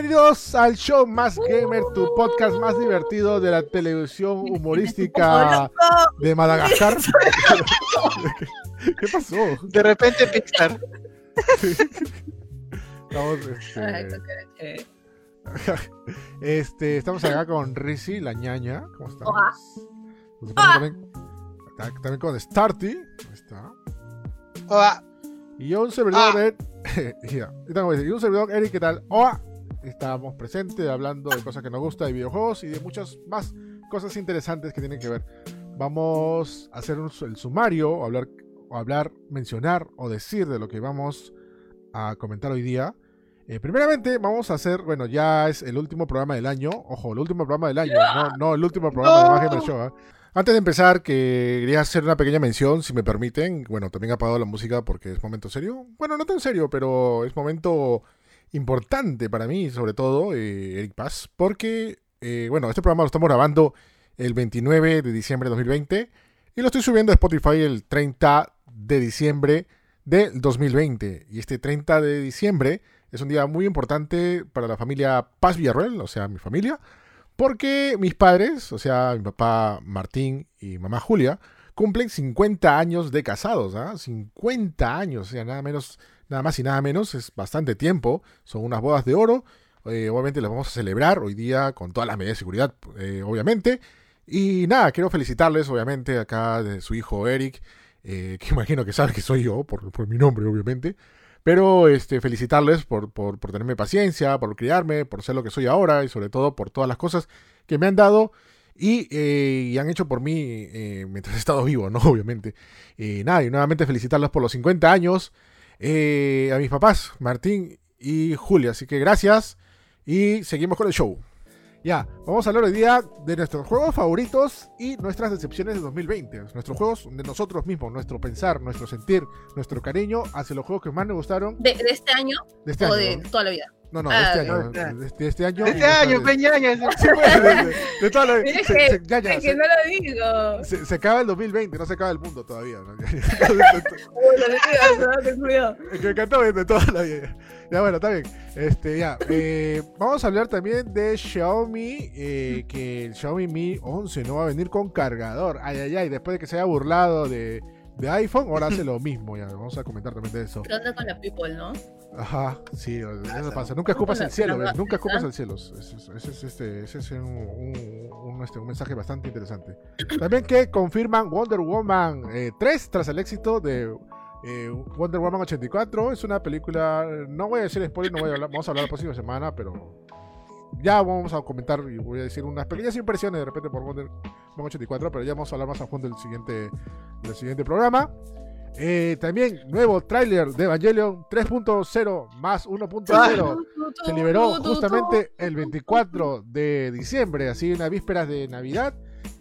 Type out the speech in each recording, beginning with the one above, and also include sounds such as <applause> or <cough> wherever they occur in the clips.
bienvenidos al show Más Gamer, tu podcast más divertido de la televisión humorística de Madagascar. <laughs> ¿Qué, pasó? De repente Pixar. <laughs> Estamos, este, <laughs> este, estamos acá con Rizzy, la ñaña. ¿Cómo estamos? También, también, con Starty. ¿Cómo está? Hola. Y yo, un servidor de. y un servidor, Eric, ¿qué tal? Hola. Estamos presentes hablando de cosas que nos gustan, de videojuegos y de muchas más cosas interesantes que tienen que ver. Vamos a hacer el sumario, o hablar, o hablar, mencionar o decir de lo que vamos a comentar hoy día. Eh, primeramente, vamos a hacer, bueno, ya es el último programa del año. Ojo, el último programa del año, no, no el último programa de Magia Show. ¿eh? Antes de empezar, que quería hacer una pequeña mención, si me permiten. Bueno, también he apagado la música porque es momento serio. Bueno, no tan serio, pero es momento importante para mí, sobre todo, eh, Eric Paz, porque, eh, bueno, este programa lo estamos grabando el 29 de diciembre de 2020 y lo estoy subiendo a Spotify el 30 de diciembre del 2020. Y este 30 de diciembre es un día muy importante para la familia Paz Villarreal, o sea, mi familia, porque mis padres, o sea, mi papá Martín y mamá Julia, cumplen 50 años de casados, ¿ah? 50 años, o sea, nada menos, nada más y nada menos, es bastante tiempo, son unas bodas de oro, eh, obviamente las vamos a celebrar hoy día con todas las medidas de seguridad, eh, obviamente, y nada, quiero felicitarles, obviamente, acá de su hijo Eric, eh, que <laughs> imagino que sabe que soy yo, por, por mi nombre, obviamente, pero este, felicitarles por, por, por, tenerme paciencia, por criarme, por ser lo que soy ahora y sobre todo por todas las cosas que me han dado y, eh, han hecho por mí eh, mientras he estado vivo, ¿no? <laughs> Obviamente. Y nada, y nuevamente felicitarlos por los 50 años. Eh, a mis papás, Martín y Julia. Así que gracias y seguimos con el show. Ya, vamos a hablar hoy día de nuestros juegos favoritos y nuestras decepciones de 2020. Nuestros juegos de nosotros mismos, nuestro pensar, nuestro sentir, nuestro cariño hacia los juegos que más nos gustaron. ¿De, este año? De este ¿O año, de toda la vida? No, no, de este año. De, este año. De este año, peñaña. De, toda la que, no lo digo. Se, acaba el 2020, no se acaba el mundo todavía. me encantó de toda la vida. Ya bueno, está bien. Este, ya. Eh, vamos a hablar también de Xiaomi. Eh, que el Xiaomi Mi 11 no va a venir con cargador. Ay, ay, ay. Después de que se haya burlado de, de iPhone, ahora hace lo mismo. Ya, vamos a comentar también de eso. Pero anda con la people, ¿no? Ajá, sí, eso pasa. Nunca escupas el cielo, ¿ves? Nunca escupas el cielo. Ese es, este, ese es un, un, este, un, mensaje bastante interesante. También que confirman Wonder Woman 3 eh, tras el éxito de eh, Wonder Woman 84 es una película, no voy a decir spoiler, no voy a hablar, vamos a hablar la próxima semana, pero ya vamos a comentar y voy a decir unas pequeñas impresiones de repente por Wonder Woman 84, pero ya vamos a hablar más a fondo del siguiente, del siguiente programa. Eh, también nuevo tráiler de Evangelion 3.0 más 1.0 se liberó <laughs> justamente el 24 de diciembre, así en las vísperas de Navidad.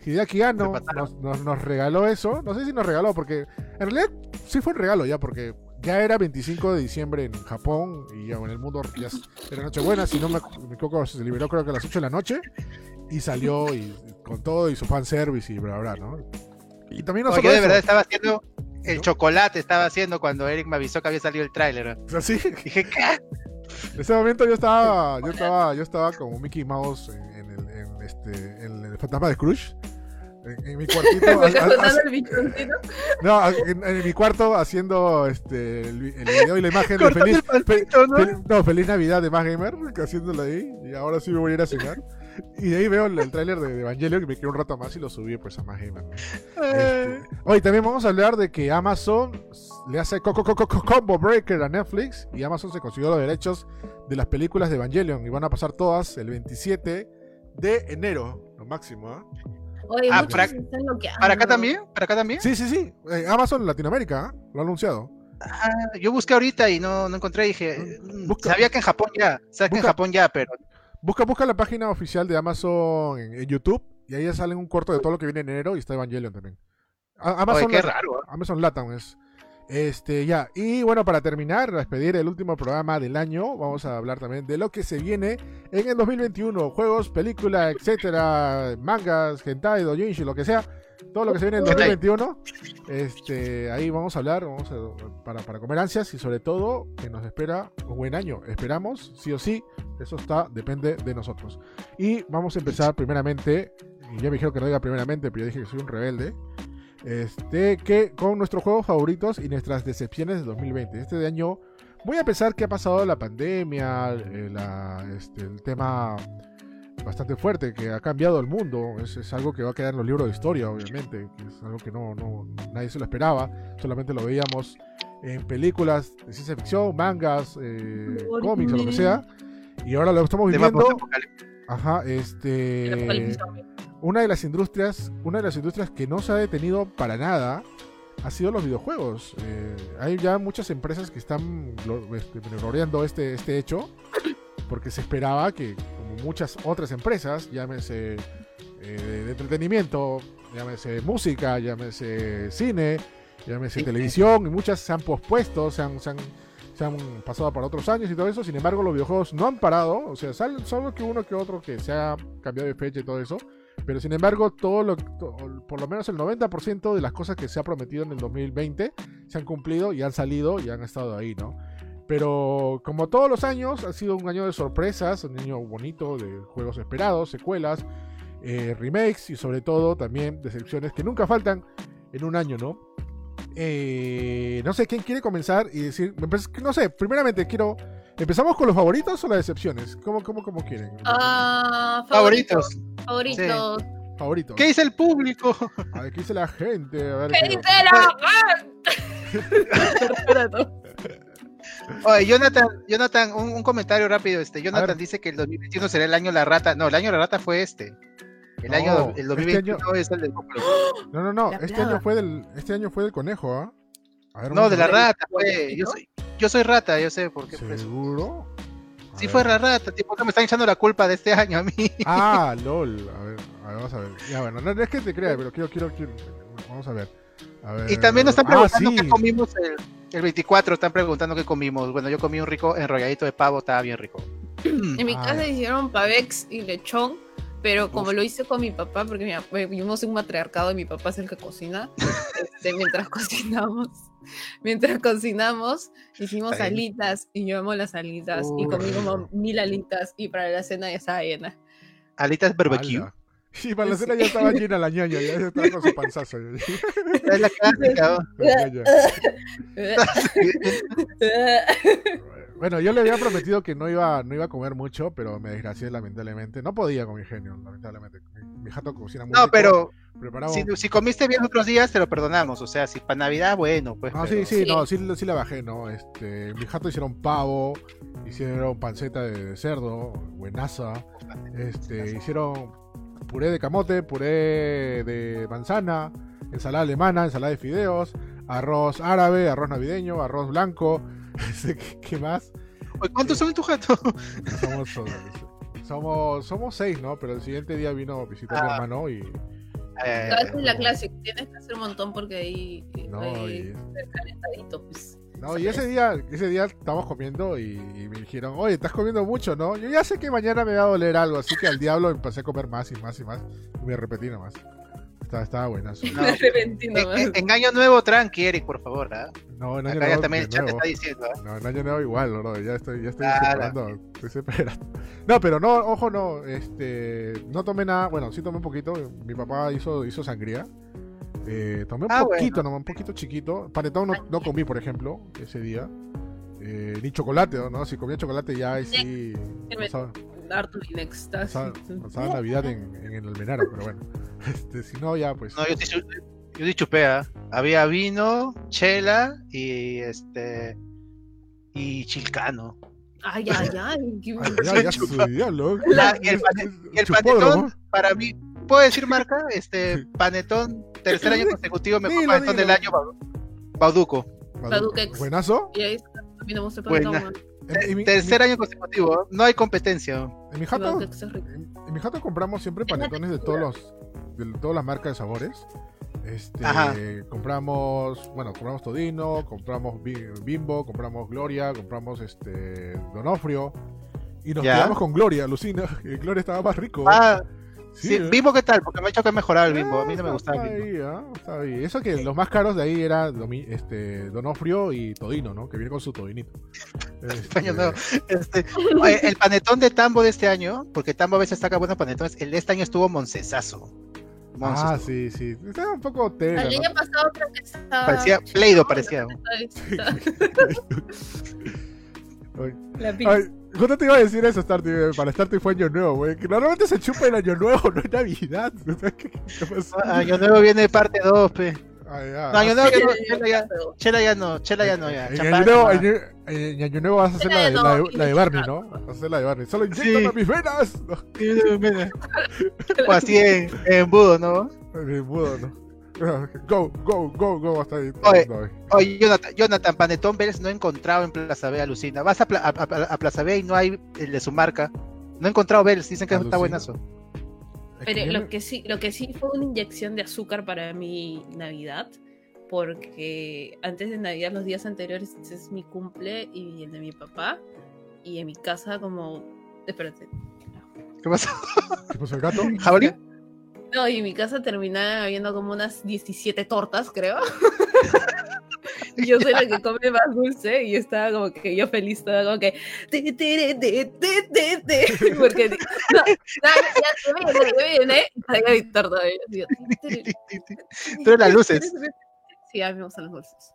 Hideaki Anno nos, nos, regaló eso. No sé si nos regaló, porque en realidad sí fue un regalo ya, porque ya era 25 de diciembre en Japón y ya en el mundo ya era Nochebuena. Si no me, equivoco, se liberó creo que a las 8 de la noche y salió y con todo y su fanservice y bla, bla, ¿no? Y también no Yo de verdad estaba haciendo el chocolate, estaba haciendo cuando Eric me avisó que había salido el tráiler. ¿Así? Dije, ¿qué? En ese momento yo estaba, yo estaba, yo estaba como Mickey Mouse en, el, en este, en el fantasma de Scrooge en, mi cuartito. <laughs> <laughs> no, en, mi cuarto haciendo este el, video y la imagen de feliz, ¿no? feliz Navidad de Más Gamer, haciéndolo ahí. Y ahora sí me voy a ir a cenar. Y de ahí veo el, tráiler de, Evangelio que me quedé un rato más y lo subí pues a Más Gamer. Este, hoy también vamos a hablar de que Amazon le hace combo breaker a Netflix y Amazon se consiguió los derechos de las películas de Evangelion y van a pasar todas el 27 de enero, lo máximo, ¿eh? Ah, para, para, acá también? ¿Para acá también? Sí, sí, sí. Eh, Amazon Latinoamérica, ¿eh? lo ha anunciado. Ah, yo busqué ahorita y no, no encontré, dije, mm, sabía que en Japón ya, sabía que en Japón ya, pero... Busca, busca la página oficial de Amazon en, YouTube y ahí ya sale un corto de todo lo que viene en enero y está Evangelion también. Amazon, qué raro. ¿eh? Amazon Latam es. Este, ya. Y bueno, para terminar, despedir el último programa del año, vamos a hablar también de lo que se viene en el 2021. Juegos, películas, etcétera, mangas, hentai, doujinshi, lo que sea. todo lo que se viene en 2021. Este, ahí vamos a hablar, vamos para, para comer ansias y sobre todo que nos espera un buen año. Esperamos, sí o sí, eso está, depende de nosotros. Y vamos a empezar primeramente, y ya me dijeron que no diga primeramente, pero yo dije que soy un rebelde. Este, que con nuestros juegos favoritos y nuestras decepciones de 2020. Este de año voy a pensar que ha pasado la pandemia, eh, este, el tema bastante fuerte que ha cambiado el mundo. Es, algo que va a quedar en los libros de historia, obviamente. Que es algo que no, no, nadie se lo esperaba. Solamente lo veíamos en películas de ciencia ficción, mangas, eh, cómics o lo que sea. Y ahora lo estamos viviendo. Ajá, este. Una de las industrias, una de las industrias que no se ha detenido para nada ha sido los videojuegos. Eh, hay ya muchas empresas que están este, gloriando este, este hecho porque se esperaba que, como muchas otras empresas, llámese eh, de entretenimiento, llámese música, llámese cine, llámese televisión, y muchas se han pospuesto, se han, se han, se han pasado para otros años y todo eso. Sin embargo, los videojuegos no han parado, o sea, solo que uno que otro que se ha cambiado de fecha y todo eso. Pero sin embargo, todo lo, por lo menos el 90% de las cosas que se ha prometido en el 2020 se han cumplido y han salido y han estado ahí, ¿no? Pero como todos los años, ha sido un año de sorpresas, un año bonito de juegos esperados, secuelas, eh, remakes y sobre todo también decepciones que nunca faltan en un año, ¿no? Eh, no sé quién quiere comenzar y decir, no sé, primeramente quiero ¿Empezamos con los favoritos o las decepciones? ¿Cómo, cómo, cómo quieren? Ah, favoritos. Favoritos. Favoritos. ¿Qué dice el público? A ver, ¿qué dice la gente? ¿Qué dice la gente? Oye, Jonathan, Jonathan un, comentario rápido. Este, Jonathan dice que el 2021 será el año la rata. No, el año la rata fue este. El año el 2021 este es el del No, no, no. Este año fue del, este año fue del conejo, ¿ah? no, de la rata, fue. Yo soy, yo soy rata, yo sé por qué. ¿Seguro? Sí fue la rata, tipo, me están echando la culpa de este año a mí. Ah, <laughs> lol. A ver, a ver vamos a ver. Ya bueno, no, es que te crea, pero quiero, quiero, quiero. Vamos a ver. y también nos están ah, preguntando qué comimos el, el 24 están preguntando qué comimos. Bueno, yo comí un rico enrolladito de pavo, estaba bien rico. En mi casa hicieron pavex y lechón, pero como lo hice con mi papá, porque vivimos en un matriarcado y mi papá es el que cocina, este, <laughs> mientras cocinamos, mientras cocinamos, hicimos alitas y llevamos las alitas y comí como mil alitas y para la cena ya estaba llena. Alitas barbecue. Sí, para la cena ya estaba llena la ñaña, ya estaba con su <laughs> panzazo. Es la clásica. <laughs> bueno, yo le había prometido que no iba, no iba a comer mucho, pero me desgracié lamentablemente. No podía con mi genio, lamentablemente. Mi, jato cocina muy No, pero si, comiste bien otros días, te lo perdonamos. O sea, si para Navidad, bueno, pues. No, sí, sí, no, sí, sí la bajé, ¿no? Este, mi jato hicieron pavo, hicieron panceta de cerdo, buenaza. Este, hicieron puré de camote, puré de manzana, ensalada alemana, ensalada de fideos, arroz árabe, arroz navideño, arroz blanco. <laughs> ¿Qué más? ¿Cuántos son en tu jato? <laughs> Somos, somos, somos seis, ¿no? Pero el siguiente día vino a visitar a mi ah. hermano y. Eh, es la clásica, tienes que hacer un montón porque ahí no, y... calentadito, pues. No, y ese día, ese día estábamos comiendo y, me dijeron, oye, estás comiendo mucho, ¿no? Yo ya sé que mañana me va a doler algo, así que al diablo empecé a comer más y más y más. Y me repetí nomás. Estaba, estaba buena. <laughs> No, en, en, Año Nuevo, tranqui, Eric, por favor. ¿ah? No, en Año Nuevo. también el chat está diciendo. ¿ah? No, en Año Nuevo igual, no, ya estoy, ya estoy separando. No, pero no, ojo, no. Este, no tomé nada. Bueno, sí tomé un poquito. Mi papá hizo, hizo sangría. Eh, tomé un ah, poquito, un poquito chiquito. Panetón no, no, comí, por ejemplo, ese día. Eh, ni chocolate, ¿no? Si comía chocolate ya ahí sí. Pasaba, pasaba, Navidad en, en, el Almenara, pero bueno. <laughs> Este, si no, ya pues. No, yo sí, yo sí chupea. ¿ah? Había vino, chela y este. y chilcano. Ay, ay, ay. <laughs> Qué... ay ya, ya, ya, y el, y el panetón, para mí, ¿Puedo decir marca? Este, <laughs> Panetón, tercer año consecutivo, mejor panetón del año, Bauduco. Bauduquex. Buenazo. Y ahí está, Buena. Tercer año consecutivo, no hay competencia. En mi jato, en, mi jato compramos siempre panetones de todos los, de todas las marcas de sabores. Este, compramos, bueno, compramos Todino, compramos Bimbo, compramos Gloria, compramos este Donofrio y nos quedamos con Gloria, Lucina, <laughs> Gloria estaba más rico. Ah, Sí, ¿Bimbo qué tal? Porque me ha hecho que ha mejorado el Bimbo. A mí no me gustaba el Bimbo. Ahí, ¿eh? está ahí. Eso que los más caros de ahí era este, Donofrio y Todino, ¿no? Que viene con su Todinito. <laughs> Este... este el panetón de Tambo de este año, porque Tambo a veces saca buenos panetones, el de este año estuvo Moncesazo. ah, sí, sí. Estaba un poco tela. El año pasado creo que estaba. Parecía Pleido, parecía. <laughs> <laughs> La pizza. ¿Cuándo te iba a decir eso, Starty? Para Starty fue Año Nuevo, güey. Que normalmente se chupa el Año Nuevo, <laughs> no es Navidad. ¿Qué, Año Nuevo viene parte 2, pe. No, Año Nuevo ya no, Chela ya, Chela ya no, Chela ya no, ya. En año, nuevo, en, año Nuevo vas a hacer la de, la, de, la de Barney, ¿no? Vas a hacer la de Barney. Solo inyectame mis venas. O así en, en Budo, ¿no? En Budo, ¿no? Go, go, go, go, hasta ahí. Oye, Jonathan, Jonathan, Panetón Vélez no he encontrado en Plaza B, alucina. Vas a, a, Plaza B y no hay el de su marca. No he encontrado Vélez, dicen que está buenazo. Pero lo que sí, lo que sí fue una inyección de azúcar para mi Navidad, porque antes de Navidad, los días anteriores, es mi cumple y el de mi papá, y en mi casa como... Espérate. ¿Qué pasó? ¿Qué pasó el gato? ¿Jabalí? No, y en mi casa terminaba habiendo como unas 17 tortas, creo. <laughs> yo soy la que come más dulce y estaba como que yo feliz, estaba como que. Porque. No, ya se viene, se viene. Traiga mi torta. <laughs> Tú las luces. Sí, a mí me gustan las dulces.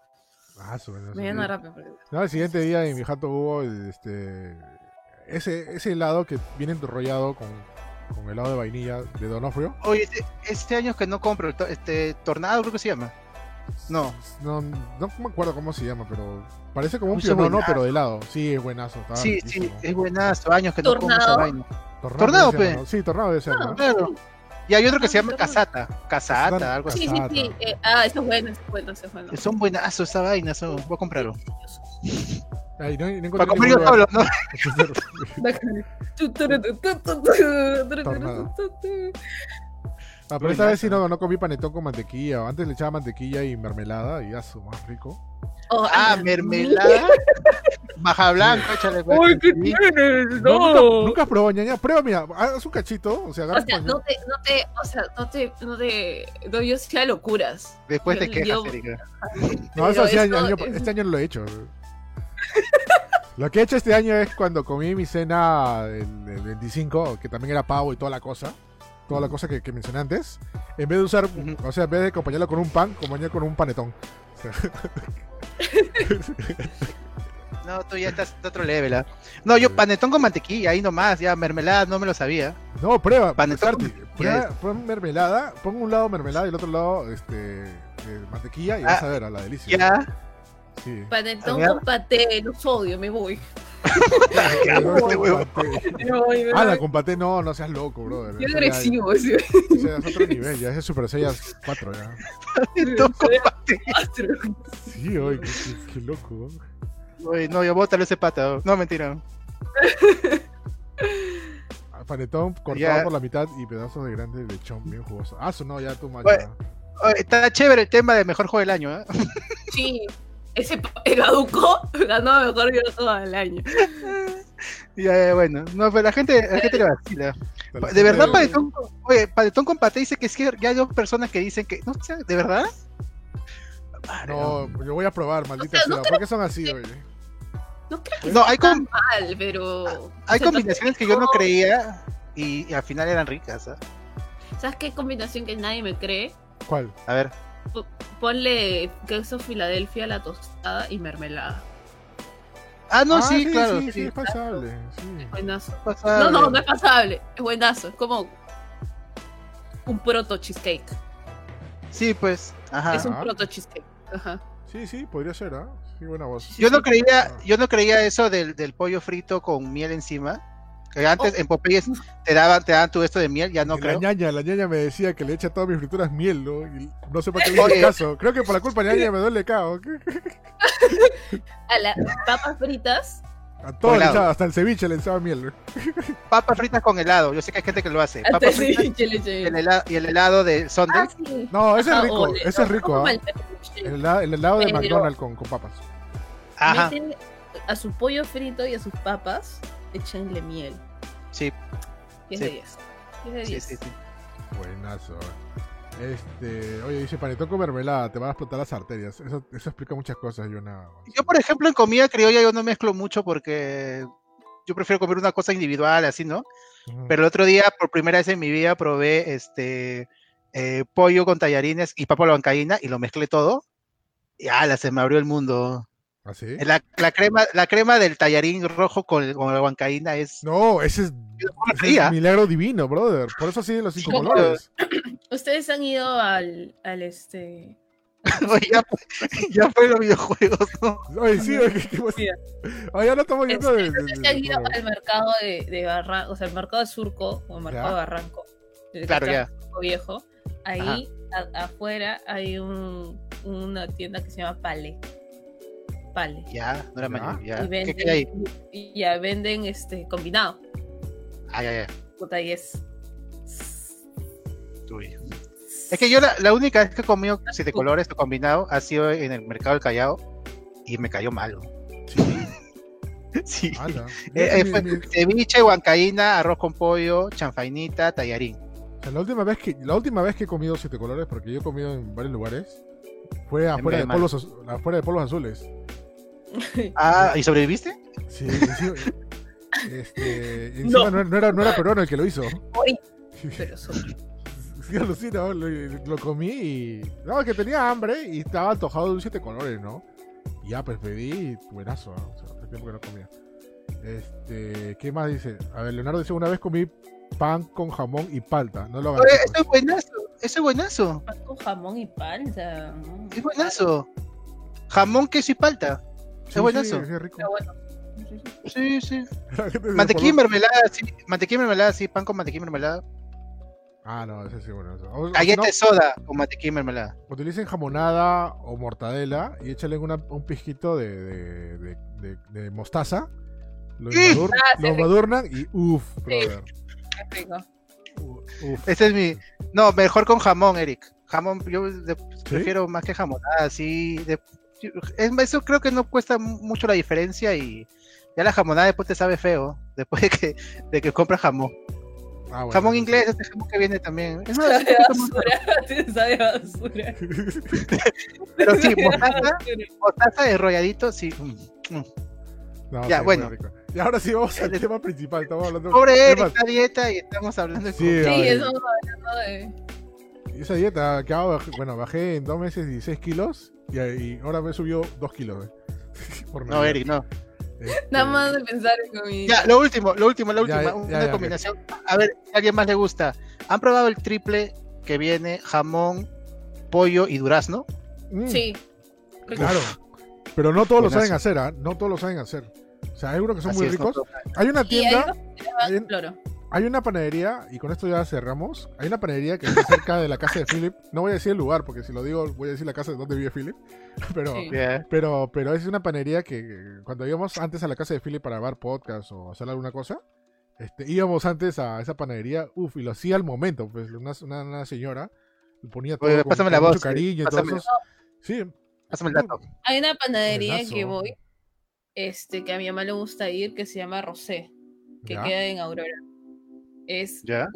Ah, sobre Me rápido. No, el siguiente día en mi jato hubo este. Ese, ese helado que viene enrollado con con helado de vainilla de Donofrio. Oye, este, este año que no compro, este Tornado creo que se llama. No. No, no me acuerdo cómo se llama, pero parece como un pionono, pero de helado. Sí, es buenazo. Sí, sí, es buenazo. Años que no como esa vaina. Tornado, Tornado Sí, Tornado debe ser, ¿no? Claro. Y hay otro que se llama Casata. Casata, algo así. Sí, sí, sí. Eh, ah, eso es bueno, eso es bueno, eso es bueno. Son buenazos esa vaina, son. voy a comprarlo. Ay, no, no Para comer yo solo, ¿no? Ah, pero esta vez sí no, no comí panetón con mantequilla. Antes le echaba mantequilla y mermelada y eso, más rico. Oh, ah, mermelada. Baja blanco, échale. Uy, ¿qué tienes? No. no nunca, nunca has probado ñaña. Prueba, mira, haz un cachito. O sea, o sea no te, no te, o sea, no te, no te, no, yo sí locuras. Después te quejas, Erika. No, eso sí, año, este año no lo he hecho. <laughs> Lo que he hecho este año es cuando comí mi cena el, 25, que también era pavo y toda la cosa, toda la cosa que, mencioné antes, en vez de usar, o sea, en vez de acompañarlo con un pan, acompañé con un panetón. <laughs> no, tú ya estás de otro level, ¿ah? No, yo panetón con mantequilla, ahí nomás, ya mermelada, no me lo sabía. No, prueba, panetón. Prueba, pon mermelada, pongo un lado mermelada y el otro lado este, mantequilla y vas ah, a ver a la delicia. Ya. Sí. Panetón con paté, los odio, me voy. <laughs> ah, la con paté no, no seas loco, brother. Qué agresivo. Ese es otro nivel, ya es Super Saiyan 4 ya. Panetón con paté. Sí, oye, qué, loco. Oye, no, yo bótale ese pata. No, mentira. <laughs> Ah, panetón cortado por la mitad y pedazos de grande lechón bien jugoso. Ah, eso no, ya tú mal. Está chévere el tema de mejor juego del año, ¿eh? Sí, ese Gaduco <laughs> ganó mejor todo el año. <laughs> Ya, bueno, no, pero la gente, la gente le vacila. De verdad, Paletón, oye, Paletón con Pate dice que es que ya hay dos personas que dicen que, no sé, ¿de verdad? No, yo voy a probar, maldita sea. ¿Por qué son así, oye? No creo que no, hay mal, pero. Hay combinaciones que yo no creía y, al final eran ricas. ¿sabes? ¿Sabes qué combinación que nadie me cree? ¿Cuál? A ver ponle queso Filadelfia a la tostada y mermelada. Ah, no, ah, sí, claro. Sí, sí, es pasable. Es buenazo. No, no, no es pasable. Es buenazo. Es como un proto cheesecake. Sí, pues. Ajá. Es un proto cheesecake. Ajá. Sí, sí, podría ser, ¿ah? Sí, buena voz. Yo no creía, yo no creía eso del, del pollo frito con miel encima que antes oh. en Popeyes te daban, te daban todo esto de miel, ya no creo. La ñaña, la ñaña me decía que le echa todas mis frituras miel, ¿no? Y no sé para qué le hice caso. Creo que por la culpa de la ñaña me duele cao. <laughs> A las papas fritas. A todo le echaba, hasta el ceviche le echaba miel. Papas fritas con helado, yo sé que hay gente que lo hace. Papas fritas y el, helado, y el helado de Sunday. Ah, no, ese es rico, ese es rico. ¿eh? El, helado, de McDonald's con, con papas. Ajá. Meten a su pollo frito y a sus papas échenle miel. Sí. 10 de 10. 10 de 10. Sí, sí, Buenazo. Este, oye, dice panetón con mermelada, te van a explotar las arterias. Eso, eso explica muchas cosas, yo nada. Yo, por ejemplo, en comida criolla yo no mezclo mucho porque yo prefiero comer una cosa individual, así, ¿no? Pero el otro día, por primera vez en mi vida, probé este eh, pollo con tallarines y papa a la bancaína y lo mezclé todo. Y ala, se me abrió el mundo. ¿Ah, la, crema, la crema del tallarín rojo con, la bancaína es. No, ese es, un milagro divino, brother. Por eso sí los cinco colores. <clears throat> Ustedes han ido al, al este. <laughs> ya, ya, fue los videojuegos, ¿no? Oye, sí, oye, ¿qué pasa? Oye, ya no estamos de. Ustedes han ido al mercado de, de Barranco, o sea, el mercado de Surco, o el mercado de Barranco. claro, ya. Viejo. Ahí afuera hay un, una tienda que se llama Pale. Ya, no era mayor, ya. Y venden, ¿Qué, hay? Y ya venden este combinado. Ah, ya, ya. Puta, y es. Uy. Es que yo la, la única vez que he comido siete colores combinado ha sido en el mercado del Callao y me cayó malo. Sí. <laughs> sí. Eh, eh, fue ceviche, huancaína, arroz con pollo, chanfainita, tallarín. La última vez que la última vez que he comido siete colores, porque yo he comido en varios lugares, fue afuera de, polvos, afuera de polvos azules. <laughs> Ah, ¿y sobreviviste? Sí, sí. Este, encima no. no. era, no era peruano el que lo hizo. Pero Sí, <laughs> alucina, lo, lo, comí y. No, que tenía hambre y estaba antojado de un siete colores, ¿no? Y ya, pues pedí buenazo, o sea, hace tiempo que no comía. Este, ¿qué más dice? A ver, Leonardo dice: Una vez comí pan con jamón y palta. No lo eso es buenazo. Eso es buenazo. Pan con jamón y palta. Es buenazo. Jamón, queso y palta. Es buenazo. Sí, rico. bueno. Sí, sí. <laughs> mantequilla y mermelada, sí. Mantequilla y mermelada, sí. Pan con mantequilla y mermelada. Ah, no, ese sí, bueno. Eso. Galleta de soda con mantequilla y mermelada. Utilicen jamonada o mortadela y échale una, un pizquito de, de, de, de, de mostaza. Lo, madur, ah, lo madurnan y uff, brother. Ese es mi. No, mejor con jamón, Eric. Jamón, yo prefiero más que jamón. Ah, sí. De... Eso creo que no cuesta mucho la diferencia y ya la jamonada después te sabe feo. <laughs> Después de que, de que compras jamón. Ah, jamón inglés, este jamón que viene también. Es más, sabe basura, <laughs> sabe basura. <laughs> Pero sí, mostaza, mostaza enrolladito, sí. Mm, mm. No, ya, bueno. Y ahora sí vamos al tema principal. Estamos hablando Pobre Eric, dieta y estamos hablando de Sí, sí estamos hablando de. Esa dieta que hago, bueno, bajé en dos meses 16 kilos y, ahora me subió 2 kilos. <laughs> no, Eric, no. Este... Nada más de pensar en comida. Ya, lo último, lo último, la última, ya, una combinación. A ver, ¿a alguien más le gusta? ¿Han probado el triple que viene jamón, pollo y durazno? Mm. Sí. Claro. Pero no todos lo saben hacer, ¿ah? No todos lo saben hacer. O sea, hay unos que son muy ricos. hay una tienda. Hay, una panadería, y con esto ya cerramos. Hay una panadería que está cerca de la casa de Philip. No voy a decir el lugar, porque si lo digo, voy a decir la casa de donde vive Philip. <laughs> Pero, pero, pero es una panadería que cuando íbamos antes a la casa de Philip para grabar podcast o hacer alguna cosa, este, íbamos antes a esa panadería, uff, y lo hacía al momento. Pues una, una, señora le ponía todo con, la mucho cariño. Entonces, sí. Pásame el dato. Hay una panadería que voy este, que a mi mamá le gusta ir, que se llama Rosé, que queda en Aurora. Es. ¿Ya?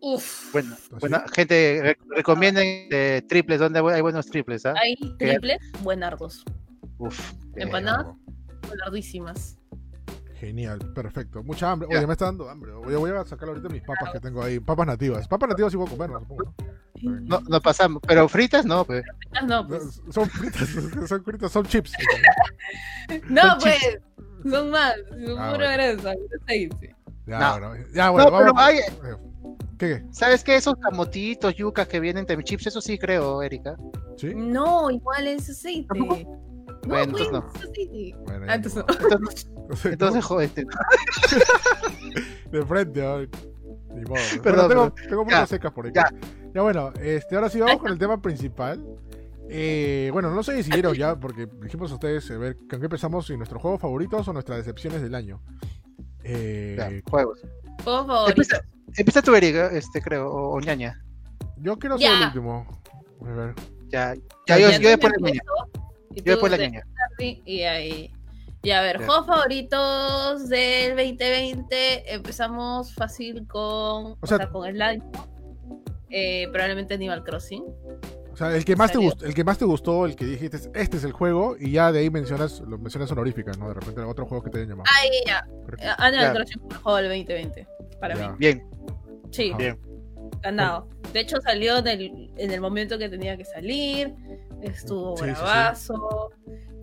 Uf. Bueno, bueno, gente, recomienden eh, triples, ¿dónde hay buenos triples? ¿ah? Hay triples buenardos. Uf. Empanadas buenardísimas. Genial, perfecto. Mucha hambre. Oye, me está dando hambre. Voy, voy a sacar ahorita mis papas que tengo ahí. Papas nativas. Papas nativas sí puedo comer, no supongo. No, no pasamos. Pero fritas no, pues. Fritas no, pues. Son fritas, <laughs> son fritas, son chips. <laughs> no, pues. Son más. Son ah, puro grasa. Ya, no. bueno. Ya, bueno. vamos. Hay... ¿Qué? ¿Sabes qué? Esos camotitos, yucas que vienen de chips, eso sí creo, Erika. ¿Sí? No, igual es aceite. Bueno, entonces no. Bueno, ah, entonces no. Entonces, <laughs> entonces jodete. <laughs> De frente, ay. Ni modo. Perdón, tengo, tengo muchas secas por ahí. Ya. ya. bueno, este, ahora sí vamos con el tema principal. Eh, bueno, no sé si siguieron ya, porque dijimos a ustedes a ver con qué empezamos, si nuestros juegos favoritos o nuestras decepciones del año. Eh, ya, juegos. Juegos favoritos. Empieza, empieza tu Erika, este, creo, o, o, ñaña. Yo quiero ser el último. A ver. Ya, ya, yo, yo después la niña. Yo después la niña. Y ahí. Y a ver, juegos favoritos del 2020. Empezamos fácil con, o sea, con el año. eh, probablemente Animal Crossing. O sea, el que más te gustó, el que más te gustó, el que dijiste, este es el juego, y ya de ahí mencionas, lo mencionas honoríficas, ¿no? De repente otro juego que te hayan llamado. Ahí ya. Animal Ya. Crossing fue el juego del 2020. Para Ya. mí. Bien, Sí, Ajá. bien. ganado. De hecho, salió en el, en el momento que tenía que salir. Estuvo Sí, sí, sí. bravazo.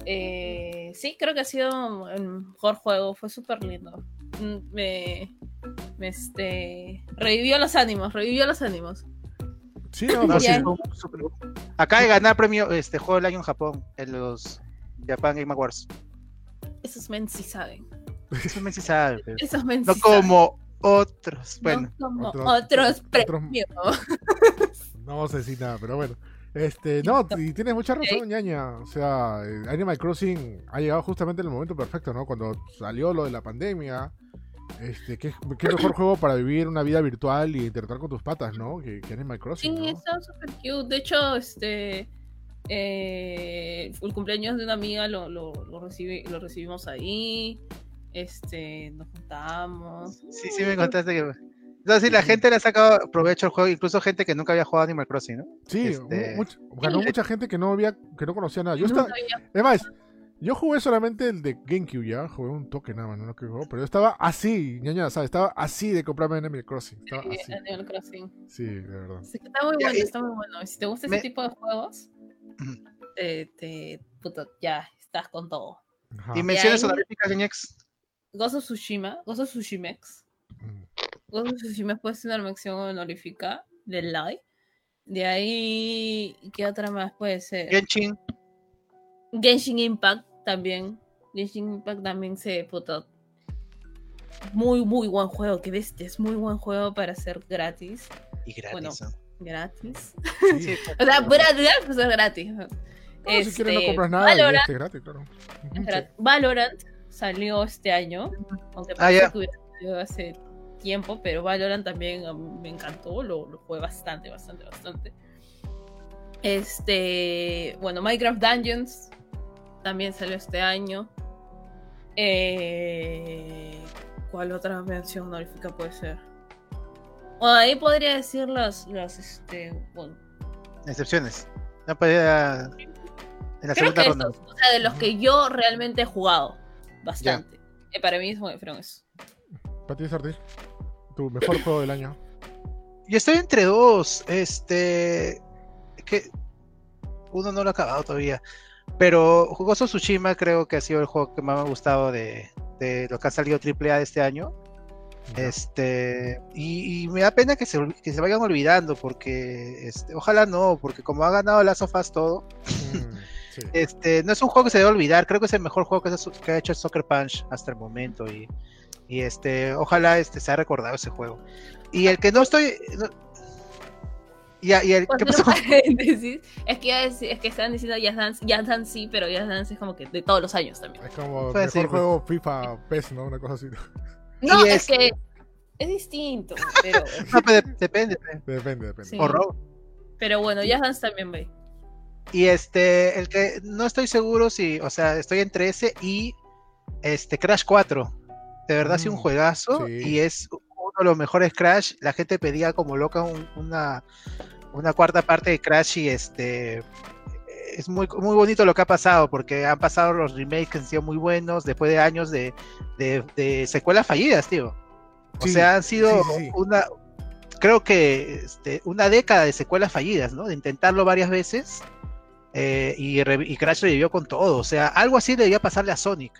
Eh, sí, creo que ha sido el mejor juego. Fue súper lindo. Mm, Me, me, este, revivió los ánimos. Revivió los ánimos. Sí, no, sí, Acaba de ganar premio este juego del año en Japón, en los Japan Game Awards. Esos men sí saben. Eso me sí sabe, pero Esos men no sí saben. como otros. Bueno, no como otros- otros, otros- premios. <laughs> No vamos a decir nada, pero bueno. Este, no, y tienes mucha razón, ñaña. O sea, eh, Animal Crossing ha llegado justamente en el momento perfecto, ¿no? Cuando salió lo de la pandemia. Este, qué, qué mejor juego para vivir una vida virtual y interactuar con tus patas, ¿no? Que, que Animal Crossing, Sí, ¿no? está súper cute. De hecho, este. eh, el cumpleaños de una amiga lo, lo, lo, recibi- lo recibimos ahí. Este, nos juntamos. sí, sí me contaste que. No, sí, la gente le ha sacado provecho al juego, incluso gente que nunca había jugado Animal Crossing, ¿no? Sí, Este- mu- much- ganó mucha gente que no había, que no conocía nada. Yo estaba, es más, yo jugué solamente el de GameCube ya, jugué un toque nada más, no lo que jugué, pero yo estaba así, ñaña, ¿sabes? Estaba así de comprarme Animal Crossing. Estaba <laughs> así. Animal Crossing. Sí, de verdad. Sí, está muy Ya, bueno, y- está muy bueno. Si te gusta Me- ese tipo de juegos, te, te- puta, ya estás con todo. Ajá. Y menciones ahí- honoríficas, Ñex. Ghost of Tsushima, Ghost of Tsushimex. Mm. Ghost of Tsushima puede ser una mención honorífica del live. De ahí, ¿qué otra más puede ser? Genshin. Genshin Impact también. Genshin Impact también se puta. Muy, muy buen juego. Que bestia. Es muy buen juego para ser gratis. Y gratis. Bueno, ¿no? Gratis. Sí. <laughs> O sea, gratis, pues es gratis. No, si quieres no compras nada, Valorant, este gratis, claro. Sí. Valorant salió este año, aunque Ah, que hubiera salido hace tiempo, pero Valorant también mí me encantó, lo, lo jugué bastante, bastante, bastante. Este, bueno, Minecraft Dungeons también salió este año. Eh, ¿Cuál otra mención honorífica puede ser? Bueno, ahí podría decir las, las este, bueno, Excepciones. No podía. En la Creo segunda que ronda. esos, o sea, de los que yo realmente he jugado bastante. Eh, para mí fueron eso. Patricia Ortiz, tu mejor juego del año. Yo estoy entre dos. Este. Que. Uno no lo ha acabado todavía. Pero of Tsushima creo que ha sido el juego que más me ha gustado de, de lo que ha salido AAA este año. Este. Y, y me da pena que se, que se vayan olvidando. Porque. Este, ojalá no. Porque como ha ganado Last of Us todo. Mm, <laughs> sí. Este, no es un juego que se debe olvidar, creo que es el mejor juego que, ha- que ha hecho Soccer Punch hasta el momento y, y este, ojalá este se haya recordado ese juego. Y el que no estoy no- Ya, y el, ¿qué pasó? <laughs> <laughs> es que, ya es, es que están diciendo Just Dance, Just Dance sí, pero Just Dance es como que de todos los años también. Es como mejor ser, pues. juego FIFA, PES, ¿no? Una cosa así. No, Y es que es distinto, pero, <laughs> No, pero de- depende. pe. Depende, depende. Sí. O Rogue. pero bueno, Just Dance también ve. Y este, el que no estoy seguro si, o sea, estoy entre ese y este Crash 4. De verdad, sí, un Mm, juegazo. sí. Y es de los mejores Crash. La gente pedía como loca un- una, una cuarta parte de Crash y este. Es muy, muy bonito lo que ha pasado, porque han pasado los remakes que han sido muy buenos después de años de, de- de secuelas fallidas, tío. O Sí, sea, han sido sí, sí, sí. una, creo que este, una década de secuelas fallidas, ¿no? De intentarlo varias veces eh, y, y Crash revivió con todo. O sea, algo así debería pasarle a Sonic,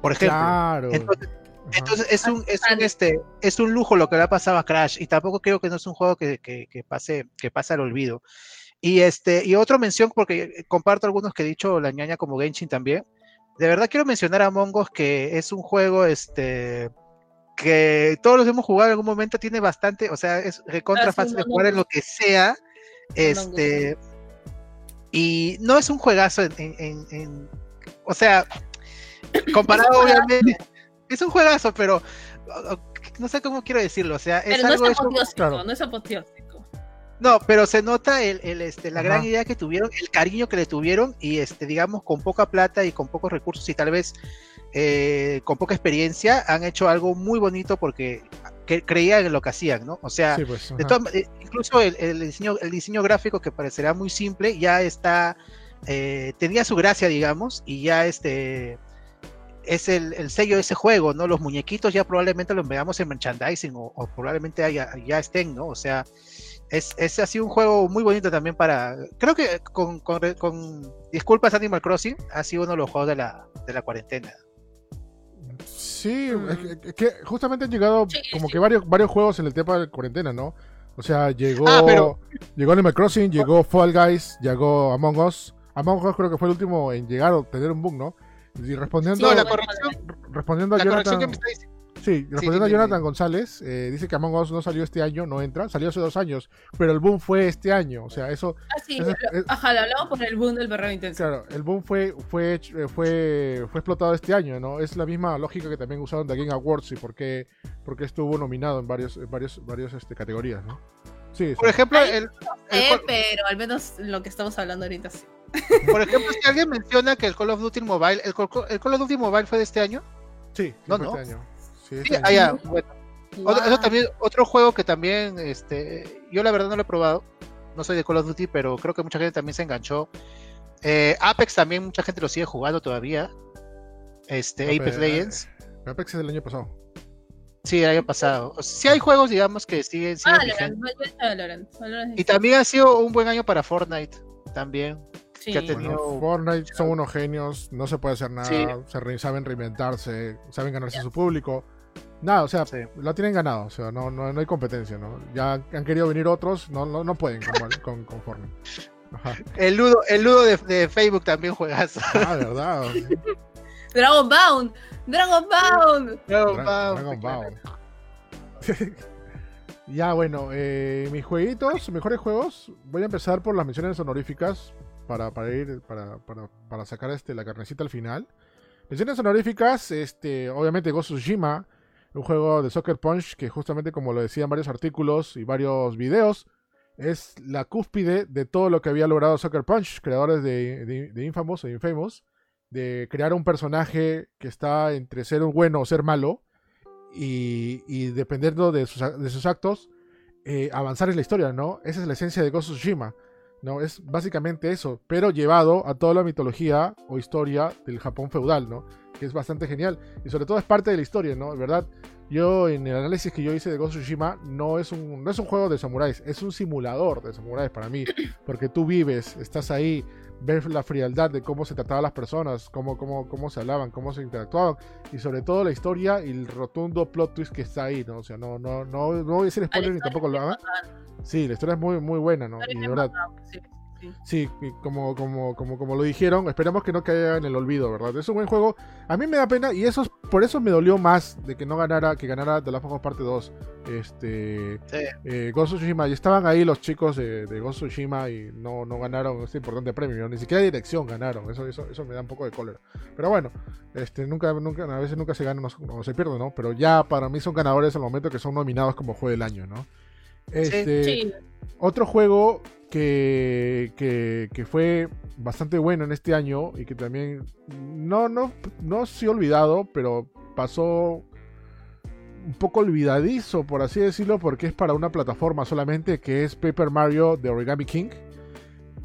por ejemplo. Claro. Entonces. Entonces es un, es un este, es un lujo lo que le ha pasado a Crash y tampoco creo que no es un juego que, que, que pase, que pase al olvido. Y este, y otra mención, porque comparto algunos que he dicho la ñaña como Genshin también. De verdad quiero mencionar a Mongos que es un juego este que todos los hemos jugado en algún momento, tiene bastante, o sea, es recontra Ah, sí, fácil de jugar en lo que sea. Este, y no es un juegazo en, en- en- en- o sea, <coughs> comparado obviamente, es un juegazo, pero no sé cómo quiero decirlo, o sea, es Pero no es algo apoteósico, claro. no es apoteósico. no, pero se nota el, el, este, la gran idea que tuvieron, el cariño que le tuvieron y este, digamos, con poca plata y con pocos recursos y tal vez eh, con poca experiencia han hecho algo muy bonito porque creían en lo que hacían, ¿no? O sea, pues, eh, incluso el, diseño, el diseño gráfico que parecerá muy simple ya está, eh, tenía su gracia, digamos, y ya este es el, sello de ese juego, ¿no? Los muñequitos ya probablemente los veamos en merchandising o, probablemente ya estén, ¿no? O sea, es, es así un juego muy bonito también para. Creo que con, con, disculpas Animal Crossing, ha sido uno de los juegos de la, de la cuarentena. Sí, es que, justamente han llegado como que varios, varios juegos en el tema de cuarentena, ¿no? O sea, llegó, ah, llegó Animal Crossing, llegó Fall Guys, llegó Among Us. Among Us creo que fue el último en llegar o tener un boom, ¿no? Y respondiendo, no, la corrección, respondiendo a Jonathan, que me está diciendo Sí, respondiendo a Jonathan González, eh, dice que Among Us no salió este año, no entra, salió hace dos años, pero el boom fue este año, o sea, eso... Ah, sí, ajá, lo hablamos por el boom del perreo intenso. Claro, el boom fue, fue, fue, fue explotado este año, ¿no? Es la misma lógica que también usaron The Game Awards y por qué, estuvo nominado en varios, varios, varios este, categorías, ¿no? Sí, por ejemplo, el, pero al menos lo que estamos hablando ahorita sí. Por ejemplo, si alguien menciona que el Call of Duty Mobile, ¿el, el Call of Duty Mobile fue de este año? Sí, no, no. Este año. Sí, ah, bueno. Otro, también, otro juego que también, este, yo la verdad no lo he probado. No soy de Call of Duty, pero creo que mucha gente también se enganchó. Eh, Apex también mucha gente lo sigue jugando todavía. Este, Apex, Legends. Apex es del año pasado. Sí, el año pasado. Sí hay juegos, digamos, que siguen. siguen y también ha sido un buen año para Fortnite. También. Que ha tenido... Fortnite son unos genios, no se puede hacer nada, se saben reinventarse, saben ganarse a su público. Nada, o sea, lo tienen ganado, o sea, no, no, hay competencia, ¿no? Ya han querido venir otros, no, no, no pueden con, con, Fortnite. El ludo, el ludo de, Facebook también juegas. Ah, verdad. <laughs> Dragon Bound, Dragon Bound. Dragon Bound. Dragon Bound. <laughs> ya, bueno, eh, mis jueguitos, mejores juegos. Voy a empezar por las menciones honoríficas para, ir, para, para, sacar este, la carnecita al final. Menciones honoríficas, este, obviamente of Tsushima, un juego de Soccer Punch que justamente como lo decían varios artículos y varios videos, es la cúspide de todo lo que había logrado Soccer Punch, creadores de, de, Infamous e Infamous, de crear un personaje que está entre ser un bueno o ser malo, y, dependiendo de sus, de sus actos, eh, avanzar en la historia, ¿no? Esa es la esencia de Ghost of Tsushima. ¿No? Es básicamente eso, pero llevado a toda la mitología o historia del Japón feudal, ¿no? Que es bastante genial. Y sobre todo es parte de la historia, ¿no? ¿Verdad? Yo, en el análisis que yo hice de Ghost of Tsushima, no es un, no es un juego de samuráis, es un simulador de samuráis para mí. Porque tú vives, estás ahí, ves la frialdad de cómo se trataban las personas, cómo, cómo, cómo se hablaban, cómo se interactuaban. Y sobre todo la historia y el rotundo plot twist que está ahí, ¿no? O sea, no, no, no, no voy a decir spoiler ni tampoco lo hagan. Sí, la historia es muy, muy buena, ¿no? Y de verdad. Sí, como, como, como, como lo dijeron, esperamos que no caiga en el olvido, ¿verdad? Es un buen juego. A mí me da pena, y eso por eso me dolió más de que no ganara, que ganara The Last of Us Parte 2. Este. Eh, Ghost of Tsushima. Y estaban ahí los chicos de, de Ghost of Tsushima y no, no ganaron este importante premio. Ni siquiera dirección ganaron. Eso, eso, eso me da un poco de cólera. Pero bueno, este, nunca, nunca, a veces nunca se gana o se pierde, ¿no? Pero ya para mí son ganadores al momento que son nominados como juego del año, ¿no? Este, Otro juego que, que, fue bastante bueno en este año y que también no, no, no se ha olvidado, pero pasó un poco olvidadizo, por así decirlo, porque es para una plataforma solamente, que es Paper Mario de Origami King.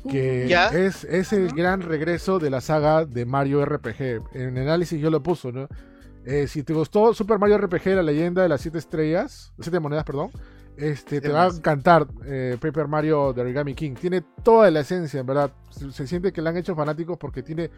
Que es, es el gran regreso de la saga de Mario RPG. En el análisis yo lo puso, ¿no? Eh, si te gustó Super Mario RPG, la leyenda de las siete estrellas, siete monedas, perdón, este, te va a encantar eh, Paper Mario de Origami King. Tiene toda la esencia, en verdad. Se, siente que la han hecho fanáticos porque tiene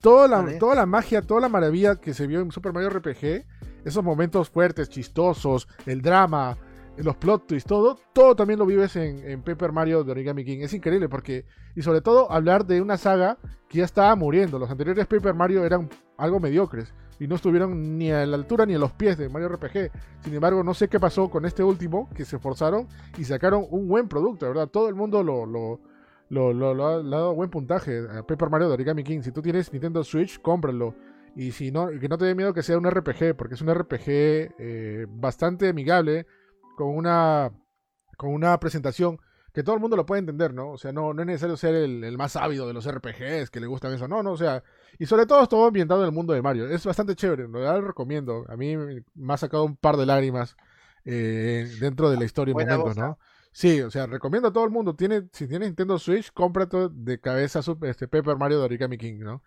toda la, toda la magia, toda la maravilla que se vio en Super Mario RPG. Esos momentos fuertes, chistosos, el drama, los plot twists, todo, todo también lo vives en, en, Paper Mario de Origami King. Es increíble porque, y sobre todo hablar de una saga que ya estaba muriendo. Los anteriores Paper Mario eran algo mediocres y no estuvieron ni a la altura ni a los pies de Mario RPG. Sin embargo, no sé qué pasó con este último, que se esforzaron y sacaron un buen producto, ¿verdad? Todo el mundo lo, lo, lo, ha, dado buen puntaje a Paper Mario de Origami King. Si tú tienes Nintendo Switch, cómpralo. Y si no, que no te dé miedo que sea un RPG, porque es un RPG eh, bastante amigable, con una, con una presentación que todo el mundo lo puede entender, ¿no? O sea, no, no es necesario ser el, el más ávido de los RPGs que le gustan eso, no, no, o sea, y sobre todo todo ambientado en el mundo de Mario. Es bastante chévere, en realidad lo recomiendo. A mí me ha sacado un par de lágrimas eh, dentro de la historia Buena momentos, ¿no? Sí, o sea, recomiendo a todo el mundo. Tiene, si tienes Nintendo Switch, cómprate de cabeza su- este Paper Mario de Origami King, ¿no?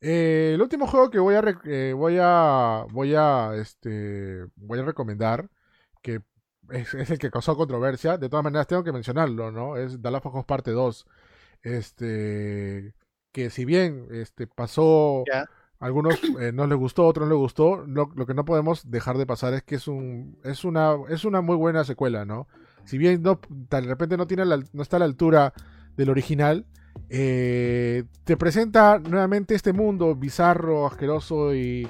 Eh, el último juego que voy a, eh, voy a voy a este voy a recomendar que es, es el que causó controversia. De todas maneras tengo que mencionarlo, ¿no? Es The Last of Us Parte 2. Este que si bien este pasó Ya. algunos <clears throat> eh, no les gustó, otros no les gustó. Lo, lo que no podemos dejar de pasar es que es un es una es una muy buena secuela, ¿no? Si bien no de repente no tiene la- no está a la altura del original, eh, te presenta nuevamente este mundo bizarro, asqueroso y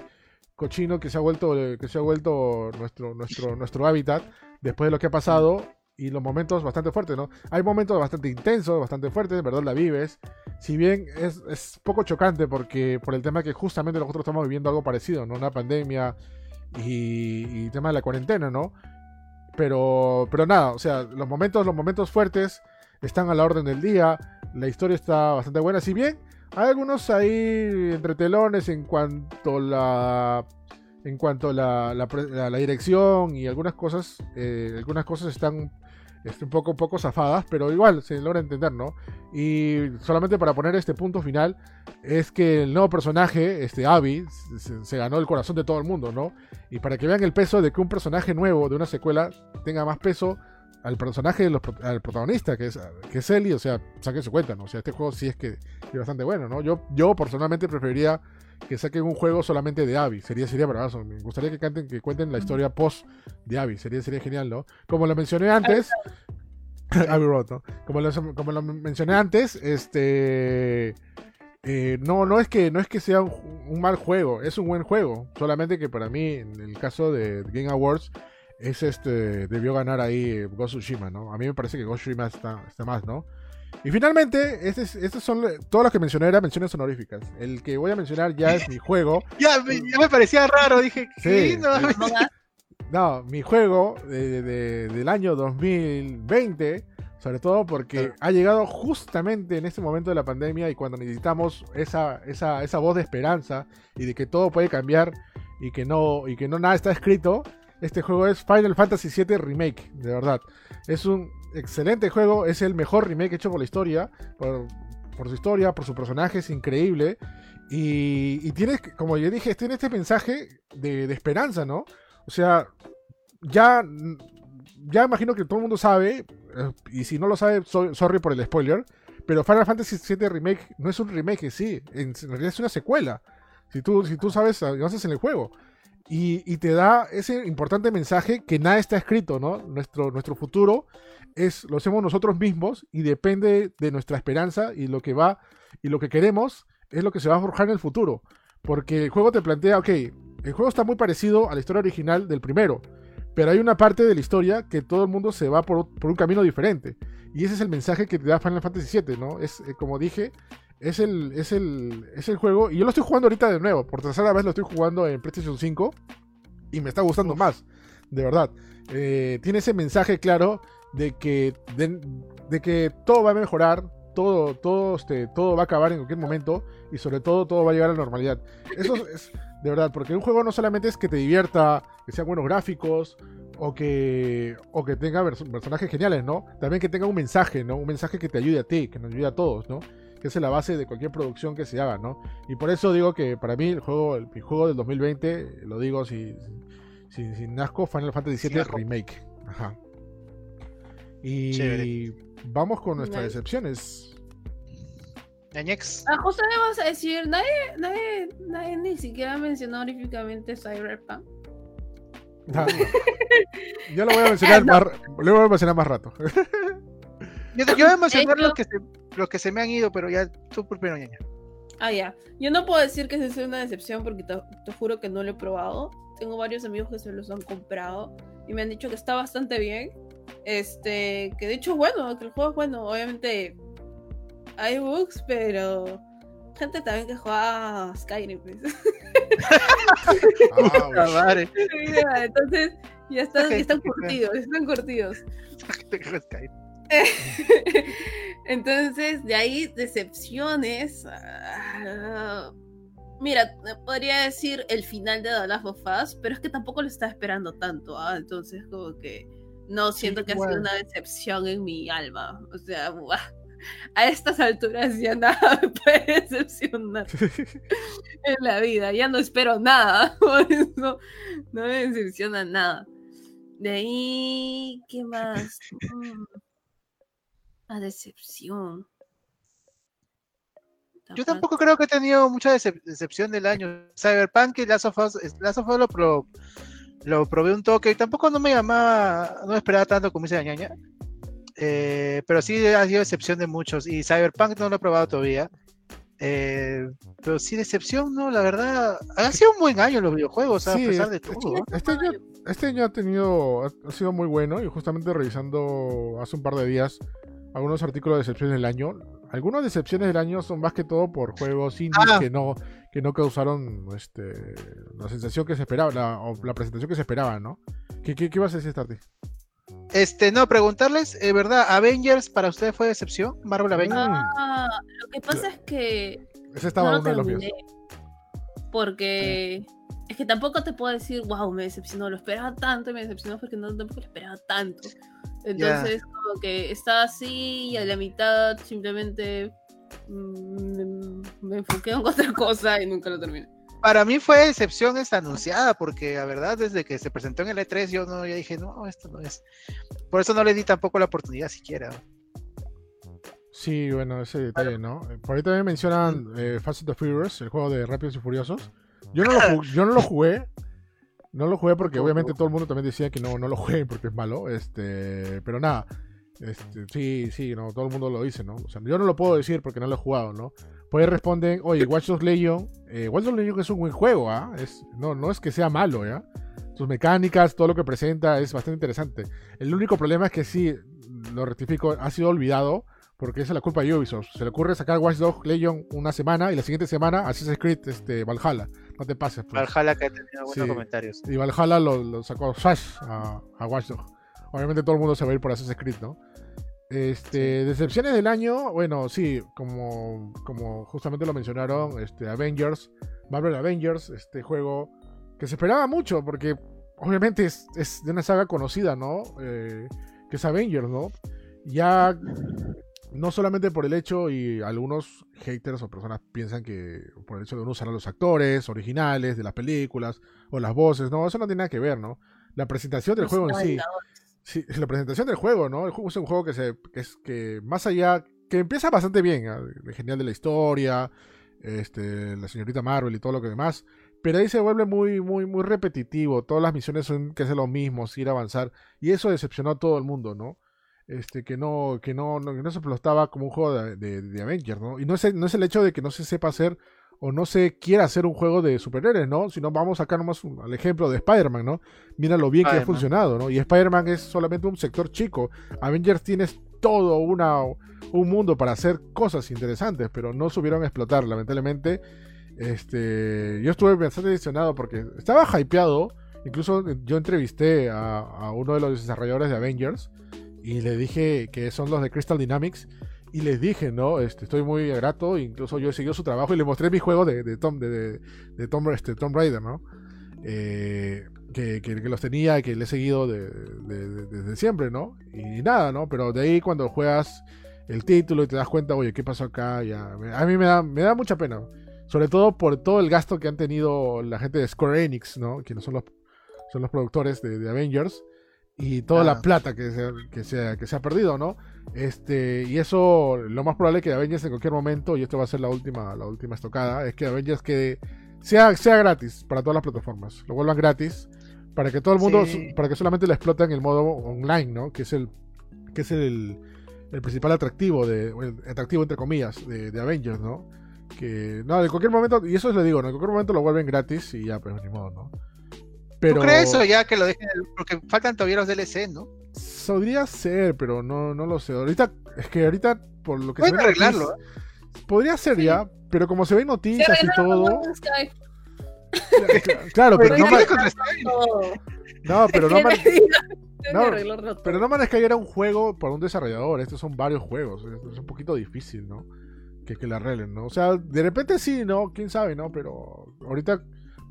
cochino que se ha vuelto que se ha vuelto nuestro nuestro nuestro hábitat después de lo que ha pasado y los momentos bastante fuertes, ¿no? Hay momentos bastante intensos, bastante fuertes, de verdad la vives. Si bien es, es poco chocante porque por el tema que justamente nosotros estamos viviendo algo parecido, ¿no? Una pandemia y, y tema de la cuarentena, ¿no? Pero, pero nada, o sea, los momentos, los momentos fuertes están a la orden del día. La historia está bastante buena. Si bien hay algunos ahí entretelones en cuanto la en cuanto pre- la- la dirección y algunas cosas eh, algunas cosas están este, un poco un poco zafadas pero igual se logra entender no y solamente para poner este punto final es que el nuevo personaje este Abby se, ganó el corazón de todo el mundo no y para que vean el peso de que un personaje nuevo de una secuela tenga más peso al personaje los al protagonista que es que es Ellie o sea saquen su cuenta no o sea este juego sí es que es bastante bueno no yo yo personalmente preferiría que saquen un juego solamente de Abby. Sería, sería bravazo. Me gustaría que canten, que cuenten la historia post de Abby. Sería, sería genial, ¿no? Como lo mencioné antes. <laughs> Abby Road, ¿no? Como lo, como lo mencioné antes, este. eh, no, no es que no es que sea un, mal juego, es un buen juego. Solamente que para mí, en el caso de Game Awards, es este. debió ganar ahí Ghost Tsushima, ¿no? A mí me parece que Ghost Tsushima está, está más, ¿no? Y finalmente, este es- estos son todos los que mencioné eran menciones honoríficas. El que voy a mencionar ya es mi juego. <laughs> Ya, me, ya me parecía raro, dije, Sí. No, Us, No, mi juego de- de- del año 2020, sobre todo porque Claro. ha llegado justamente en este momento de la pandemia y cuando necesitamos esa, esa, esa voz de esperanza y de que todo puede cambiar y que no, y que no nada está escrito. Este juego es Final Fantasy VII Remake, de verdad. Es un excelente juego, es el mejor remake hecho por la historia, por, su historia, por su personaje, es increíble. Y, y tienes, que- como ya dije, tiene este mensaje de, esperanza, ¿no? O sea, ya, ya imagino que todo el mundo sabe, eh, y si no lo sabe, so- sorry por el spoiler, pero Final Fantasy VII Remake no es un remake, sí, en realidad es una secuela. Si tú, si tú sabes, avanzas en el juego. Y, te da ese importante mensaje que nada está escrito, ¿no? Nuestro, nuestro futuro es, lo hacemos nosotros mismos y depende de nuestra esperanza y lo que va y lo que queremos es lo que se va a forjar en el futuro. Porque el juego te plantea, ok, el juego está muy parecido a la historia original del primero, pero hay una parte de la historia que todo el mundo se va por, por un camino diferente. Y ese es el mensaje que te da Final Fantasy VII, ¿no? Es, eh, como dije, es el, es, el, es el juego, y yo lo estoy jugando ahorita de nuevo, por tercera vez lo estoy jugando en PlayStation 5, y me está gustando más, de verdad. Eh, tiene ese mensaje claro de que, de, de que todo va a mejorar, todo, todo, este, todo va a acabar en cualquier momento, y sobre todo todo va a llegar a la normalidad. Eso es, de verdad, porque un juego no solamente es que te divierta, que sean buenos gráficos, o que, o que tenga perso- personajes geniales, ¿no? También que tenga un mensaje, ¿no? Un mensaje que te ayude a ti, que nos ayude a todos, ¿no? Que es la base de cualquier producción que se haga, ¿no? Y por eso digo que para mí el juego, el, mi juego del 2020, lo digo sin, sin, sin asco, Final Fantasy VII. Remake. Ajá. Y Chévere. vamos con nuestras Nice. decepciones. Ñañex. Ah, justo le vamos a decir, nadie, nadie, nadie ni siquiera mencionó honoríficamente Cyberpunk. Ah, <laughs> Yo lo voy a mencionar más, lo voy a mencionar más rato. Yo, voy a mencionar los que, se, los que se me han ido, pero ya tú primero, ñaña. Ah, ya. Yo no puedo decir que sea una decepción porque te, te juro que no lo he probado. Tengo varios amigos que se los han comprado y me han dicho que está bastante bien. Este, que de hecho es bueno, que el juego es bueno. Obviamente hay bugs, pero gente también que juega a Skyrim. pues. Ah. <laughs> Entonces ya están, ya están curtidos, ya están curtidos. <laughs> Entonces, de ahí decepciones. ah, mira, podría decir el final de The Last of Us, pero es que tampoco lo estaba esperando tanto. ¿ah? Entonces, como que no siento que ha sido una decepción en mi alma. O sea, buah, a estas alturas ya <laughs> nada me puede decepcionar <laughs> en la vida. Ya no espero nada. <laughs> Por eso no me decepciona nada. De ahí, ¿qué más? Mm, La decepción. Yo tampoco creo que he tenido mucha decep- decepción del año. Cyberpunk y Last of Us, Last of Us lo, pro- lo probé un toque y tampoco no me llamaba, no me esperaba tanto como dice la ñaña. Eh, pero sí ha sido decepción de muchos y Cyberpunk no lo he probado todavía. Eh, pero sí, decepción, no, la verdad. Ha sido un buen año los videojuegos, a pesar de es- todo. ¿no? Este año, este año ha tenido, ha, ha sido muy bueno y justamente revisando hace un par de días algunos artículos de decepciones del año. Algunas decepciones del año son más que todo por juegos indies Ah. que no que no causaron este, la sensación que se esperaba, la, o la presentación que se esperaba, ¿no? ¿Qué, qué, qué ibas a decir, Starty? Este, no, preguntarles, eh, ¿verdad? ¿Avengers para ustedes fue decepción? ¿Marvel Avengers? Ah, lo que pasa es que Ese estaba no lo uno de los míos. Porque es que tampoco te puedo decir, wow, me decepcionó, lo esperaba tanto y me decepcionó porque no tampoco lo esperaba tanto. Entonces, como que estaba así y a la mitad simplemente mm, me, me enfoqué en <laughs> otra cosa y nunca lo terminé. Para mí fue decepción esta anunciada, porque la verdad, desde que se presentó en el E3, yo no, ya dije, no, esto no es. Por eso no le di tampoco la oportunidad siquiera. Sí, bueno, ese detalle, ¿no? Por ahí también mencionan eh, Fast and the Furious, el juego de Rápidos y Furiosos. Yo no lo, <laughs> ju- yo no lo jugué. No lo jugué porque No, obviamente no. todo el mundo también decía que no, no lo juegue porque es malo. Este, pero nada. Este, sí, sí, no, todo el mundo lo dice, ¿no? O sea, yo no lo puedo decir porque no lo he jugado, ¿no? Pues responden, oye, Watch Dogs Legion, eh, Watch Dogs Legion es un buen juego, ¿ah? Es, no, no es que sea malo, ¿ya? Sus mecánicas, todo lo que presenta es bastante interesante. El único problema es que sí, lo rectifico, ha sido olvidado porque esa es la culpa de Ubisoft. Se le ocurre sacar Watch Dogs Legion una semana y la siguiente semana Assassin's Creed este, Valhalla. No te pases, pues. Valhalla que ha tenido buenos Sí. comentarios. Y Valhalla lo, lo sacó Sash a, a Watch Dogs. Obviamente todo el mundo se va a ir por Assassin's Creed, ¿no? Este, decepciones del año, bueno, sí, como, como justamente lo mencionaron, este, Avengers, Marvel Avengers, este juego que se esperaba mucho, porque obviamente es, es de una saga conocida, ¿no? Eh, que es Avengers, ¿no? Ya no solamente por el hecho, y algunos haters o personas piensan que por el hecho de no usar a los actores originales de las películas o las voces, no, eso no tiene nada que ver, ¿no? La presentación del Los juego en sí. Sí, la presentación del juego, ¿no? El juego es un juego que se que es que más allá que empieza bastante bien, ¿ah? genial de la historia, este, la señorita Marvel y todo lo que demás, pero ahí se vuelve muy muy muy repetitivo, todas las misiones son que hacer lo mismo, ir a avanzar y eso decepcionó a todo el mundo, ¿no? Este que no que no no, que no se explotaba como un juego de, de, de Avengers, ¿no? Y no es el- no es el hecho de que no se sepa hacer o no se quiera hacer un juego de superhéroes, ¿no? Sino vamos a sacar nomás un- al ejemplo de Spider-Man, ¿no? Mira lo bien que ha funcionado, ¿no? Y Spider-Man es solamente un sector chico. Avengers tienes todo una, un mundo para hacer cosas interesantes, pero no supieron explotar, lamentablemente. Este, yo estuve bastante decepcionado porque estaba hypeado. Incluso yo entrevisté a, a uno de los desarrolladores de Avengers y le dije que son los de Crystal Dynamics. Y les dije, ¿no? Este, estoy muy grato. Incluso yo he seguido su trabajo y le mostré mi juego de, Tom, de, de, Tomb, este, Tomb Raider, ¿no? Eh, que, los tenía que le he seguido de- de- de- desde siempre, ¿no? Y nada, ¿no? Pero de ahí cuando juegas el título y te das cuenta, oye, ¿qué pasó acá? Ya, a mí me da, me da mucha pena. Sobre todo por todo el gasto que han tenido la gente de Square Enix, ¿no? Quienes son los, son los productores de Avengers. Y toda Ah. la plata que se, que, se, que se ha perdido, ¿no? Este, y eso, lo más probable es que Avengers en cualquier momento, y esto va a ser la última, la última estocada, es que Avengers quede, sea, sea gratis para todas las plataformas. Lo vuelvan gratis para que todo el mundo, Sí. para que solamente lo exploten en el modo online, ¿no? Que es el, que es el, el principal atractivo de, el atractivo entre comillas, de, de Avengers, ¿no? Que, no, en cualquier momento, y eso le digo, ¿no? En cualquier momento lo vuelven gratis y ya, pues ni modo, ¿no? Pero, ¿Tú crees eso ya que lo dejen? Porque faltan todavía los DLC, ¿no? Podría ser, pero no, no lo sé. Ahorita, es que ahorita, por lo que Pueden se ve arreglarlo, noticias- Podría ser Sí. ya, pero como se ven Se noticias y todo. No Man's Sky. <laughs> Claro, pero Pero no. Todo. no, pero no, ¿Qué man- me todo. Pero no manes que era un juego por un desarrollador, estos son varios juegos, es, es un poquito difícil, ¿no? Que, que la arreglen, ¿no? O sea, de repente sí, ¿no? Quién sabe, ¿no? Pero ahorita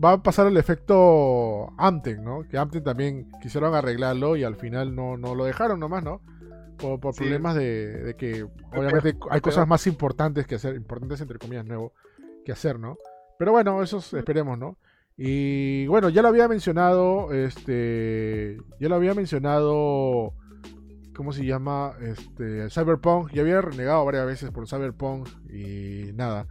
va a pasar el efecto Amten, ¿no? Que Amten también quisieron arreglarlo y al final no, no lo dejaron nomás, ¿no? Por, por Sí. problemas de, de que obviamente hay cosas más importantes que hacer, importantes entre comillas, nuevo, que hacer, ¿no? Pero bueno, eso es- esperemos, ¿no? Y bueno, ya lo había mencionado, este, ya lo había mencionado, ¿cómo se llama? Este, Cyberpunk, ya había renegado varias veces por Cyberpunk y nada.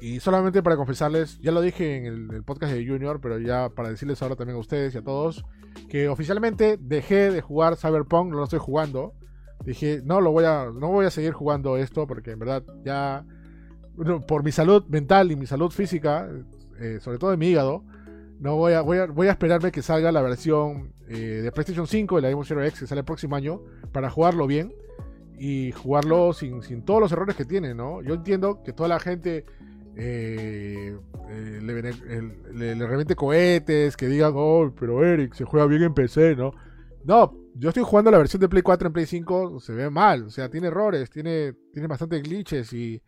Y solamente para confesarles, ya lo dije en el, podcast de Junior, pero ya para decirles ahora también a ustedes y a todos, que oficialmente dejé de jugar Cyberpunk, no lo estoy jugando. Dije, no lo voy a, no voy a seguir jugando esto porque en verdad ya por mi salud mental y mi salud física, eh, sobre todo de mi hígado, no voy a, voy a, voy a esperarme que salga la versión eh, de PlayStation 5 de la Xbox Series X que sale el próximo año para jugarlo bien y jugarlo sin, sin todos los errores que tiene, ¿no? Yo entiendo que toda la gente eh, eh, le, reviente cohetes, que digan, oh, pero Eric, se juega bien en PC, ¿no? No, yo estoy jugando la versión de Play 4 en Play 5, se ve mal, o sea, tiene errores, tiene, tiene bastantes glitches y,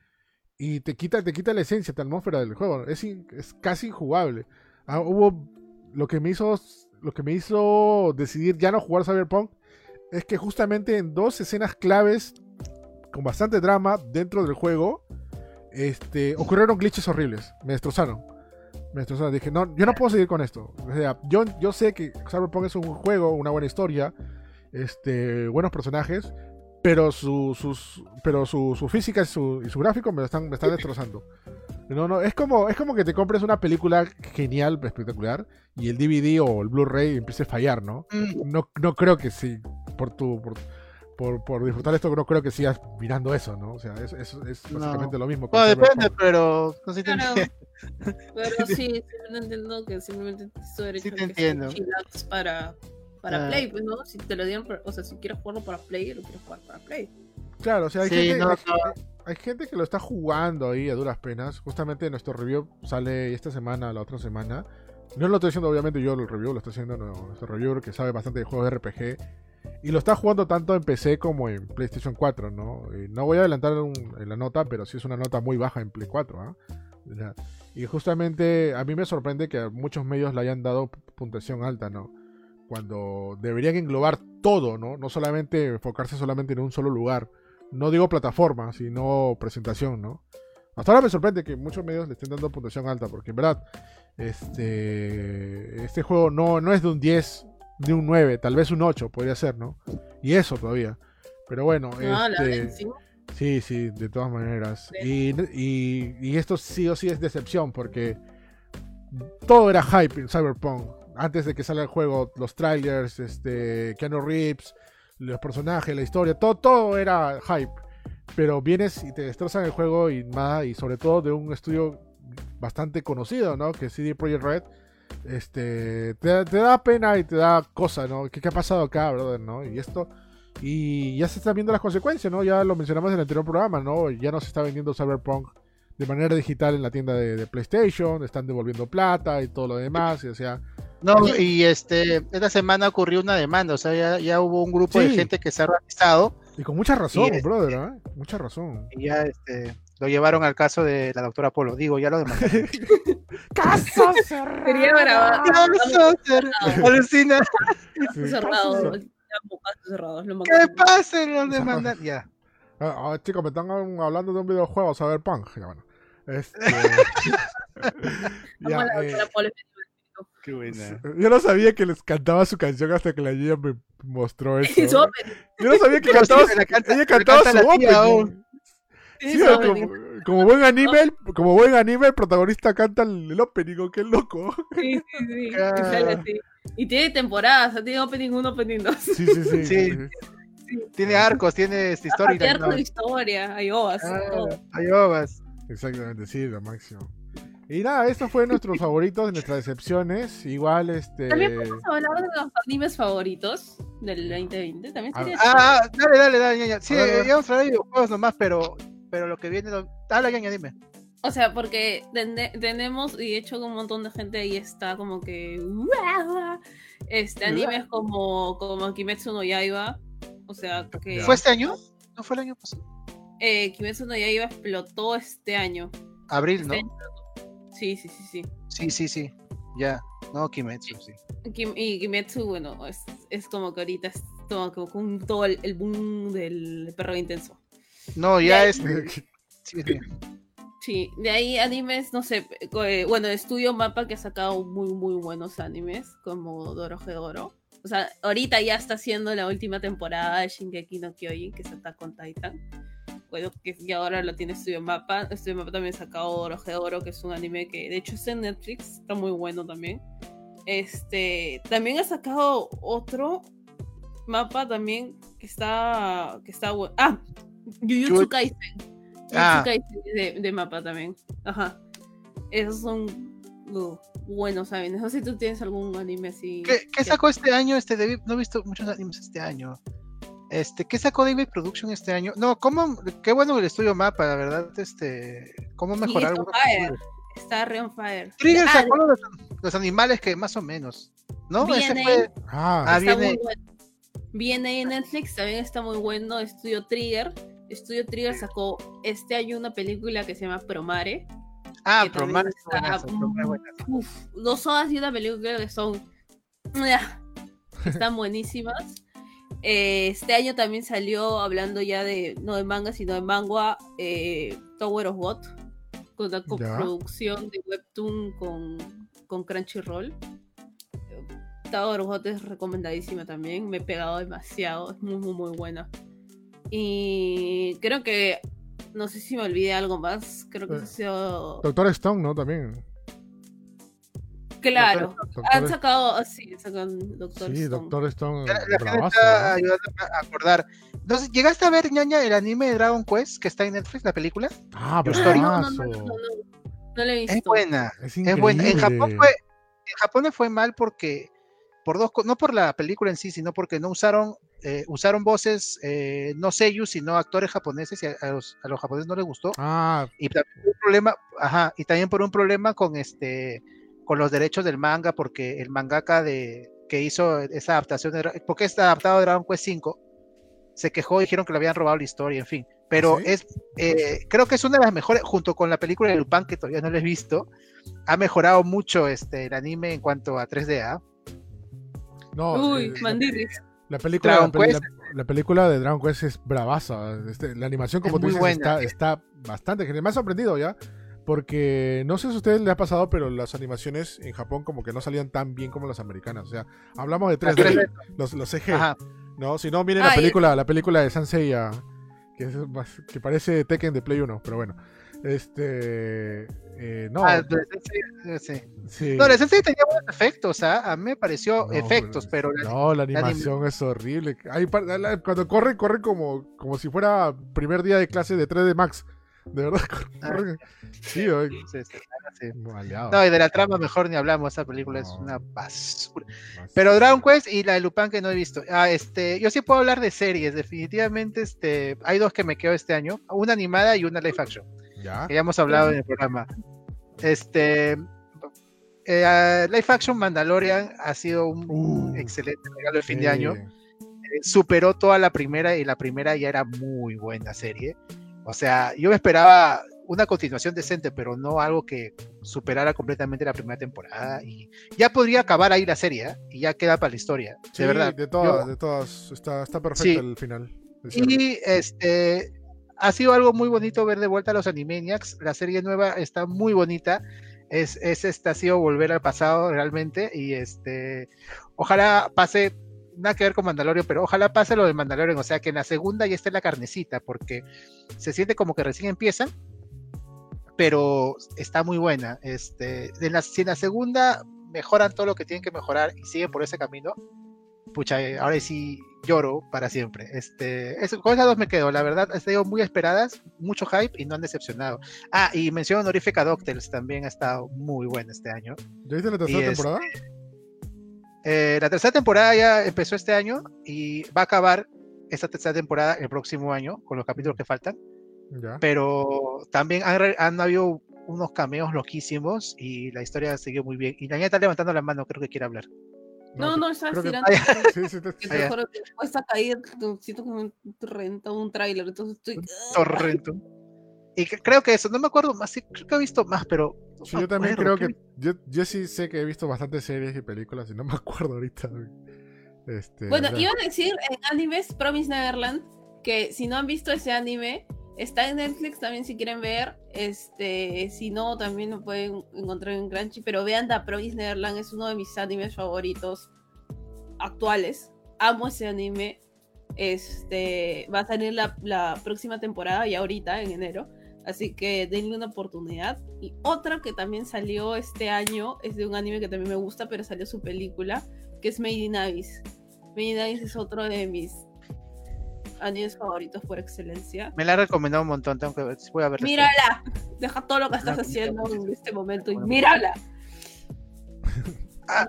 y te quita, te quita la esencia, la atmósfera del juego. Es, es casi injugable. Ah, hubo lo que me hizo lo que me hizo decidir ya no jugar Cyberpunk es que justamente en dos escenas claves con bastante drama dentro del juego este ocurrieron glitches horribles, me destrozaron. Me destrozaron, dije, "No, yo no puedo seguir con esto." O sea, yo yo sé que Cyberpunk es un juego, una buena historia, este buenos personajes, pero su, sus, pero su, su física y su, y su gráfico me están, me están destrozando. No, no, es como, es como que te compres una película genial, espectacular, y el DVD o el Blu-ray empiece a fallar, ¿no? Mm, No, no creo que sí, por tu, por, por, por disfrutar esto, no creo que sigas mirando eso, ¿no? O sea, es, es, es No. básicamente lo mismo. Bueno, depende, pero no sé si te Claro. entiendo. <laughs> Pero <laughs> sí, sí, no entiendo que simplemente derecho Sí te que entiendo. para, para Ah. Play, pues no, si te lo dieron, o sea, si quieres jugarlo para Play, lo quieres jugar para Play. Claro, o sea, hay, Sí, gente, no, hay, no. hay gente que lo está jugando ahí a duras penas. Justamente nuestro review sale esta semana, la otra semana. No lo estoy haciendo obviamente yo el review, lo está haciendo no- nuestro reviewer que sabe bastante de juegos de RPG. Y lo está jugando tanto en PC como en PlayStation 4, ¿no? Y no voy a adelantar en la nota, pero sí es una nota muy baja en Play 4, ¿ah? Ya. Y justamente a mí me sorprende que a muchos medios le hayan dado puntuación alta, ¿no? Cuando deberían englobar todo, ¿no? No solamente enfocarse solamente en un solo lugar. No digo plataforma, sino presentación, ¿no? Hasta ahora me sorprende que muchos medios le estén dando puntuación alta, porque en verdad, este, este juego no, no es de un 10, de un 9, tal vez un 8 podría ser, ¿no? Y eso todavía. Pero bueno, No, este, sí. Sí, sí, de todas maneras. Y, y, y esto sí o sí es decepción porque todo era hype en Cyberpunk. Antes de que salga el juego, los trailers, este, Keanu Reeves, los personajes, la historia, todo, todo era hype. Pero vienes y te destrozan el juego y nada, y sobre todo de un estudio bastante conocido, ¿no? Que es CD Projekt Red. Este, te, te da pena y te da cosa, ¿no? ¿Qué, qué ha pasado acá, brother, no? Y esto, y ya se están viendo las consecuencias, ¿no? Ya lo mencionamos en el anterior programa, ¿no? Ya no se está vendiendo Cyberpunk de manera digital en la tienda de, de PlayStation, están devolviendo plata y todo lo demás, y, o sea, No, y este, esta semana ocurrió una demanda, o sea, ya, ya hubo un grupo de Sí. gente que se ha organizado y con mucha razón, Y, brother, ¿eh? Mucha razón. y ya este, lo llevaron al caso de la doctora Polo. Digo, ya lo demandaron. <laughs> ¡Caso cerrado! Grabar. Alucina. Sí, cerrado. caso ya, caso cerrado, ¿Qué que- pasa? Los demandan. Ya. Ah, ah, chicos, me están hablando de un videojuego, Cyberpunk. Ya, bueno. Este... <laughs> Ya, eh. Qué buena. yo no sabía que les cantaba su canción hasta que la Gina me mostró <laughs> eso. Su Yo no sabía que cantaba, canta- ella cantaba canta su opening. Sí, Sí, como, buen anime, el- como buen anime, el protagonista canta el, el opening, oh, qué loco. Sí, sí, sí. <laughs> Ah. Y tiene temporadas, o sea, tiene opening 1, opening 2. Sí, sí, sí. Sí. Tiene arcos, tiene esta historia. Hay arco de historia, hay ovas. Hay ovas. Exactamente, sí, lo máximo. Y nada, estos fueron nuestros <laughs> favoritos, nuestras decepciones. Igual, este. También podemos hablar de los animes favoritos del 2020. También Ah, sería Ah, ah, dale, dale, dale, ñaña. Sí, A ver, a ver. ya vamos a hablar de videojuegos nomás, pero, pero lo que viene. Lo... Dale, ñaña, dime. O sea, porque tenemos, y de hecho un montón de gente ahí está como que... Este animes como, como Kimetsu no Yaiba. O sea, que. ¿Fue este año? ¿No fue el año pasado? Eh, Kimetsu no Yaiba explotó este año. Abril, ¿no? Este año. Sí, sí, sí, sí. Sí, sí, sí. Ya. No, Kimetsu, sí. Kim- y Kimetsu, bueno, es, es como que ahorita es como con todo el, el boom del perro intenso. No, Ya, ya es. <laughs> Sí, de ahí animes, no sé, eh, bueno, Estudio Mapa que ha sacado muy, muy buenos animes, como Dorohedoro. O sea, ahorita ya está haciendo la última temporada de Shingeki no Kyojin, que es Attack on Titan. Bueno, que ya ahora lo tiene Estudio Mapa. Estudio Mapa también ha sacado Dorohedoro, que es un anime que de hecho es en Netflix, está muy bueno también. Este, también ha sacado otro mapa también que está, que está. Ah, Jujutsu Kaisen. Jujutsu Ah. Kaisen de, de mapa también. Ajá. Esos son uh, buenos animes. No sé si tú tienes algún anime así. ¿Qué, sacó este año este David? No he visto muchos animes este año. Este, ¿qué sacó David Production este año? No, cómo, qué bueno el estudio mapa, la verdad, este, cómo mejorar está re on fire. Trigger Ah, sacó los, los animales que más o menos, ¿no? Ese Viene. fue, Ah, Ah, está viene- muy bueno. Viene en Netflix, también está muy bueno. Estudio Trigger. Estudio Trigger sacó este año una película que se llama Promare. ah, Promare buenazo, está- Promare buenazo. Uf, dos horas y una película que son. Están buenísimas. Eh, este año también salió, hablando ya de no de manga, sino de manga, eh, Tower of God, con la coproducción de Webtoon con, con Crunchyroll. Tower of God es recomendadísima también, me he pegado demasiado, es muy, muy, muy buena. Y creo que, no sé si me olvidé algo más, creo que Eh, eso ha sido... Doctor Stone, ¿no? También. Claro, Doctor- han sacado, sí, sacan Doctor sí, Stone. Doctor Stone. La, la gente está ¿no? ayudando a acordar. Sé, ¿Llegaste a ver, ñaña, el anime de Dragon Quest que está en Netflix, la película? Ah, Story. no, no, no, no, no, no lo he visto. Es buena. Es Es buena. En Japón fue, en Japón le fue mal porque por dos, no por la película en sí, sino porque no usaron, eh, usaron voces eh, no seiyuu, sino actores japoneses y a, a los, a los japoneses no les gustó. Ah, Y también por un problema, ajá, y también por un problema con este, con los derechos del manga, porque el mangaka de que hizo esa adaptación, de, porque está adaptado a Dragon Quest 5, se quejó y dijeron que le habían robado la historia, en fin. Pero ¿Sí? es, eh, creo que es una de las mejores, junto con la película de Lupin, que todavía no la he visto, ha mejorado mucho este, el anime en cuanto a 3D. No. Uy, eh, Mandirris. La película, la, película de Dragon Quest es bravaza. Este, la animación, como Es tú dices, buena. está, está bastante genial. Me ha sorprendido ya. Porque no sé si a ustedes les ha pasado, pero las animaciones en Japón como que no salían tan bien como las americanas. O sea, hablamos de 3D, 3D. los, los CG, Ajá. ¿no? Si no, miren la película, la película de Sanseiya, que, es más- que parece Tekken de Play 1, pero bueno. Este... eh, no, Ah, de- de- sí, sí. sí. No, la esencia tenía buenos efectos, ¿ah? a mí me pareció No, efectos, pero la- No, la la animación es horrible. Hay la- cuando corre, corre como, como si fuera primer día de clase de 3D Max. De verdad. <laughs> Ah. corre. Sí, oye, sí, sí, sí. No, y de la trama mejor ni hablamos, esa película es No. una basura. Más- Pero Dragon Quest y la de Lupin que no he visto. Ah, este, yo sí puedo hablar de series, definitivamente este, hay dos que me quedo este año, una animada y una live action, ¿Ya? que ya hemos hablado en el programa. Este, eh, live action Mandalorian ha sido un Uh, excelente regalo de fin de sí. año. Eh, superó toda la primera y la primera ya era muy buena serie. O sea, yo me esperaba una continuación decente, pero no algo que superara completamente la primera temporada. Y ya podría acabar ahí la serie, ¿eh? y ya queda para la historia, Sí, de verdad. De todas, Yo- de todas. Está, está perfecto Sí. el final. el y este ha sido algo muy bonito ver de vuelta a los Animaniacs. La serie nueva está muy bonita. Es, es este ha sido volver al pasado realmente. Y este ojalá pase. Nada que ver con Mandalorian, pero ojalá pase lo de Mandalorian, o sea que en la segunda ya esté la carnecita, porque se siente como que recién empiezan, pero está muy buena. Este, en la, si en la segunda mejoran todo lo que tienen que mejorar y siguen por ese camino, pucha, ahora sí lloro para siempre. Este, eso, con esas dos me quedo, la verdad, han sido muy esperadas, mucho hype y no han decepcionado. Ah, y mención honorífica Doctors también ha estado muy buena este año. ¿Ya viste la tercera y es- temporada? Eh, la tercera temporada ya empezó este año y va a acabar esta tercera temporada el próximo año con los capítulos que faltan. Ya. Pero también han, han habido unos cameos loquísimos y la historia siguió muy bien. Y la niña está levantando la mano, creo que quiere hablar. No, no, que- estirando. Sí, sí, te- juro que después esta caída siento como un renta un tráiler, entonces estoy... Torrento. Y que- creo que eso, no me acuerdo más, sí, creo que he visto más, pero. no Sí, yo también creo que. Yo, yo sí sé que he visto bastantes series y películas y no me <laughs> acuerdo ahorita. Este, Bueno, iban a decir en animes Promise Neverland que si no han visto ese anime, está en Netflix también si quieren ver. Este, si no, también lo pueden encontrar en Crunchy. Pero vean The Promise Neverland, es uno de mis animes favoritos actuales. Amo ese anime. Este va a salir la, la próxima temporada y ahorita, en enero. Así que denle una oportunidad. Y otra que también salió este año es de un anime que también me gusta, pero salió su película, que es Made in Abyss. Made in Abyss es otro de mis animes favoritos por excelencia. Me la ha recomendado un montón, tengo que ver, voy a ver. Mírala, deja todo lo que estás haciendo en este momento y mírala. Ah,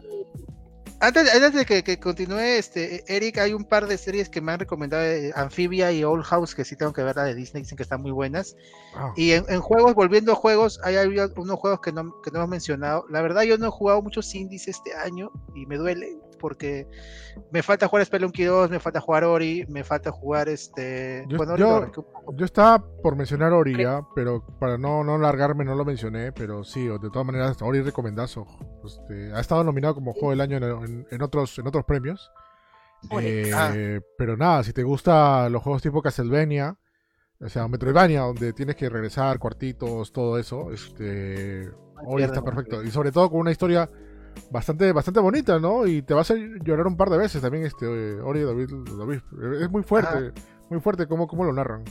Antes, antes de que, que continúe, este, Eric, hay un par de series que me han recomendado, eh, Amphibia y Old House, que sí tengo que ver la de Disney, dicen que están muy buenas. Y en, en juegos, volviendo a juegos, hay, hay unos juegos que no, que no hemos mencionado. La verdad, yo no he jugado muchos indies este año y me duele porque me falta jugar Spelunky 2, me falta jugar Ori, me falta jugar este. Yo- bueno, yo- estaba por mencionar Ori ya, pero para no, no largarme no lo mencioné, pero sí, de todas maneras, Ori recomendazo. Este, ha estado nominado como juego del año en, en- en otros, en otros premios. Eh, Ah. Pero nada, si te gustan los juegos tipo Castlevania, o sea, Metroidvania, donde tienes que regresar, cuartitos, todo eso, este, Ori está perfecto. Y sobre todo con una historia bastante, bastante bonita, ¿no? Y te va a hacer llorar un par de veces también este eh, Ori David, David. Es muy fuerte, muy fuerte cómo, cómo lo narran.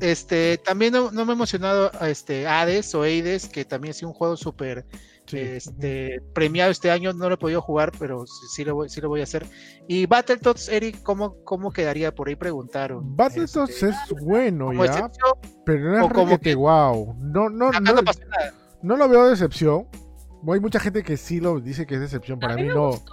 Este, también no, no me he emocionado a este Hades o Hades, que también es un juego súper Sí. este, premiado este año, no lo he podido jugar, pero sí, sí lo, voy, sí lo voy a hacer. Y Battletoads, Eric, ¿cómo, cómo quedaría? Por ahí preguntaron. Battletoads Este, es bueno como ya, pero no es como que- wow. No, no, no, no pasó nada. no lo veo de decepción. Hay mucha gente que sí lo dice que es decepción. Para a mí, mí me no. gustó,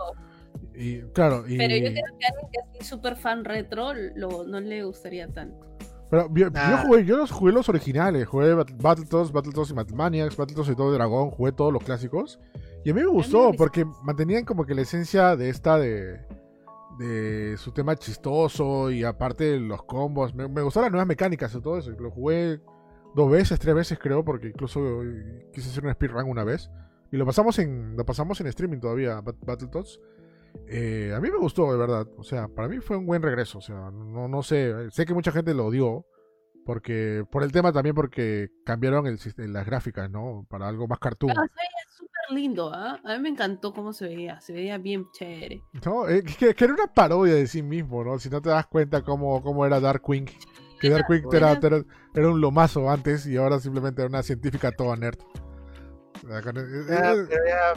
Y, claro, y, pero yo creo que a alguien que es súper fan retro lo, no le gustaría tanto. pero yo, yo jugué, yo los jugué los originales. Jugué Bat- Battletoads, Battletoads y Battlemaniacs, Battletoads y todo Dragón. Jugué todos los clásicos. Y a mí me gustó gustó. porque mantenían como que la esencia de esta de de su tema chistoso y aparte los combos. Me, me gustaron las nuevas mecánicas y todo eso. Lo jugué dos veces, tres veces creo, porque incluso eh, quise hacer un speedrun una vez. Y lo pasamos en lo pasamos en streaming todavía, Bat- Battletoads. Eh, a mí me gustó, de verdad. O sea, para mí fue un buen regreso. O sea, no, no sé. Sé que mucha gente lo odió. Porque, por el tema también, porque cambiaron el, las gráficas, ¿no? Para algo más cartoon. Pero se veía súper lindo, ¿ah? A mí me encantó cómo se veía, se veía bien chévere. No, eh, que, que era una parodia de sí mismo, ¿no? Si no te das cuenta cómo, cómo era Darkwing. Que Darkwing era, era, era un lomazo antes y ahora simplemente era una científica toda nerd. Con- eh, Ya, eh, pero ya,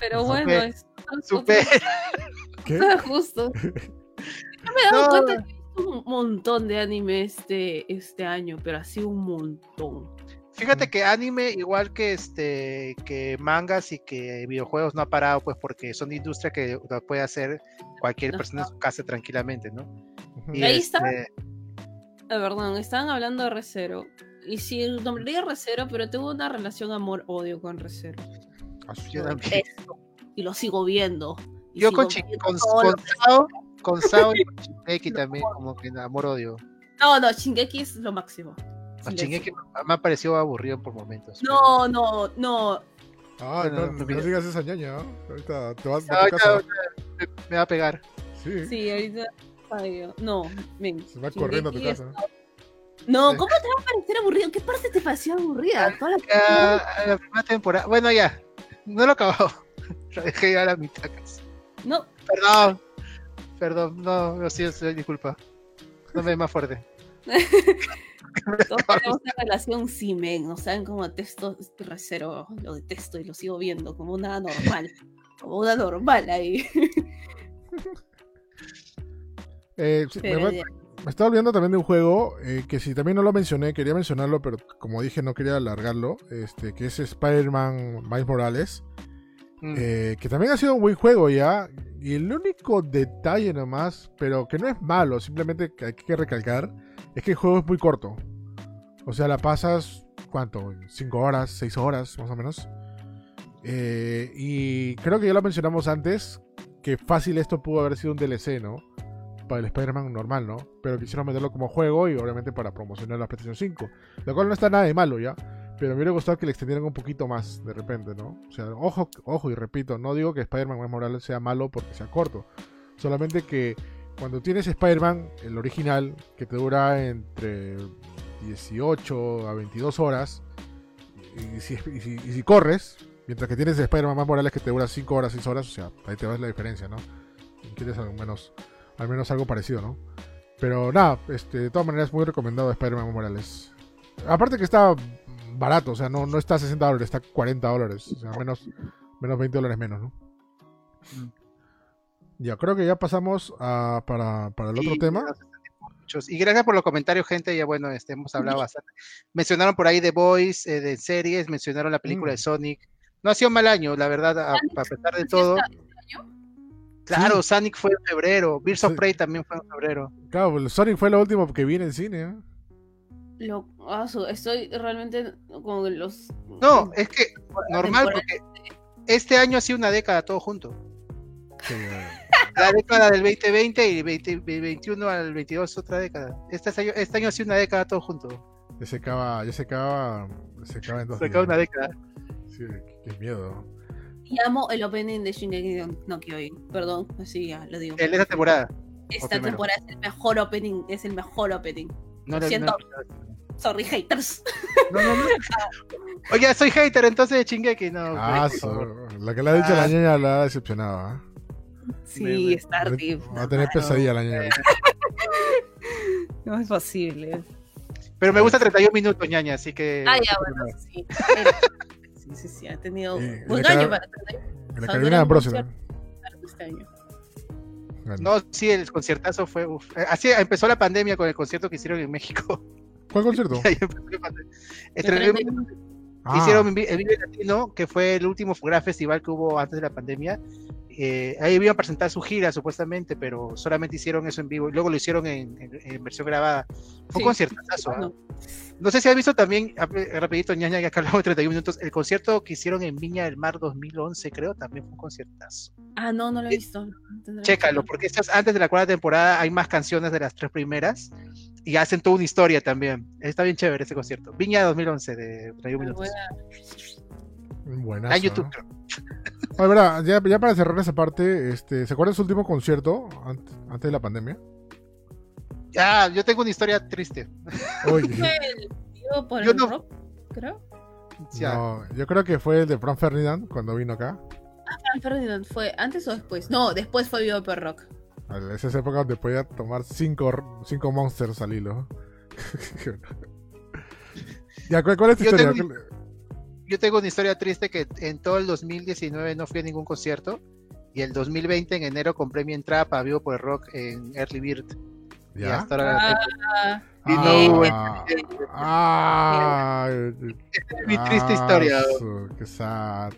Pero Ajá. bueno, es supe. <laughs> ¿Qué? justo. <laughs> Yo me he dado No. cuenta que he visto un montón de anime este, este año, pero así un montón. Fíjate que anime, igual que este, que mangas y que videojuegos no ha parado, pues porque son industria que lo puede hacer cualquier persona en su casa tranquilamente, ¿no? Y Ahí está. este, Ah, perdón, estaban hablando de Recero. Y sí, nombraría Recero, pero tengo una relación amor-odio con Recero. Ah, su yo también. Y lo sigo viendo. y Yo sigo con, viendo con, con Sao, con Sao y con <laughs> Shingeki también, como que amor odio. No, no, Shingeki es lo máximo. A Sí, Shingeki me ha parecido aburrido por momentos. No, no, no. Bueno, no, no, mira. digas esa ñaña. ¿no? Ahorita te vas pero- a casa. me, me va a pegar. Sí, Sí, ahorita. ay, Dios. No, men. se va corriendo a tu casa. es- No. ¿cómo te va a parecer aburrido? ¿Qué parte te pareció aburrida? Toda la- primera temporada. Bueno, ya. No lo acabado. <laughs> Lo dejé ya a la mitad casi. No, Perdón. Perdón, no, lo siento, disculpa. No me más fuerte. <laughs> todos tenemos <laughs> una relación sí, men. No saben cómo detesto este recero. Lo detesto y lo sigo viendo como una normal. Como una normal ahí. Eh, sí, me, ya. Me estaba olvidando también de un juego eh, que si también no lo mencioné, quería mencionarlo, pero como dije no quería alargarlo, este, que es Spider-Man Miles Morales, Mm. eh, que también ha sido un buen juego ya, y el único detalle nomás, pero que no es malo, simplemente que hay que recalcar, es que el juego es muy corto. O sea, la pasas, ¿cuánto? ¿5 horas? ¿6 horas más o menos? Eh, y creo que ya lo mencionamos antes, que fácil esto pudo haber sido un DLC, ¿no? El Spider-Man normal, ¿no? Pero quisieron meterlo como juego y obviamente para promocionar la PlayStation 5. Lo cual no está nada de malo ya. Pero me hubiera gustado que le extendieran un poquito más de repente, ¿no? O sea, ojo, ojo y repito, no digo que Spider-Man Miles Morales sea malo porque sea corto. Solamente que cuando tienes Spider-Man, el original, que te dura entre 18 a 22 horas, y si, y si- corres, mientras que tienes Spider-Man Morales que te dura 5 horas, 6 horas, o sea, ahí te ves la diferencia, ¿no? Quieres al menos, al menos algo parecido, ¿no? Pero nada, este, de todas maneras, muy recomendado Spider-Man Morales. Aparte que está barato, o sea, no, no está a 60 dólares, está a 40 dólares, o sea, menos, menos 20 dólares menos, ¿no? Ya, creo que ya pasamos a, para, para el otro Sí, tema. Y gracias por los comentarios, gente. Ya bueno, este, hemos hablado bastante. Mencionaron por ahí The Boys, eh, de series, mencionaron la película Mm. de Sonic. No ha sido mal año, la verdad, a, a pesar de ¿Sí todo. año? Claro, Sonic fue en febrero, Birds of. Prey también fue en febrero. Claro, el Sonic fue lo último que vi en el cine, ¿eh? Lo, ah, estoy realmente con los. No, es que normal, temporada. porque este año ha sido una década todo junto. Sí, La década del 2020 y 20 21 al 22 es otra década. Este año, este año ha sido una década todo junto. ya se acaba, ya se acaba, se acaba en dos Se acaba días. una década. Sí, qué miedo. Y amo el opening de Shingeki no- no Kyojin. Perdón, así ya lo digo. En esta temporada. Esta temporada es el mejor opening. Es el mejor opening. No, le- Siento- no- Sorry, haters. no, no, no. Oye, soy hater entonces de Chingeki, no. Ah, favor. la que le ha dicho la Ah. ñaña la ha decepcionado, ¿ah? Sí, Me- me- Stardew. Va a tener pesadilla la ñaña. No es posible. Pero me gusta 31 minutos, ñaña, así que. Ah, ya, bueno, sí. Sí, sí, sí, ha tenido y buen año para En la Carolina Ambrosio. este año. ¿no? Sí, el conciertazo fue. uf. Eh, Así empezó la pandemia con el concierto que hicieron en México. <laughs> ¿Cuál concierto? <laughs> Ahí empezó la pandemia. El Entre- 31. Ah, Hicieron el Vive Latino, que fue el último gran festival que hubo antes de la pandemia. Eh, ahí iban a presentar su gira, supuestamente, pero solamente hicieron eso en vivo. Y luego lo hicieron en, en- en versión grabada. Fue Sí. un conciertazo. ¿ah? No. Sé si has visto también, ap- rapidito, ñaña, ya que hablamos de 31 minutos, el concierto que hicieron en Viña del Mar 2011, creo, también fue un conciertazo. Ah, no, no lo he visto. Chécalo, porque estas, antes de la cuarta temporada hay más canciones de las tres primeras y hacen toda una historia también. Está bien chévere ese concierto. Viña 2011 de 31 Muy minutos. buena. buenazo, Ah, YouTube, creo. Verdad, ya, ya para cerrar esa parte, este, ¿se acuerdan de su último concierto ant- antes de la pandemia? Ah, yo tengo una historia triste. Oye, ¿Fue el tío por Yo el no- rock? Creo. Ya. no, yo creo que fue el de Fran Ferdinand cuando vino acá. Frank Ferdinand fue antes o después. No, después fue Vivo por Rock. Esa es época donde podía tomar cinco, cinco monsters al hilo. <laughs> ya, ¿cuál, cuál es tu Yo historia? tengo- Yo tengo una historia triste que en todo el 2019 no fui a ningún concierto y el 2020 en enero compré mi entrada para Vivo por el Rock en Early Bird. Y ¿Ya? hasta ahora Ah, y no Ah, hubo- ah, <laughs> mi triste ah, historia. su- qué sad.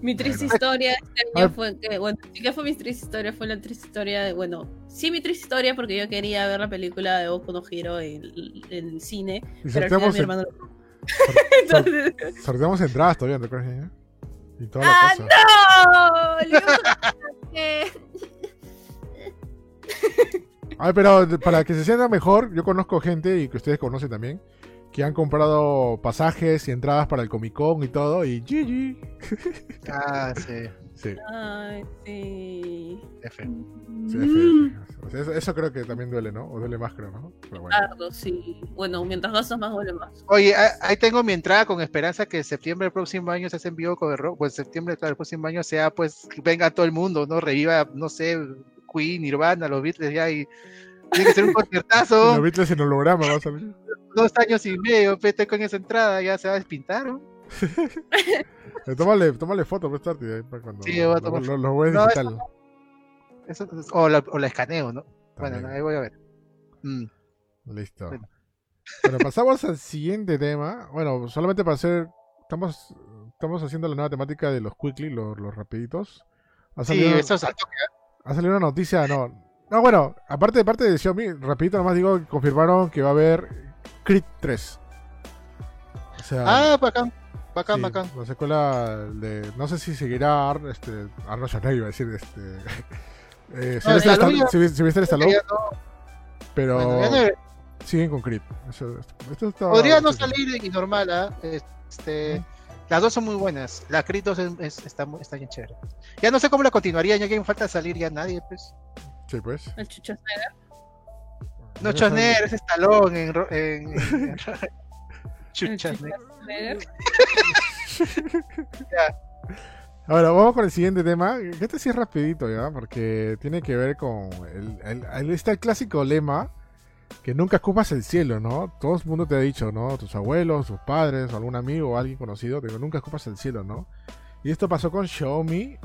mi triste Bueno. historia este año fue que, bueno, sí que fue mi triste historia, fue la triste historia de, bueno, sí mi triste historia porque yo quería ver la película de Boku no Hero en, en el cine, Y pero al final sorteamos, mi en- hermano <laughs> sor- <laughs> Entonces, sorteamos entradas todavía, ¿te acuerdas? eh? Y toda la ¡Ah, cosa. no! Le iba a- Ay, pero para que se sienta mejor, yo conozco gente y que ustedes conocen también, que han comprado pasajes y entradas para el Comic Con y todo, y GG. <laughs> Ah, sí. Sí, Ay, sí. F. sí, Mm, F, F. O sea, eso, eso creo que también duele, ¿no? O duele más, creo, ¿no? Pero bueno. Claro, sí. Bueno, mientras gastas más, duele más. Oye, ah, ahí tengo mi entrada con esperanza que en septiembre del próximo año se hace en vivo con el rock. Pues septiembre del próximo año sea, pues, venga todo el mundo, ¿no? Reviva, no sé, Queen, Nirvana, los Beatles ya y tiene que ser un conciertazo. <laughs> Los Beatles en holograma va a salir. Dos años y medio, pete con esa entrada, ya se va a despintar, ¿no? Eh, tómale, tómale foto, pues, ahí para cuando Sí, yo voy a lo, tomar lo, lo voy a No, digital. Eso- o, la, o la escaneo, ¿no? Bueno, ahí voy a ver. Mm. Listo. Bueno. Bueno, pasamos al siguiente tema. Bueno, solamente para hacer. Estamos, estamos haciendo la nueva temática de los quickly, los, los rapiditos. Ha Sí, eso es al toque. Ha salido una noticia, no. No, bueno, aparte de parte de Xiaomi, rapidito nomás digo que confirmaron que va a haber Creed 3. O sea, Ah, para acá. bacán, Sí, bacán. La secuela de. No sé si seguirá Ar- este, Arnold Schwarzenegger, iba a decir. Este, <laughs> eh, No, ya- Syl- Sylvester Stallone, pero bueno, siguen con Creed. Eso- esto está- podría no salir y normal, ¿ah? Este, las dos son muy buenas. La Creed 2 es- es- está, bien chévere. Ya no sé cómo la continuaría, ya que me falta salir ya nadie, pues. Sí, pues. El. No, Schwarzenegger, es Stallone en... ro- en, en- <laughs> Snyder. <laughs> Ahora, vamos con el siguiente tema. Este sí es rapidito ya, porque tiene que ver con el, el- el- está el clásico lema que nunca ocupas el cielo, ¿no? Todo el mundo te ha dicho, ¿no? Tus abuelos, tus padres, o algún amigo o alguien conocido, te digo, nunca ocupas el cielo, ¿no? Y esto pasó con Xiaomi,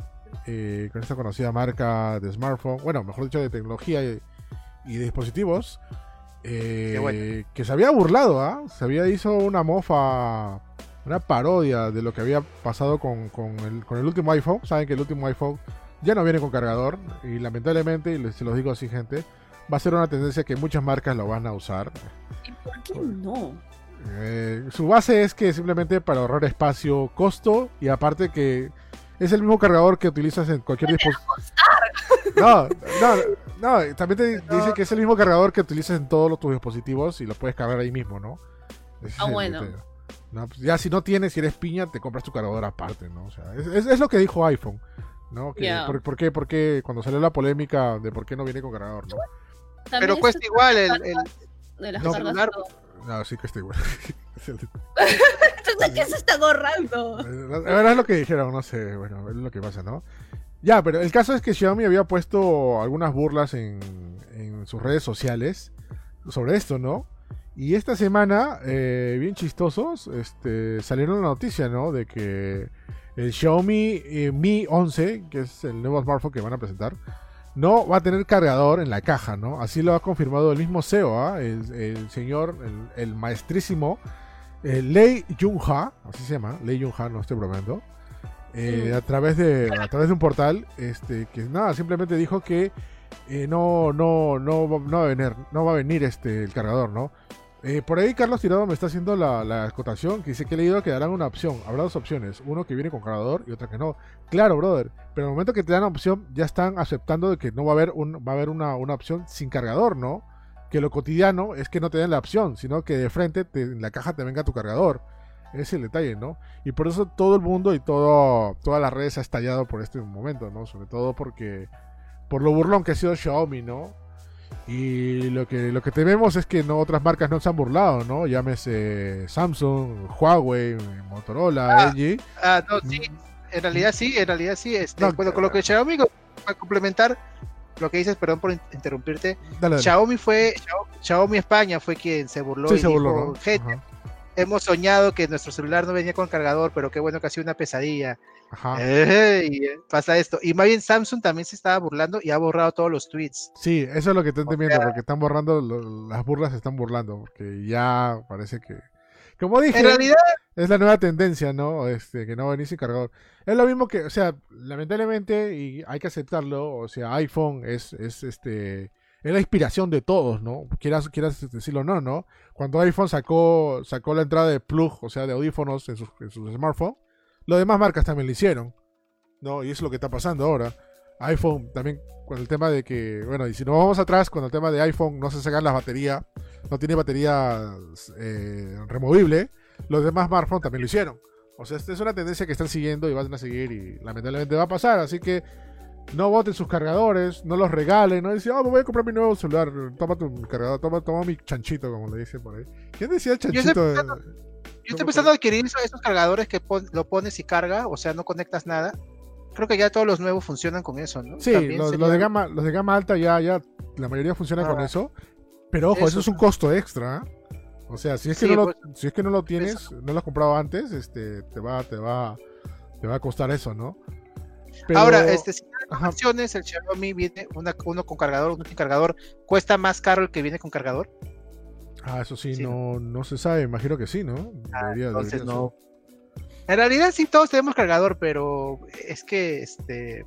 eh, con esta conocida marca de smartphone, bueno, mejor dicho, de tecnología y, y de dispositivos, eh, bueno. que se había burlado, ¿ah? Se había hizo una mofa una parodia de lo que había pasado con, con el, con el último iPhone. Saben que el último iPhone ya no viene con cargador y lamentablemente, y se los digo así gente, va a ser una tendencia que muchas marcas lo van a usar. ¿Y por qué no? Eh, su base es que simplemente para ahorrar espacio, costo y aparte que es el mismo cargador que utilizas en cualquier dispositivo. No, no, no, también te dice que es el mismo cargador que utilizas en todos los- tus dispositivos y lo puedes cargar ahí mismo, ¿no? Ese Ah, bueno. No, pues ya si no tienes, si eres piña, te compras tu cargador aparte, ¿no? O sea, es, es- es lo que dijo iPhone, ¿no? Que, por, por qué, por qué cuando salió la polémica de por qué no viene con cargador, ¿no? Pero cuesta igual el, el- de las No. Celular. todo. No, sí que está igual. <laughs> Es el- ¿De qué se está ahorrando? Ahora es lo que dijeron, no sé, bueno, es lo que pasa, ¿no? Ya, pero el caso es que Xiaomi había puesto algunas burlas en, en sus redes sociales sobre esto, ¿no? Y esta semana, eh, bien chistosos, este, salieron la noticia, ¿no? De que el Xiaomi eh, Mi 11, que es el nuevo smartphone que van a presentar, no va a tener cargador en la caja, ¿no? Así lo ha confirmado el mismo CEO, ¿ah? el, el señor, el, el maestrísimo eh, Lei Junha, así se llama, Lei Junha, no estoy bromeando, eh, a través de a través de un portal, este, que nada, simplemente dijo que eh, no, no, no, no va a venir, no va a venir este el cargador, ¿no? Eh, por ahí Carlos Tirado me está haciendo la, la acotación que dice que he leído que darán una opción. Habrá dos opciones, uno que viene con cargador y otra que no. Claro, brother, pero en el momento que te dan opción ya están aceptando de que no va a haber un, va a haber una, opción sin cargador, ¿no? Que lo cotidiano es que no te den la opción, sino que de frente te- en la caja te venga tu cargador. Es el detalle, ¿no? Y por eso todo el mundo y todo, todas las redes ha estallado por este momento, ¿no? Sobre todo porque por lo burlón que ha sido Xiaomi, ¿no? Y lo que, lo que tememos es que no otras marcas no se han burlado, ¿no? Llámese Samsung, Huawei, Motorola, Ah. LG. Ah, no, sí, en realidad sí, en realidad sí. Este, No, bueno, con lo que Xiaomi, para complementar lo que dices, perdón por in- interrumpirte, Dale, dale. Xiaomi fue, Xiao- Xiaomi España fue quien se burló Sí, y se burló, dijo, ¿no? "Gente, Ajá. Hemos soñado que nuestro celular no venía con cargador, pero qué bueno que ha sido una pesadilla. Ajá. Eh, y pasa esto. Y más bien Samsung también se estaba burlando y ha borrado todos los tweets. Sí, eso es lo que están temiendo, sea- porque están borrando, lo- las burlas se están burlando, porque ya parece que... Como dije, En realidad, es la nueva tendencia, ¿no? Este, que no venir sin cargador. Es lo mismo que, o sea, lamentablemente, y hay que aceptarlo, o sea, iPhone es, es este, es la inspiración de todos, ¿no? Quieras, quieras decirlo o no, ¿no? Cuando iPhone sacó, sacó la entrada de plug, o sea, de audífonos en sus, en sus smartphones, las demás marcas también lo hicieron, ¿no? Y es lo que está pasando ahora. iPhone también con el tema de que, bueno, y si nos vamos atrás con el tema de iPhone, no se sacan las baterías, no tiene batería eh, removible, los demás smartphones también lo hicieron. O sea, esta es una tendencia que están siguiendo y van a seguir y lamentablemente va a pasar. Así que no boten sus cargadores, no los regalen, no dicen, oh, me voy a comprar mi nuevo celular, toma tu cargador, toma, toma mi chanchito, como le dicen por ahí. ¿Quién decía estoy chanchito? de- yo estoy pensando en adquirir esos, cargadores que pon- lo pones y carga, o sea, no conectas nada. Creo que ya todos los nuevos funcionan con eso, ¿no? Sí, los, sería- los de gama, los de gama alta ya, ya, la mayoría funcionan con Ah. eso. Pero ojo, eso, Eso es un costo extra. ¿ah? O sea, si es que Sí, no lo, pues, si es que no lo tienes, no lo has comprado antes, este, te va, te va, te va a costar eso, ¿no? Pero- Ahora, este, si opciones, el Xiaomi viene una- uno con cargador, uno sin cargador. ¿Cuesta más caro el que viene con cargador? Ah, eso sí, Sí, no, no se sabe, imagino que sí, ¿no? Debería- Entonces debería no. En realidad sí todos tenemos cargador, pero es que este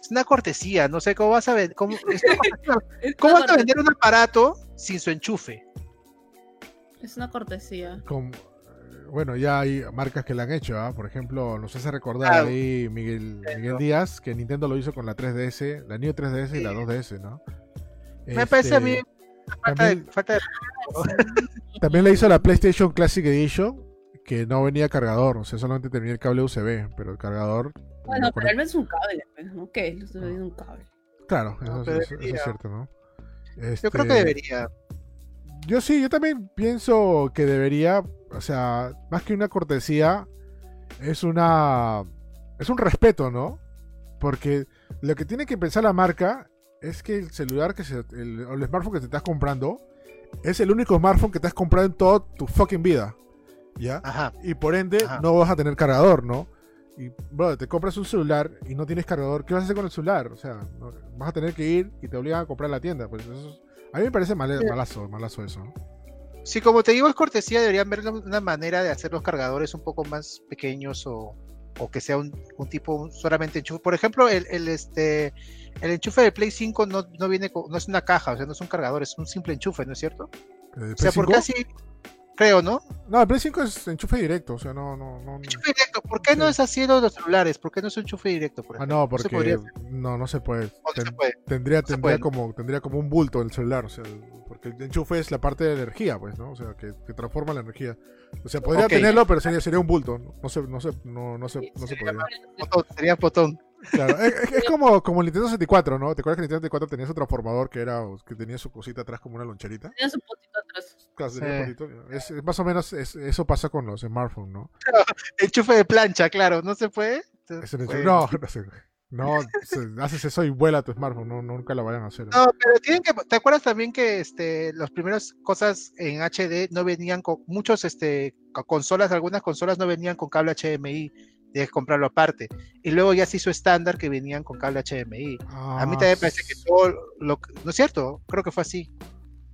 es una cortesía, no sé cómo vas a ver, cómo, es una <laughs> cortesía. ¿Cómo vas a vender un aparato sin su enchufe? Es una cortesía. ser. Bueno, ya hay marcas que la han hecho, ¿ah? Por ejemplo, nos hace recordar Ah, ahí Miguel, Miguel. Díaz que Nintendo lo hizo con la 3DS, la New 3DS y la Sí. 2DS, ¿no? Me parece a mí Este, falta de, también- falta de- <laughs> También le hizo la PlayStation Classic Edition, que no venía cargador, o sea, solamente tenía el cable USB, pero el cargador... Bueno, pero no es un cable, pues, ¿no? ¿Qué? Es un cable. Claro, No, eso, pero eso- es cierto, ¿no? Yo creo que Este, debería. Yo sí, yo también pienso que debería, o sea, más que una cortesía, es una. Es un respeto, ¿no? Porque lo que tiene que pensar la marca es que el celular que se, el, o el smartphone que te estás comprando es el único smartphone que te has comprado en toda tu fucking vida. ¿Ya? Ajá. Y por ende Ajá. no vas a tener cargador, ¿no? Y, bro, te compras un celular y no tienes cargador, ¿qué vas a hacer con el celular? O sea, vas a tener que ir y te obligan a comprar la tienda. Pues eso es- a mí me parece mal- malazo, malazo eso. ¿no? Sí, como te digo, es cortesía, deberían ver una manera de hacer los cargadores un poco más pequeños o, o que sea un, un tipo solamente enchufe. Por ejemplo, el, el, este el enchufe de Play 5 no, no viene con, no es una caja, o sea, no es un cargador, es un simple enchufe, ¿no es cierto? ¿El O sea, por 5? casi creo, ¿no? No, el Play 5 es enchufe directo, o sea, no, no, no. Enchufe directo, ¿por qué no es así de los celulares? ¿Por qué no es un enchufe directo? Por Ah, ejemplo? no, porque no, no se puede. ¿O no se Ten- puede? tendría, tendría puede. como, tendría como un bulto el celular, o sea, porque el enchufe es la parte de energía, pues, ¿no? O sea, que, que transforma la energía. O sea, podría tenerlo, pero sería, sería un bulto. No, se, no se, no, no se, no se podría. Botón, sería botón. Claro, es, como, como el Nintendo 64, ¿no? ¿Te acuerdas que el Nintendo 64 tenía su transformador que era que tenía su cosita atrás como una loncherita? Tenía su potito atrás. Claro, tenía Sí. poquito. Es, es más o menos es- eso pasa con los smartphones, ¿no? <laughs> Enchufe de plancha, claro, ¿no se puede? Es el Puede. no, no sé. No, se- haces eso y vuela tu smartphone, no, nunca lo vayan a hacer. No, pero tienen que. ¿Te acuerdas también que este, las primeras cosas en HD no venían con muchos este, co- consolas, algunas consolas no venían con cable HDMI, tienes que comprarlo aparte. Y luego ya se hizo estándar que venían con cable HDMI. A mí Ah, también me parece que todo lo ¿No es cierto? Creo que fue así.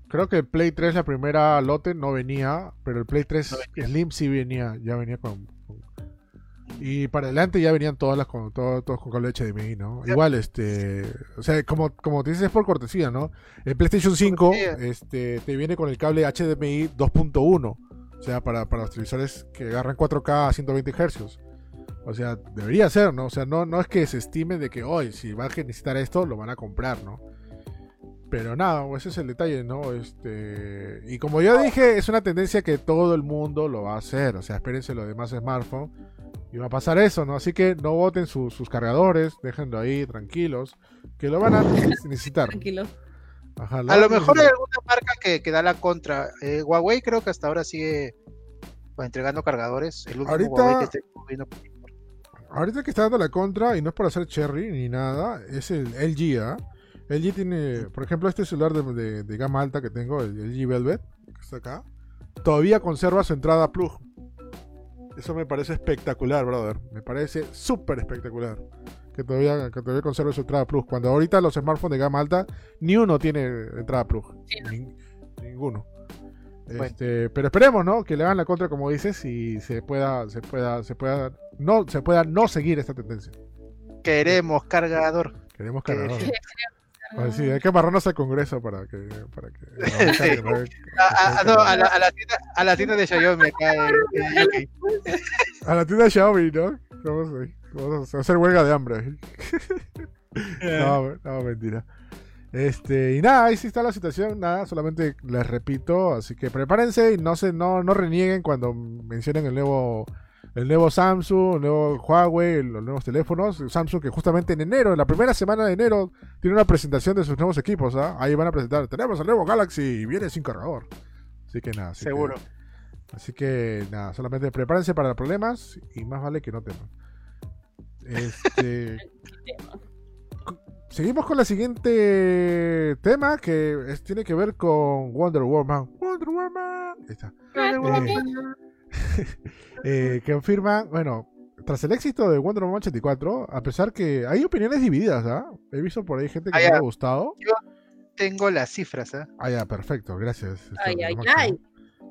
Creo que el Play 3, la primera lote, no venía, pero el Play 3 No venía. Slim sí venía, ya venía con. con- Y para adelante ya venían todas las con, todo- todos con cable HDMI, ¿no? Igual, este. O sea, como, como te dices, es por cortesía, ¿no? El PlayStation 5 Cortesía. este, te viene con el cable HDMI 2.1. O sea, para, para los televisores que agarran 4K a 120 Hz. O sea, debería ser, ¿no? O sea, no, no es que se estime de que hoy, si van a necesitar esto, lo van a comprar, ¿no? Pero nada, ese es el detalle, ¿no? Este, y como yo dije, es una tendencia que todo el mundo lo va a hacer. O sea, espérense los demás smartphones. Y va a pasar eso, ¿no? Así que no voten su- sus cargadores, déjenlo ahí tranquilos, que lo van a necesitar. Tranquilo. Ajá, A lo mejor hay alguna marca que, que da la contra. Eh, Huawei creo que hasta ahora sigue pues, entregando cargadores. El último Ahorita- Huawei que estoy Ahorita que está dando la contra, y no es por hacer cherry ni nada, es el LG, ¿ah? LG tiene, por ejemplo, este celular de, de- de gama alta que tengo, el LG Velvet, que está acá, todavía conserva su entrada plug. Eso me parece espectacular, brother. Me parece súper espectacular. Que todavía, que todavía conserve su entrada plug. Cuando ahorita los smartphones de gama alta, ni uno tiene entrada plug. Sí, no. Nin- ninguno. Bueno. Este, pero esperemos, ¿no? Que le hagan la contra, como dices, y se pueda, se pueda, se pueda, no, se pueda no seguir esta tendencia. Queremos cargador. Queremos Que- cargador. Pues sí, hay que amarrarnos al Congreso para que, para que <laughs> Sí. A, a- no, a la, a la tienda, a la tienda de Xiaomi acá. A la tienda Xiaomi, ¿no? Vamos a, vamos a hacer huelga de hambre. No, no, mentira. Este, y nada, ahí sí está la situación, nada, solamente les repito, así que prepárense y no se, no, no renieguen cuando mencionen el nuevo, el nuevo Samsung, el nuevo Huawei, los nuevos teléfonos. Samsung que justamente en enero, en la primera semana de enero, tiene una presentación de sus nuevos equipos, ¿ah? Ahí van a presentar, tenemos el nuevo Galaxy y viene sin cargador. Así que nada, así que- Seguro. Así que nada, solamente prepárense para problemas y más vale que no teman. Este, <laughs> seguimos con la siguiente tema que es- tiene que ver con Wonder Woman. Wonder Woman. Ahí está. Eh, que confirman, bueno, tras el éxito de Wonder Woman 84, a pesar que hay opiniones divididas, ¿ah? He visto por ahí gente que Ah, no le ha gustado. Tengo las cifras, ¿ah? Ah, ya, perfecto, gracias. Esto Ay, ay, ay.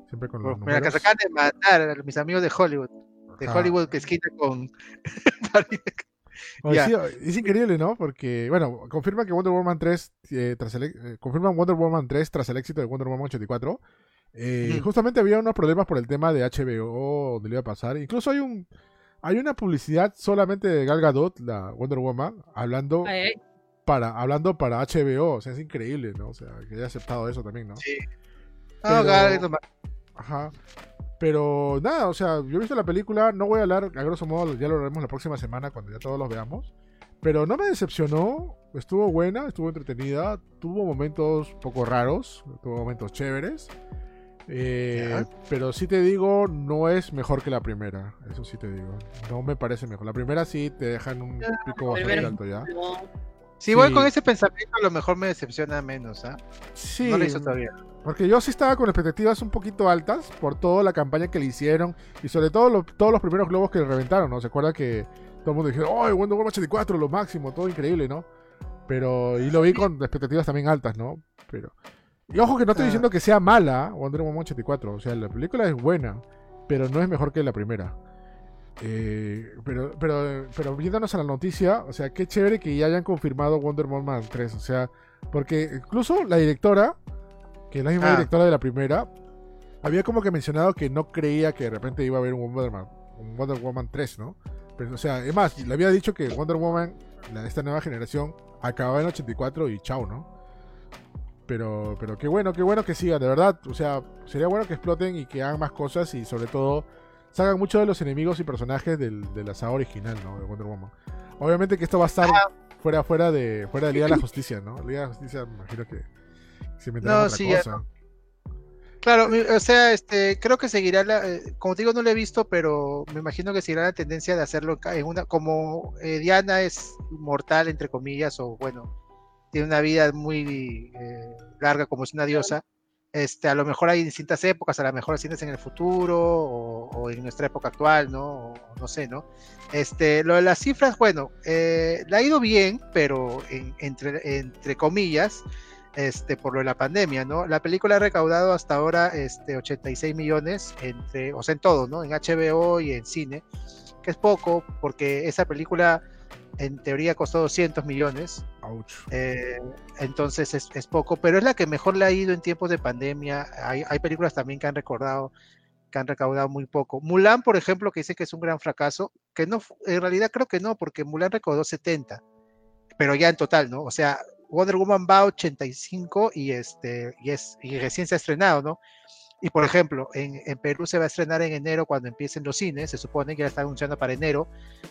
Siempre con los Mira, que acaban de matar a mis amigos de Hollywood. De Ajá. Hollywood que esquina con. <laughs> Oye, sí, es increíble, ¿no? Porque, bueno, confirma que Wonder Woman 3, eh, tras el, eh, confirman Wonder Woman 3 tras el éxito de Wonder Woman 84. Eh. Justamente había unos problemas por el tema de HBO, donde le iba a pasar. Incluso hay un hay una publicidad solamente de Gal Gadot, la Wonder Woman, hablando para hablando para HBO. O sea, es increíble, ¿no? O sea, que haya aceptado eso también, ¿no? Sí. Pero- Gal Ajá. Pero nada, o sea, yo he visto la película, no voy a hablar, a grosso modo, ya lo haremos la próxima semana cuando ya todos los veamos. Pero no me decepcionó, estuvo buena, estuvo entretenida, tuvo momentos poco raros, tuvo momentos chéveres. Eh, pero sí te digo, no es mejor que la primera, eso sí te digo. No me parece mejor. La primera sí te deja en un pico bastante alto ya. No. Si voy con ese pensamiento, a lo mejor me decepciona menos, ¿ah? Sí, No lo hizo todavía. Porque yo sí estaba con expectativas un poquito altas por toda la campaña que le hicieron y sobre todo lo- todos los primeros globos que le reventaron, ¿no? ¿Se acuerda que todo el mundo dijo, ¡Oh, Wonder Woman 84, lo máximo, todo increíble, ¿no? Pero, y lo vi con expectativas también altas, ¿no? Pero, y ojo que no estoy Ah. diciendo que sea mala Wonder Woman 84, o sea, la película es buena, pero no es mejor que la primera. Eh, pero, pero, pero viéndonos a la noticia, o sea, qué chévere que ya hayan confirmado Wonder Woman 3, o sea, porque incluso la directora, que es la misma Ah. directora de la primera, había como que mencionado que no creía que de repente iba a haber un Wonder, Man- un Wonder Woman 3, ¿no? Pero, o sea, es más, le había dicho que Wonder Woman, la, esta nueva generación, acababa en 84 y chao, ¿no? Pero, pero qué bueno, qué bueno que siga, de verdad. O sea, sería bueno que exploten y que hagan más cosas y sobre todo salgan mucho de los enemigos y personajes del, de la saga original, ¿no? De Wonder Woman. Obviamente que esto va a estar fuera, fuera de, fuera de Liga de la <laughs> Justicia, ¿no? Liga de la Justicia, me imagino que se No, otra sí, ya cosa. Claro, o sea, este, creo que seguirá la, eh, como te digo, no lo he visto, pero me imagino que seguirá la tendencia de hacerlo en una, como eh, Diana es mortal, entre comillas, o bueno, tiene una vida muy eh, larga como es una diosa, este, a lo mejor hay distintas épocas, a lo mejor así es en el futuro, o, o en nuestra época actual, ¿no? O no sé, ¿no? Este, lo de las cifras, bueno, eh, le ha ido bien, pero en- entre, entre comillas, este, por lo de la pandemia, ¿no? La película ha recaudado hasta ahora este, 86 millones, entre, o sea, en todo, ¿no? En HBO y en cine, que es poco, porque esa película en teoría costó 200 millones, eh, entonces es, es poco, pero es la que mejor le ha ido en tiempos de pandemia. Hay, hay películas también que han recordado, que han recaudado muy poco. Mulan, por ejemplo, que dice que es un gran fracaso, que no, en realidad creo que no, porque Mulan recaudó 70, pero ya en total, ¿no? O sea, Wonder Woman va a 85 y este y es y recién se ha estrenado, ¿no? Y por ejemplo, en, en Perú se va a estrenar en enero cuando empiecen los cines, se supone que ya está anunciando para enero,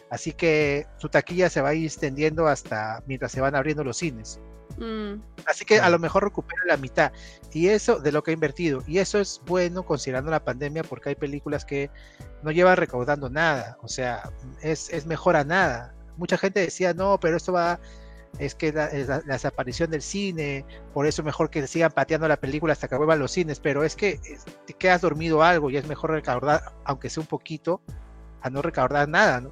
así que su taquilla se va a ir extendiendo hasta mientras se van abriendo los cines. Mm, Así que a lo mejor recupera la mitad. Y eso de lo que ha invertido. Y eso es bueno considerando la pandemia porque hay películas que no llevan recaudando nada. O sea, es, es mejor a nada. Mucha gente decía, no, pero esto va, es que la, es la- la desaparición del cine, por eso mejor que sigan pateando la película hasta que vuelvan los cines. Pero es que te quedas dormido algo y es mejor recaudar, aunque sea un poquito, a no recaudar nada, ¿no?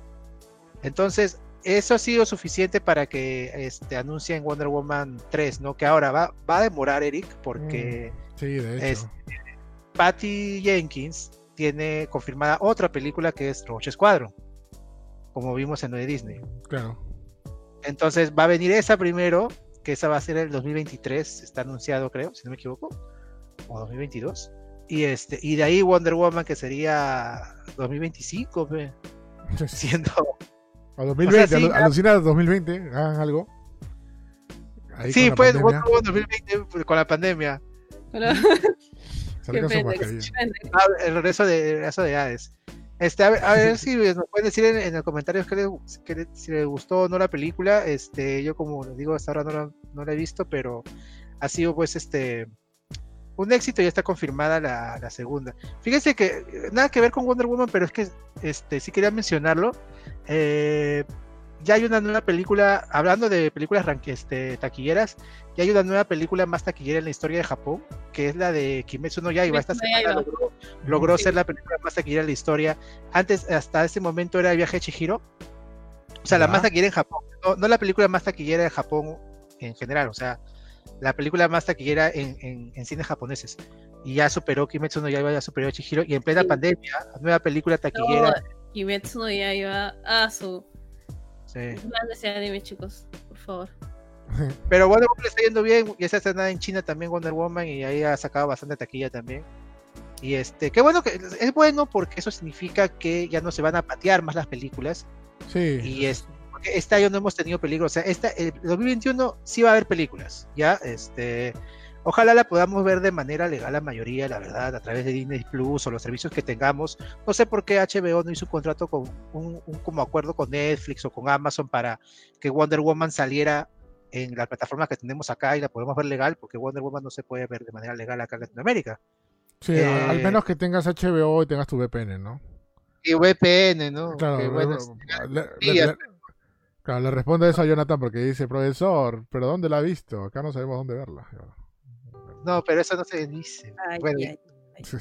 Entonces, eso ha sido suficiente para que este, anuncien Wonder Woman 3, ¿no? Que ahora va, va a demorar, Eric, porque Sí, de hecho. es- Patty Jenkins tiene confirmada otra película que es Roche Squadron, como vimos en lo de Disney. Claro. Entonces va a venir esa primero, que esa va a ser el 2023, está anunciado creo, si no me equivoco, o 2022. Y este y de ahí Wonder Woman que sería 2025, ve, <laughs> siendo A 2020, sí, alu- ya- alucina 2020, hagan algo. Ahí Sí, pues Wonder Woman 2020 pues, con la pandemia. pero- <laughs> qué pena, qué. Ah, el regreso de, el regreso de Hades. Este, a ver, a ver <laughs> si nos pueden decir en, en los comentarios les, les- si les gustó o no la película. Este, yo como les digo, hasta ahora no la, no la he visto, pero ha sido pues este un éxito y ya está confirmada la, la segunda. Fíjense que nada que ver con Wonder Woman, pero es que este sí quería mencionarlo. Eh, ya hay una nueva película, hablando de películas este, taquilleras, ya hay una nueva película más taquillera en la historia de Japón, que es la de Kimetsu no Yaiba. Esta semana logró, logró Sí. ser la película más taquillera de la historia. Antes, hasta ese momento era el viaje de Chihiro. O sea, la más taquillera en Japón. No, no la película más taquillera de Japón en general, o sea, la película más taquillera en, en, en cines japoneses. Y ya superó Kimetsu no Yaiba, ya superó a Chihiro. Y en plena Sí. pandemia, nueva película taquillera. No, Kimetsu no Yaiba a su sí. ese anime, chicos, por favor. <laughs> Pero Wonder Woman le está yendo bien. Ya se ha estrenado en China también Wonder Woman y ahí ha sacado bastante taquilla también. Y este, qué bueno que es bueno porque eso significa que ya no se van a patear más las películas. Sí. Y es, porque este año no hemos tenido películas. O sea, esta, el 2021 sí va a haber películas. Ya, este. Ojalá la podamos ver de manera legal la mayoría, la verdad, a través de Disney Plus o los servicios que tengamos. No sé por qué HBO no hizo un contrato con un, un como acuerdo con Netflix o con Amazon para que Wonder Woman saliera en la plataforma que tenemos acá y la podemos ver legal, porque Wonder Woman no se puede ver de manera legal acá en Latinoamérica. Sí, Eh, al menos que tengas HBO y tengas tu VPN, ¿no? Y VPN, ¿no? Claro, Que, bueno, le, le- claro, le responde eso a Jonathan porque dice, profesor, ¿pero dónde la ha visto? Acá no sabemos dónde verla. No, pero eso no se dice. Ay, Bueno, ay. <laughs>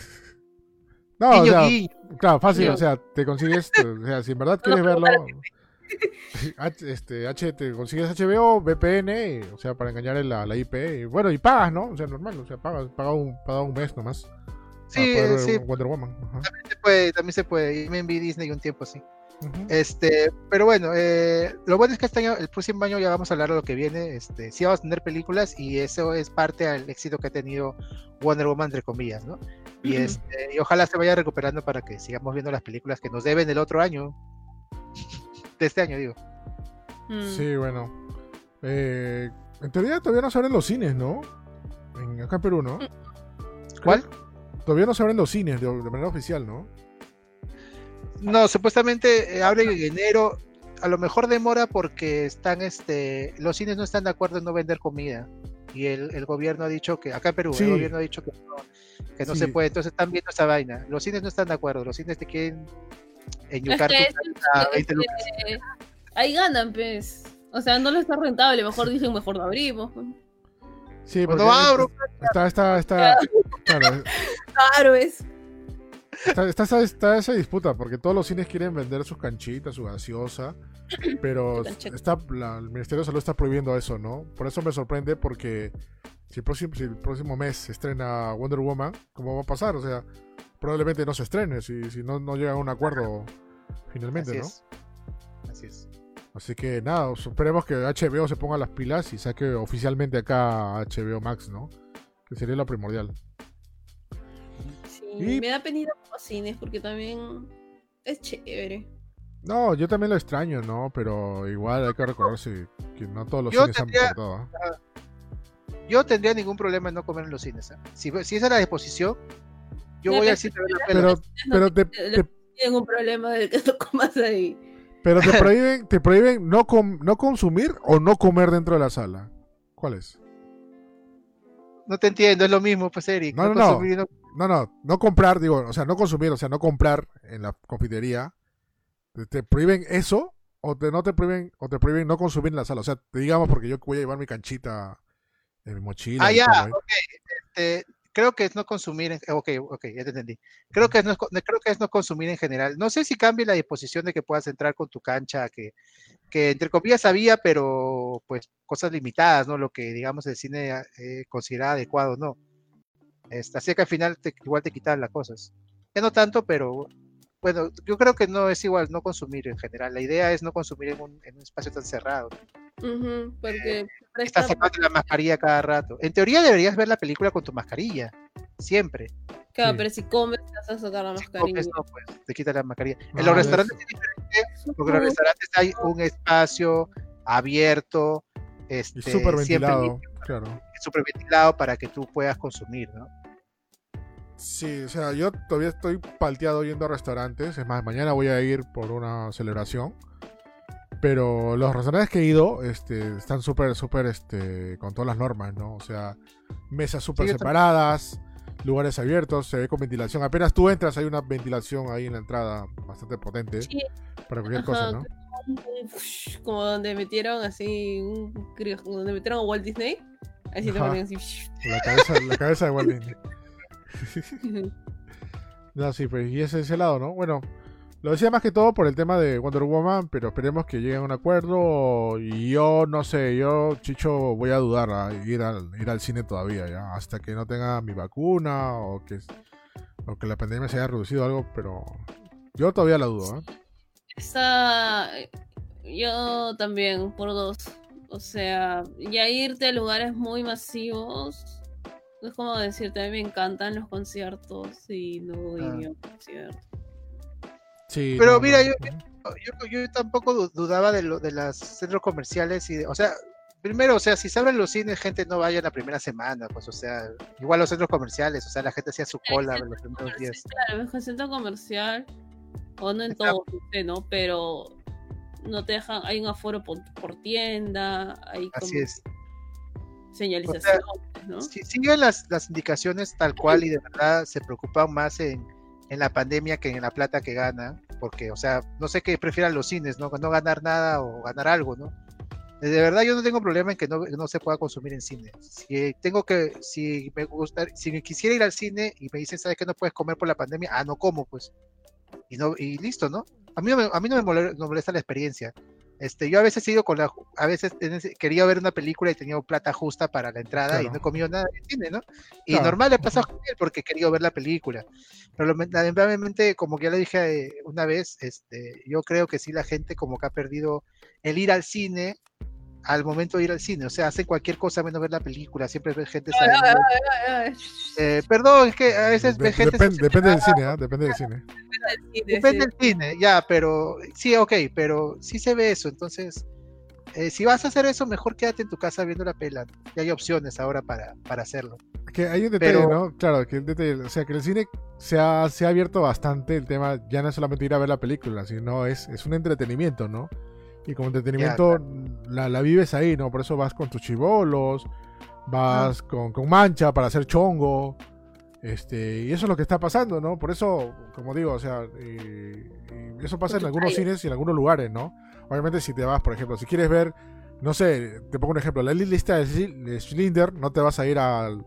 No, o sea, guiño. claro, fácil, Guiño. o sea, te consigues, o sea, si en verdad <laughs> quieres verlo, <laughs> H, este, H, te consigues HBO, VPN, o sea, para engañar en la, la IP, y bueno, y pagas, ¿no? O sea, normal, o sea, pagas, pagas un, pagas un mes nomás. Sí, sí, Wonder Woman. ajá. se puede, también se puede. Y me Disney un tiempo Este, pero bueno, eh, lo bueno es que este año, el próximo año ya vamos a hablar de lo que viene. Este, sí vamos a tener películas y eso es parte del éxito que ha tenido Wonder Woman, entre comillas, ¿no? Y, este, y ojalá se vaya recuperando para que sigamos viendo las películas que nos deben el otro año. De este año, digo. Mm. Sí, bueno. Eh, en teoría todavía no se abren los cines, ¿no? En, acá en Perú, ¿no? ¿Cuál? Todavía no se abren los cines de, de manera oficial, ¿no? No, supuestamente eh, abre en enero. A lo mejor demora porque están, este, los cines no están de acuerdo en no vender comida. Y el, el gobierno ha dicho que, acá en Perú, Sí. el gobierno ha dicho que no, que no Sí. se puede. Entonces están viendo esa vaina. Los cines no están de acuerdo. Los cines te quieren Es enyucar que es- plata a es 20 lucas. que ahí ganan, pues. O sea, no les está rentable, mejor dicen, mejor no abrimos. pues. Sí, Cuando porque abro, está, está, está, claro, Claro, es. Está, está, esa- está esa disputa, porque todos los cines quieren vender sus canchitas, su gaseosa, <clears throat> pero está, la- el Ministerio de Salud está prohibiendo eso, ¿no? Por eso me sorprende, porque si el próximo, si el próximo mes se estrena Wonder Woman, ¿cómo va a pasar? O sea, probablemente no se estrene si, si no, no llega a un acuerdo finalmente, Así ¿no? es. Así es. Así que nada, esperemos que HBO se ponga las pilas y saque oficialmente acá HBO Max, ¿no? Que sería lo primordial. Y- me da penita por los cines porque también es chévere. No, yo también lo extraño, ¿no? Pero igual hay que recordarse que no todos los Yo cines tendría- han portado. ¿ah? Yo tendría ningún problema en no comer en los cines. ¿eh? Si, si esa es la disposición, yo voy pero- al cine a ver la. Pero, pero te, te- Tienen un problema de que <laughs> no comas ahí. pero te <laughs> prohíben, te prohíben no, com- no consumir o no comer dentro de la sala. ¿Cuál es? No te entiendo, es lo mismo, pues, Eric. No, no, no. consumir no- No, no, no comprar, digo, o sea, no consumir, o sea, no comprar en la confitería. ¿Te, te prohíben eso o te, no te prohíben o te prohíben no consumir en la sala? O sea, te digamos porque yo voy a llevar mi canchita en mi mochila. Ah, ya, ok. Este, creo que es no consumir. En, ok, ok, ya te entendí. Creo que, es no, creo que es no consumir en general. No sé si cambia la disposición de que puedas entrar con tu cancha, que, que entre comillas había, pero pues cosas limitadas, ¿no? Lo que digamos el cine eh, considera adecuado, ¿no? Este, así que al final te- igual te quitan las cosas. Ya no tanto, pero bueno, yo creo que no es igual no consumir en general. La idea es no consumir en un, en un espacio tan cerrado. Ujú, porque Estás presta- sacando la mascarilla cada rato. En teoría deberías ver la película con tu mascarilla. Siempre. Claro, Sí. pero si comes te vas a sacar la Si mascarilla. comes, no, pues, te quita la mascarilla. En Ah, los es- restaurantes es diferente, porque en los restaurantes hay un espacio abierto, este, súper siempre ventilado, limpio, claro. Súper ventilado para que tú puedas consumir, ¿no? Sí, o sea, yo todavía estoy palteado yendo a restaurantes. Es más, mañana voy a ir por una celebración. Pero los restaurantes que he ido este, están súper, súper, este, con todas las normas, ¿no? O sea, mesas súper Sí, yo también. separadas, lugares abiertos, se ve con ventilación. Apenas tú entras, hay una ventilación ahí en la entrada bastante potente Sí, para cualquier ajá, cosa, ¿no? como donde metieron así, un, donde metieron a Walt Disney. Así así. La cabeza, la cabeza de Walt Disney. <laughs> No, sí, pues, y ese es ese lado, ¿no? Bueno, lo decía más que todo por el tema de Wonder Woman, pero esperemos que lleguen a un acuerdo. Y yo, no sé, yo, Chicho, voy a dudar a ir al, ir al cine todavía, ¿ya? Hasta que no tenga mi vacuna o que, o que la pandemia se haya reducido algo, pero yo todavía la dudo, ¿eh? Está. Yo también, por dos. O sea, ya irte a lugares muy masivos. es como decirte, a mí me encantan los conciertos y no Ah. iría a un concierto. Sí, Pero no, mira, no, yo- yo, yo tampoco du- dudaba de, lo, de los centros comerciales y de- o sea, primero, o sea, si se abren los cines, gente no vaya la primera semana, pues, o sea, igual los centros comerciales, o sea, la gente hacía su cola en los primeros días. Claro, en el centro comercial, o no en Está- todo, ¿no? Pero no te dejan, hay un aforo por, por tienda, hay como Así es. señalizaciones, ¿no? Si siguen las, las indicaciones tal cual y de verdad se preocupan más en, en la pandemia que en la plata que gana, porque, o sea, no sé qué prefieran los cines, ¿no? No ganar nada o ganar algo, ¿no? De verdad yo no tengo problema en que no, no se pueda consumir en cine. Si tengo que, si me gusta, si me quisiera ir al cine y me dicen, ¿sabes que no puedes comer por la pandemia? Ah, no como, pues. Y no, y listo, ¿no? A mí no me, a mí no me mole- no molesta la experiencia. Este, yo a veces he ido con la, a veces quería ver una película y tenía plata justa para la entrada y Claro. no he comido nada el cine, ¿no? Y Claro. normal le pasa porque quería ver la película. Pero lamentablemente, como ya le dije eh, una vez, este, yo creo que sí la gente como que ha perdido el ir al cine al momento de ir al cine, o sea, hacen cualquier cosa menos ver la película, siempre ves gente saliendo. Eh, perdón, es que a veces De- ves gente depende, depende del cine, ¿ah? Depende del cine. Depende del cine, ya, pero sí, ok, pero sí se ve eso. Entonces, eh, si vas a hacer eso, mejor quédate en tu casa viendo la pela. Y hay opciones ahora para, para hacerlo. Que hay un detalle, Pero- ¿no? Claro, que el detalle, o sea, que el cine se ha, se ha abierto bastante el tema, ya no es solamente ir a ver la película, sino es, es un entretenimiento, ¿no? Y como entretenimiento la, la vives ahí, ¿no? Por eso vas con tus chivolos, vas con, con mancha para hacer chongo, este, y eso es lo que está pasando, ¿no? Por eso, como digo, o sea, y- y eso pasa en algunos cines y en algunos lugares, ¿no? Obviamente si te vas, por ejemplo, si quieres ver, no sé, te pongo un ejemplo, la lista de Schli- de Schindler, no te vas a ir al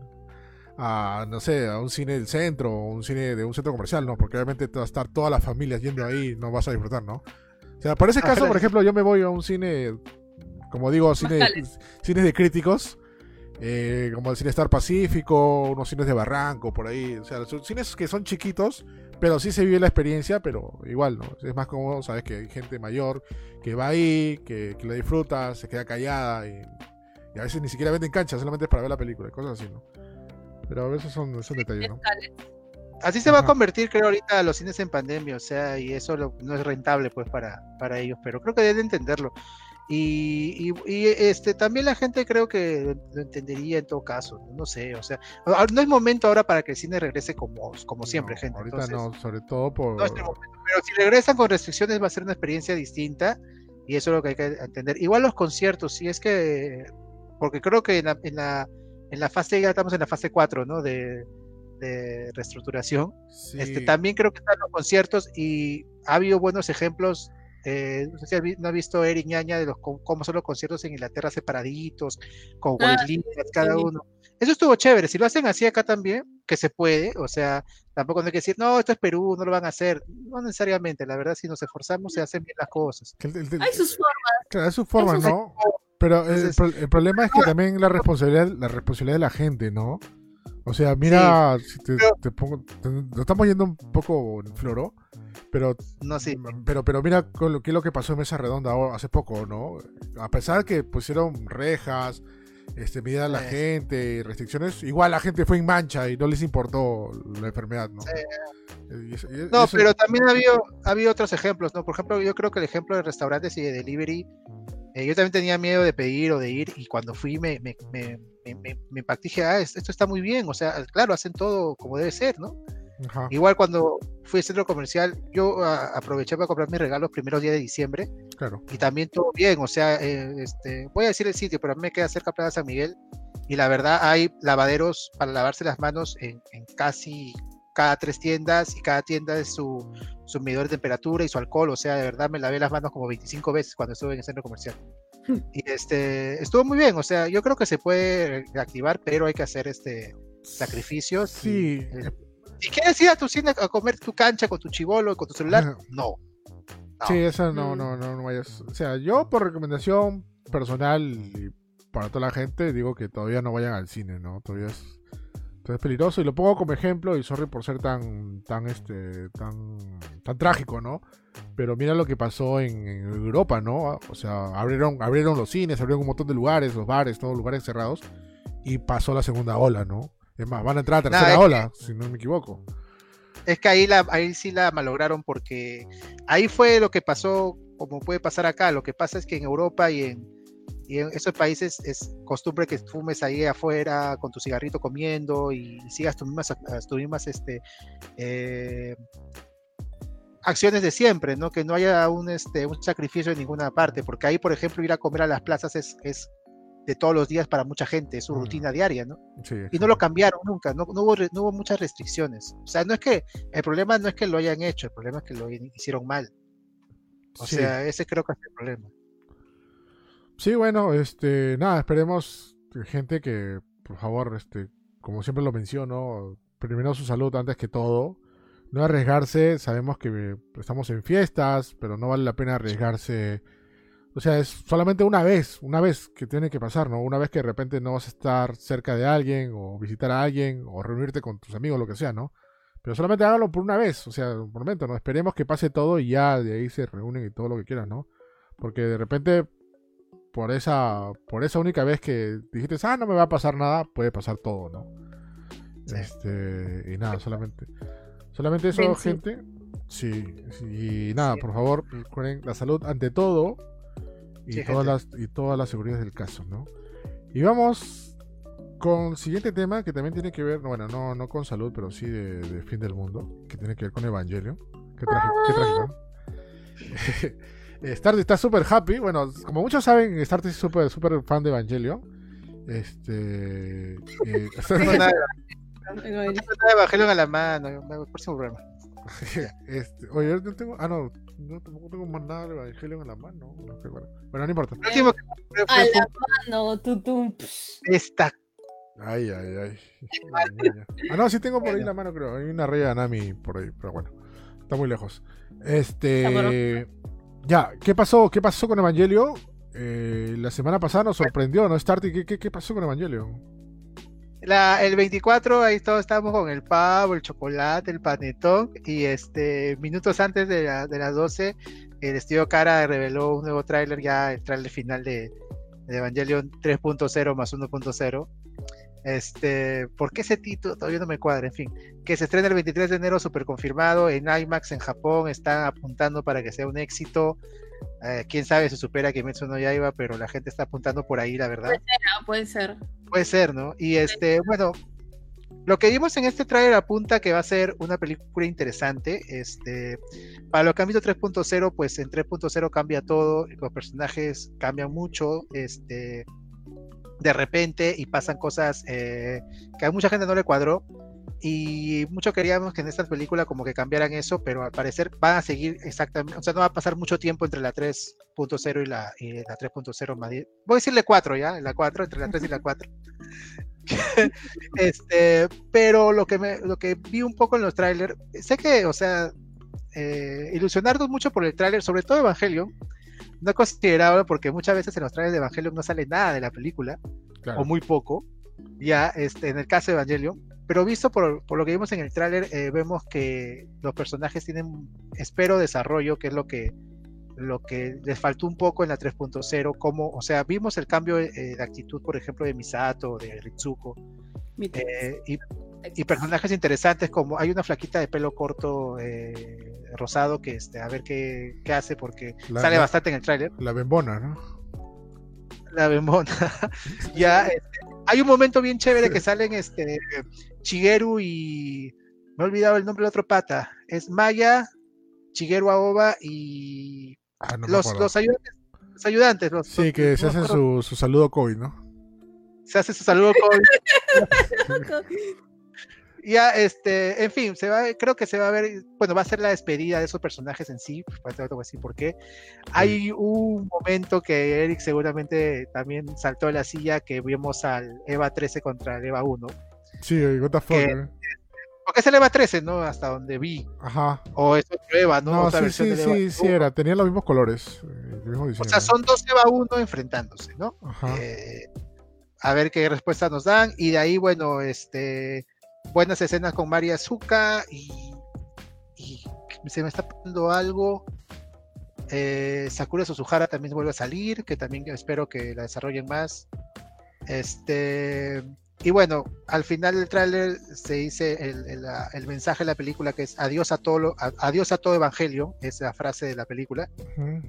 a, no sé, a un cine del centro o un cine de un centro comercial, ¿no? Porque obviamente te va a estar todas las familias yendo ahí, no vas a disfrutar, ¿no? O sea, por ese caso, por ejemplo, yo me voy a un cine, como digo, cine, cines de críticos, eh, como el Cine Star Pacífico, unos cines de Barranco, por ahí. O sea, son cines que son chiquitos, pero sí se vive la experiencia, pero igual, ¿no? Es más cómodo, sabes que hay gente mayor que va ahí, que, que la disfruta, se queda callada y, y a veces ni siquiera venden cancha, solamente es para ver la película, y cosas así, ¿no? Pero a veces son, son detalles, ¿no? Así se va a convertir, creo, ahorita los cines en pandemia, o sea, y eso lo- no es rentable, pues, para, para ellos, pero creo que deben entenderlo. Y, y- y, este también la gente creo que lo entendería en todo caso, no sé, o sea, no es momento ahora para que el cine regrese como, como siempre, No, gente. Ahorita entonces- no, sobre todo por... no es el momento, pero si regresan con restricciones va a ser una experiencia distinta y eso es lo que hay que entender. Igual los conciertos, si es que, porque creo que en la, en la, en la fase, ya estamos en la fase 4, ¿no? De, de reestructuración. Sí. Este, también creo que están los conciertos y ha habido buenos ejemplos. eh, no sé si has vi- no ha visto Eric Ñaña de los cómo son los conciertos en Inglaterra separaditos, con Ah, guardias cada sí. uno. Eso estuvo chévere. Si lo hacen así acá también, que se puede, o sea, tampoco no hay que decir, no, esto es Perú, no lo van a hacer. No necesariamente, la verdad, si nos esforzamos, se hacen bien las cosas. Que el- el- Hay sus formas. Claro, es su forma, Eso ¿no? Pero el, Entonces- pro- el problema es que también la responsabilidad, la responsabilidad de la gente, ¿no? O sea, mira, si te, pero- te pongo, te- nos estamos yendo un poco en floro, pero, No sé. pero, pero mira con lo que es lo que pasó en Mesa Redonda hace poco, ¿no? A pesar que pusieron rejas, este, medida a la Sí. gente, restricciones, igual la gente fue en mancha y no les importó la enfermedad, ¿no? Sí. Y eso- y No, eso- pero también ha habido, ha habido otros ejemplos, ¿no? Por ejemplo, yo creo que el ejemplo de restaurantes y de delivery, eh, yo también tenía miedo de pedir o de ir y cuando fui me, me, me, me, me- me impacté dije, ah, es- esto está muy bien, o sea, claro, hacen todo como debe ser, ¿no? Ajá, Igual cuando fui al centro comercial, yo ah, aproveché para comprar mis regalos primeros días de diciembre claro. y también todo bien, o sea, eh, este, voy a decir el sitio, pero a mí me queda cerca Plaza San Miguel y la verdad hay lavaderos para lavarse las manos en, en casi cada tres tiendas y cada tienda es su, su medidor de temperatura y su alcohol, o sea, de verdad me lavé las manos como 25 veces cuando estuve en el centro comercial. Y este, estuvo muy bien, o sea, yo creo que se puede reactivar, pero hay que hacer este sacrificios. y, Sí, eh, si quieres ir a tu cine a comer tu cancha con tu chivolo, con tu celular, no. No. Sí, eso no, Mm. no, no, no vayas. O sea, yo por recomendación personal y para toda la gente digo que todavía no vayan al cine, ¿no? Todavía es, todavía es peligroso y lo pongo como ejemplo y sorry por ser tan, tan, este, tan, tan trágico, ¿no? Pero mira lo que pasó en, en Europa, ¿no? O sea, abrieron, abrieron los cines, abrieron un montón de lugares, los bares, todos lugares cerrados y pasó la segunda ola, ¿no? Es más, van a entrar a Nah, tercera ola, si no me equivoco. Es que ahí, la, ahí sí la malograron porque ahí fue lo que pasó, como puede pasar acá. Lo que pasa es que en Europa y en, y en esos países es costumbre que fumes ahí afuera con tu cigarrito comiendo y sigas tus mismas, tus mismas este, eh, acciones de siempre, ¿no? Que no haya un, este, un sacrificio en ninguna parte, porque ahí, por ejemplo, ir a comer a las plazas es, es de todos los días para mucha gente, es su Mm. rutina diaria, ¿no? Sí, y no lo cambiaron nunca, no, no hubo, no hubo muchas restricciones. O sea, no es que, el problema no es que lo hayan hecho, el problema es que lo hicieron mal. O Sí. sea, ese creo que es el problema. Sí, bueno, este, nada, esperemos gente que, por favor, este, como siempre lo menciono, primero su salud antes que todo. No arriesgarse, sabemos que eh, estamos en fiestas, pero no vale la pena arriesgarse. O sea, es solamente una vez, una vez que tiene que pasar, ¿no? Una vez que de repente no vas a estar cerca de alguien, o visitar a alguien, o reunirte con tus amigos, lo que sea, ¿no? Pero solamente hágalo por una vez, o sea, por momento, ¿no? Esperemos que pase todo y ya de ahí se reúnen y todo lo que quieran, ¿no? Porque de repente por esa por esa única vez que dijiste, ah, no me va a pasar nada, puede pasar todo, ¿no? Sí. Este, y nada, solamente solamente eso, sí. gente. Sí, sí, y nada, por favor, recuerden la salud ante todo y Sí, todas gente. las y todas las seguridades del caso, ¿no? Y vamos con el siguiente tema que también tiene que ver, bueno, no no con salud, pero sí de, de fin del mundo, que tiene que ver con Evangelio. Qué trágico, qué trágico. <laughs> ¿no? Starty está súper happy. Bueno, como muchos saben, Starty es súper súper fan de Evangelio. Este. eh, <laughs> No tengo nada, no tengo nada de Evangelion a la mano, me próximo programa. <laughs> este, oye, yo no tengo. Ah, no, no tampoco tengo más nada de Evangelio en la mano. No sé, bueno. Bueno, no importa. Fue, A fue- la mano, tutum. esta. Ay, ay, ay. Ah, no, sí tengo por ahí la mano, creo. Hay una raya de Nami por ahí, pero bueno. Está muy lejos. Este. Ya, ¿qué pasó? ¿Qué pasó con Evangelio? Eh, la semana pasada nos sorprendió, ¿no? Starty, ¿qué, qué, pasó con Evangelio? La, el 24, ahí todos estábamos con el pavo, el chocolate, el panetón. Y este minutos antes de, la- de las 12, el estudio Cara reveló un nuevo tráiler, ya el tráiler final de, de Evangelion 3.0 más 1.0. Este, ¿por qué ese título? Todavía no me cuadra, en fin. Que se estrena el 23 de enero, super confirmado. En IMAX en Japón están apuntando para que sea un éxito. Eh, quién sabe si supera Kimetsu no Yaiba, pero la gente está apuntando por ahí, la verdad. Ah, puede ser. Puede ser, ¿no? Y este, bueno, lo que vimos en este trailer apunta que va a ser una película interesante. Este, para lo que han visto 3.0, pues en 3.0 cambia todo, los personajes cambian mucho, este, de repente y pasan cosas eh, que a mucha gente no le cuadró. Y mucho queríamos que en esta película como que cambiaran eso, pero al parecer van a seguir exactamente, o sea, no va a pasar mucho tiempo entre la 3.0 y la, y la 3.0 más 10. Voy a decirle 4 ya, la 4, entre la 3 y la 4. <laughs> este, pero lo que me, lo que vi un poco en los trailers, sé que, o sea, eh, ilusionarnos mucho por el tráiler, sobre todo Evangelion, no considerable porque muchas veces en los trailers de Evangelion no sale nada de la película, Claro. o muy poco, ya este, en el caso de Evangelion, pero visto por, por lo que vimos en el tráiler, eh, vemos que los personajes tienen, espero, desarrollo, que es lo que lo que les faltó un poco en la 3.0, como, o sea, vimos el cambio eh, de actitud, por ejemplo, de Misato, de Ritsuko, eh, y, y personajes interesantes como hay una flaquita de pelo corto eh, rosado que este, a ver qué, qué hace porque La- sale la- bastante en el tráiler, La bembona, ¿no? la bembona. <laughs> ya, <laughs> este, hay un momento bien chévere que salen este Shigeru y me he olvidado el nombre del otro pata, es Maya, Shigeru Aoba y Ah, no los, los ayudantes, los ayudantes, los- Sí, los- que se me hace acuerdo, su, su saludo COVID, ¿no? se hace su saludo <laughs> con ya este en fin se va creo que se va a ver bueno va a ser la despedida de esos personajes en sí pues, te voy a decir por qué hay un momento que Eric seguramente también saltó de la silla que vimos al Eva 13 contra el Eva 1 Sí, what the fuck, Que- eh. porque es el Eva 13 no hasta donde vi Ajá. o es otro Eva no, No, otra sí, versión sí, del Eva sí, sí era. Tenían los mismos colores. eh, el mismo o sea son dos Eva 1 enfrentándose no Ajá. Eh, a ver qué respuesta nos dan. Y de ahí, bueno, este buenas escenas con María Azuka y, se me está pasando algo. Eh, Sakura Suzuhara también vuelve a salir, que también espero que la desarrollen más. Este y bueno, al final del tráiler se dice el, el, el mensaje de la película que es adiós a todo, lo- adiós a todo Evangelio, es la frase de la película. Ujú.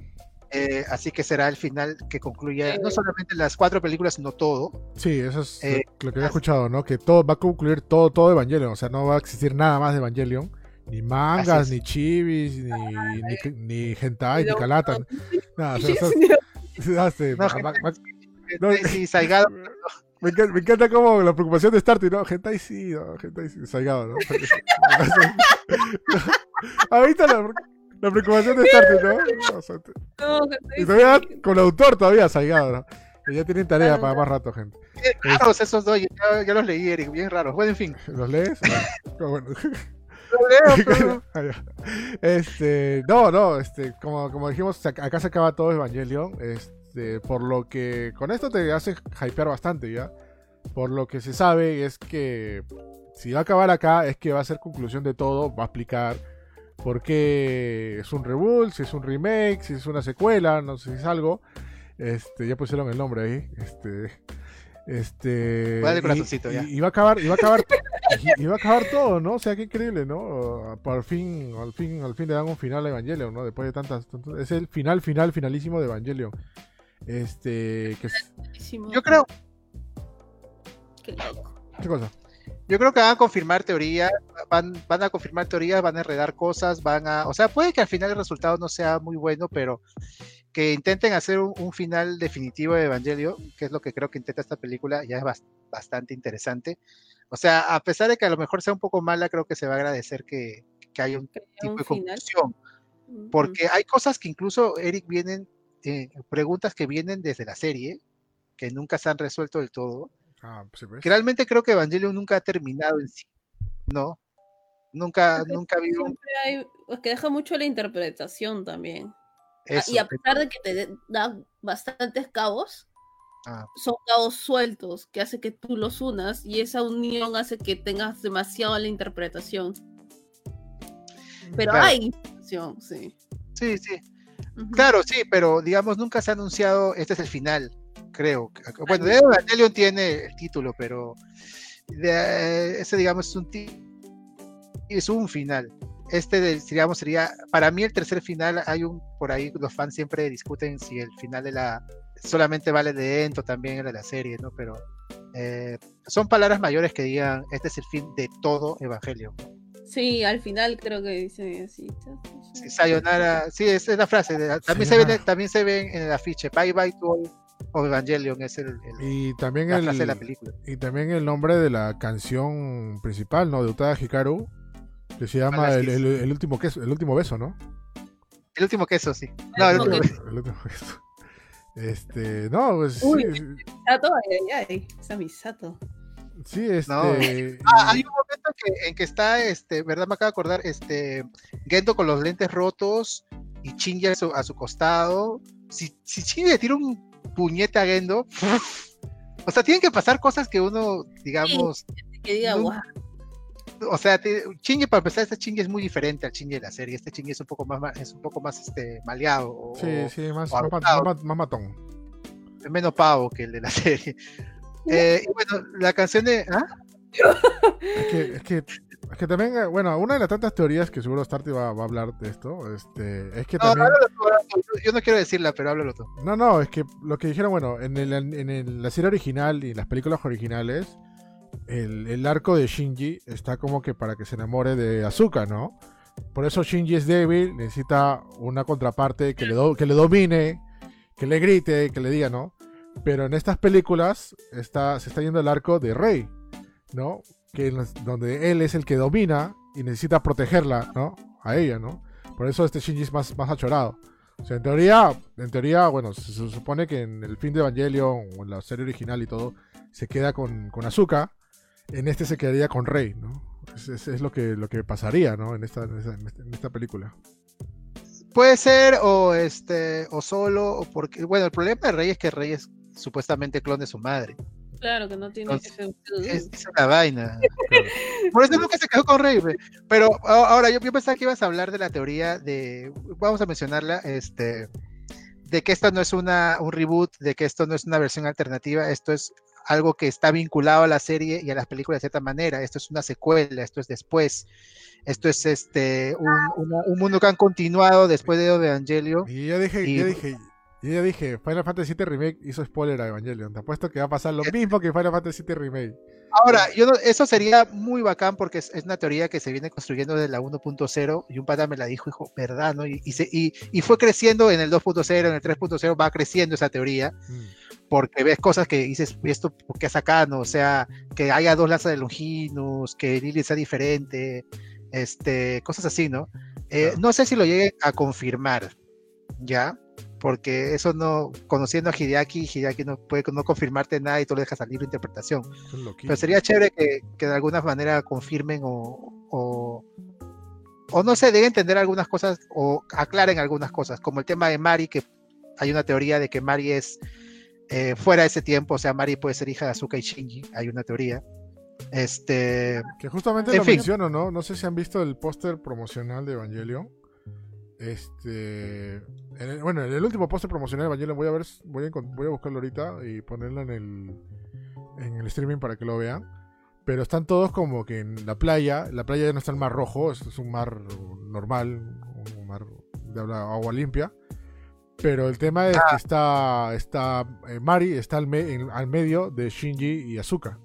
Eh, así que será el final que concluya Sí. no solamente las cuatro películas, sino todo. Sí, eso es Eh, lo, lo que había escuchado, ¿no? Que todo va a concluir todo, todo Evangelion. O sea, no va a existir nada más de Evangelion. Ni mangas, ni chivis, ni, ni, ni hentai, ni calata. Nada, o sea, hace- <laughs> <laughs> No, ma- No, sí, Saigado, <laughs> me, encanta, me encanta como la preocupación de Starty, ¿no? Hentai sí, no, hentai sí, Saigado, ¿no? Ahorita la, la preocupación de Starty, <laughs> ¿no? O sea, te- No, y todavía con el autor todavía Saigado, ¿no? Que ya tienen tarea para más rato, gente. qué raros esos dos, ya, ya los leí, Eric, bien raros. Bueno, en fin. <laughs> ¿Los lees? Bueno. <laughs> Los leo, pero- Ah, ya. este, no, no, este, como, como dijimos, acá se acaba todo Evangelion, este, por lo que con esto te hace hypear bastante, ¿ya? Por lo que se sabe es que si va a acabar acá es que va a ser conclusión de todo, va a explicar por qué es un reboot, si es un remake, si es una secuela, no sé si es algo. Este, ya pusieron el nombre ahí, este este Dale y- ya. y va a acabar, y va a acabar <laughs> y, va a acabar todo, ¿no? O sea, qué increíble, ¿no? Por fin, al fin, al fin le dan un final a Evangelion, ¿no? Después de tantas, tantas- es el final, final, finalísimo de Evangelion. Este, que es-. Yo creo, Qué loco. ¿qué cosa? Yo creo que van a confirmar teorías, van, van a confirmar teorías, van a enredar cosas, van a, o sea, puede que al final el resultado no sea muy bueno, pero que intenten hacer un, un final definitivo de Evangelio, que es lo que creo que intenta esta película, ya es bas- bastante interesante. O sea, a pesar de que a lo mejor sea un poco mala, creo que se va a agradecer que, que haya un tipo un de conclusión. Porque hay cosas que incluso, Eric, vienen, eh, preguntas que vienen desde la serie, que nunca se han resuelto del todo. Ah, sí, pues. Que realmente creo que Evangelion nunca ha terminado en sí. No. Nunca, Porque nunca ha habido un- Siempre hay, es que deja mucho la interpretación también. Ah, eso. y a pesar de que te de- da bastantes cabos, Ah, son cabos sueltos que hace que tú los unas y esa unión hace que tengas demasiado la interpretación. Pero Claro. hay interpretación, sí. sí, sí. Claro, sí, pero digamos, nunca se ha anunciado, este es el final, creo. Bueno, de Evangelion tiene el título, pero de- ese, digamos, es un, es un final. Este, del- digamos, sería, para mí el tercer final, hay un, por ahí los fans siempre discuten si el final de la, solamente vale de Ento, también el de la serie, ¿no? Pero eh, son palabras mayores que digan, este es el fin de todo Evangelio. Sí, al final creo que dice así. Sí, Sayonara, sí, esa es la frase. de- también, se ve, también se ve en el afiche. Bye bye to all of Evangelion es el, el- Y también la el, frase de la película. y también el nombre de la canción principal, ¿no? De Utada Hikaru, que se llama el, Kiss. el- el último queso, el último beso, ¿no? El último queso, sí. No, el último último queso. beso. El último beso. Este, no, pues Uy. sí, Misato, ay, ay, ay, esa Misato. sí, este. No. Ah, hay un momento que, en que está, este, ¿verdad? Me acabo de acordar, este, Gendo con los lentes rotos y Shinji a su, a su costado. Si, si Shinji le tira un puñete a Gendo, o sea, tienen que pasar cosas que uno, digamos, Que diga, No, o sea, te- Shinji, para empezar, este Shinji es muy diferente al Shinji de la serie. Este Shinji es un poco más, es un poco más, este, maleado. o- Sí, sí, más, o más, matón. o menos pavo que el de la <laughs> serie. <laughs> Eh, y bueno, la canción de... ¿ah? Es que, es que, es que también, eh, bueno, una de las tantas teorías que seguro Starty va, va a hablar de esto, este, es que No, también... tú. Yo no quiero decirla, pero háblalo tú. No, no, es que lo que dijeron, bueno, en, el, en el- la serie original y en las películas originales, el, el arco de Shinji está como que para que se enamore de Asuka, ¿no? Por eso Shinji es débil, necesita una contraparte que le, do- que le domine, que le grite, que le diga, ¿no? Pero en estas películas está, se está yendo el arco de Rey, ¿no? Que donde él es el que domina y necesita protegerla, ¿no? A ella, ¿no? Por eso este Shinji es más, más achorado. O sea, en teoría, en teoría, bueno, se, supone que en el fin de Evangelion o en la serie original y todo, se queda con, con Asuka. En este se quedaría con Rey, ¿no? Es, es- es lo que lo que pasaría, ¿no? En esta, en esta, en esta película. Puede ser o este o solo o porque bueno el problema de Rey es que Rey es supuestamente clon de su madre Claro que no tiene Entonces, ese- es, es una vaina Claro. <laughs> por eso nunca se quedó con Rey güey. pero ahora yo, yo pensaba que ibas a hablar de la teoría de vamos a mencionarla este de que esto no es una un reboot de que esto no es una versión alternativa esto es algo que está vinculado a la serie y a las películas de cierta manera. Esto es una secuela, esto es después. Esto es este un, un mundo que han continuado después de Evangelio. Y ya dije, y... ya dije, y ya dije, Final Fantasy VII Remake hizo spoiler a Evangelion. Te apuesto que va a pasar lo mismo que Final Fantasy VII Remake. Ahora, yo no, eso sería muy bacán porque es, es, una teoría que se viene construyendo desde la 1.0 y un pata me la dijo, dijo, ¿verdad? ¿no? Y, y, se, y, y fue creciendo en el 2.0, en el 3.0, va creciendo esa teoría. Mm. Porque ves cosas que dices, ¿esto por qué sacan? O sea, que haya dos lazas de Longinus, que Lily sea diferente, este, cosas así, ¿no? Eh, no sé si lo lleguen a confirmar, ¿ya? Porque eso no, conociendo a Hideaki, Hideaki no puede no confirmarte nada y tú lo dejas a libre interpretación. Pero sería chévere que, que, de alguna manera confirmen o, o, o, no sé, deben entender algunas cosas o aclaren algunas cosas, como el tema de Mari, que hay una teoría de que Mari es eh, fuera de ese tiempo, o sea, Mari puede ser hija de Asuka y Shinji, hay una teoría. Este. Que justamente lo fin. menciono, ¿no? No sé si han visto el póster promocional de Evangelion. Este. En el, bueno, en el último póster promocional de Evangelion voy a ver, voy a, voy a buscarlo ahorita y ponerlo en el, en el streaming para que lo vean. Pero están todos como que en la playa. La playa ya no está el mar rojo, es, es un mar normal, un mar de agua limpia. Pero el tema es que está, está eh, Mari está al, me, en, al, medio de Shinji y Asuka.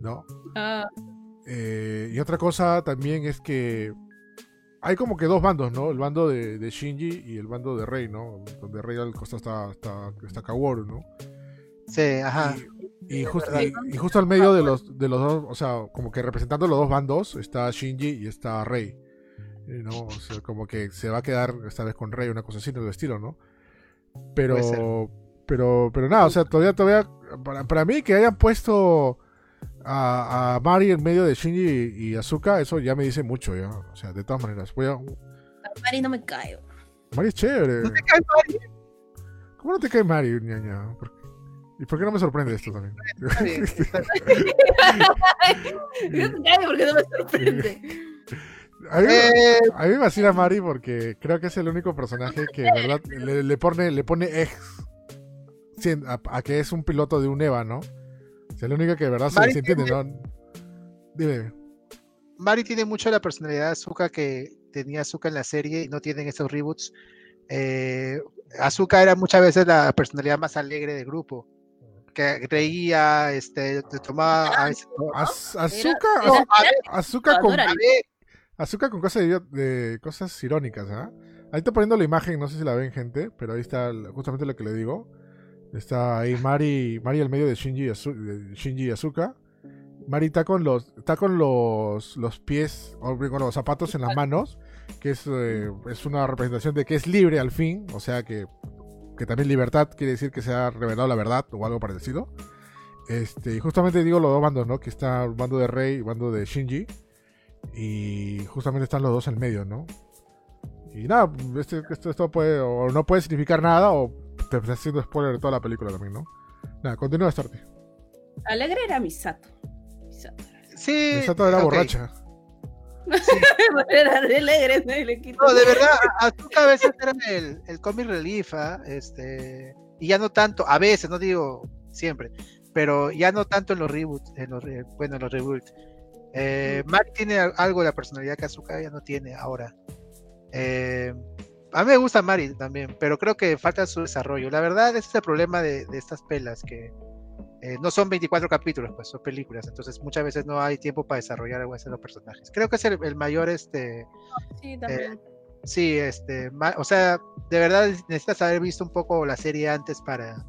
¿No? Ah. Eh, y otra cosa también es que hay como que dos bandos, ¿no? El bando de, de, Shinji y el bando de Rey, ¿no? Donde Rey al costado está, está, está Kaworu, ¿no? Sí, ajá. Y, y, just, y, y, justo al medio de los, de los dos, o sea, como que representando los dos bandos, está Shinji y está Rey. ¿no? O sea, como que se va a quedar esta vez con Rey, una cosa así, del estilo, ¿no? Pero, pero, pero nada, o sea, todavía, todavía, para, para mí que hayan puesto a, a, Mari en medio de Shinji y, y, Asuka, eso ya me dice mucho, ya. O sea, de todas maneras. Voy a... Mari no me cae. Mari es chévere. ¿No te cae Mari? ¿Cómo no te cae Mari, ñaña? ¿Por ¿Y por qué no me sorprende esto también? no te cae porque no me sorprende. A mí, eh... a mí me vacila Mari porque creo que es el único personaje que verdad le, le pone, le pone ex a, a, que es un piloto de un EVA, ¿no? O sea, la única que de verdad se, se, entiende, ¿no? Dime. Mari tiene mucho la personalidad de Azuka que tenía Azuka en la serie y no tienen esos reboots. Eh, Azuka era muchas veces la personalidad más alegre del grupo. Que reía, este, tomaba. A veces, ¿no? Azuka, no, Azuka con. Azuka con cosas, de, de, cosas irónicas, ¿ah? ¿eh? Ahí está poniendo la imagen, no sé si la ven, gente, pero ahí está justamente lo que le digo. Está ahí Mari, Mari al medio de Shinji, de Shinji y Asuka. Mari está con los, está con los, los pies, o con los zapatos en las manos, que es, eh, es una representación de que es libre al fin, o sea que, que también libertad quiere decir que se ha revelado la verdad o algo parecido. Este, y justamente digo los dos bandos, ¿no? Que está el bando de Rey y el bando de Shinji. Y justamente están los dos en medio, ¿no? Y nada, este, esto, esto puede, o no puede significar nada, o te está haciendo spoiler de toda la película también, ¿no? Nada, continúa Starty. Alegre era Misato. Misato era, sí, Misato era okay. borracha. Sí. <laughs> era alegre, ¿no? Le no, de verdad, Azuka a veces era el, el comic relief, ¿eh? este, y ya no tanto, a veces, no digo siempre, pero ya no tanto en los reboots, en los, bueno, en los reboots. Eh, Mari tiene algo de la personalidad que Azuka ya no tiene ahora. Eh, a mí me gusta Mari también, pero creo que falta su desarrollo. La verdad, ese es el problema de, de estas pelas, que eh, no son 24 capítulos, pues son películas, entonces muchas veces no hay tiempo para desarrollar algunos de los personajes. Creo que es el, el mayor, este... Sí, también. Eh, sí, este, o sea, de verdad necesitas haber visto un poco la serie antes para,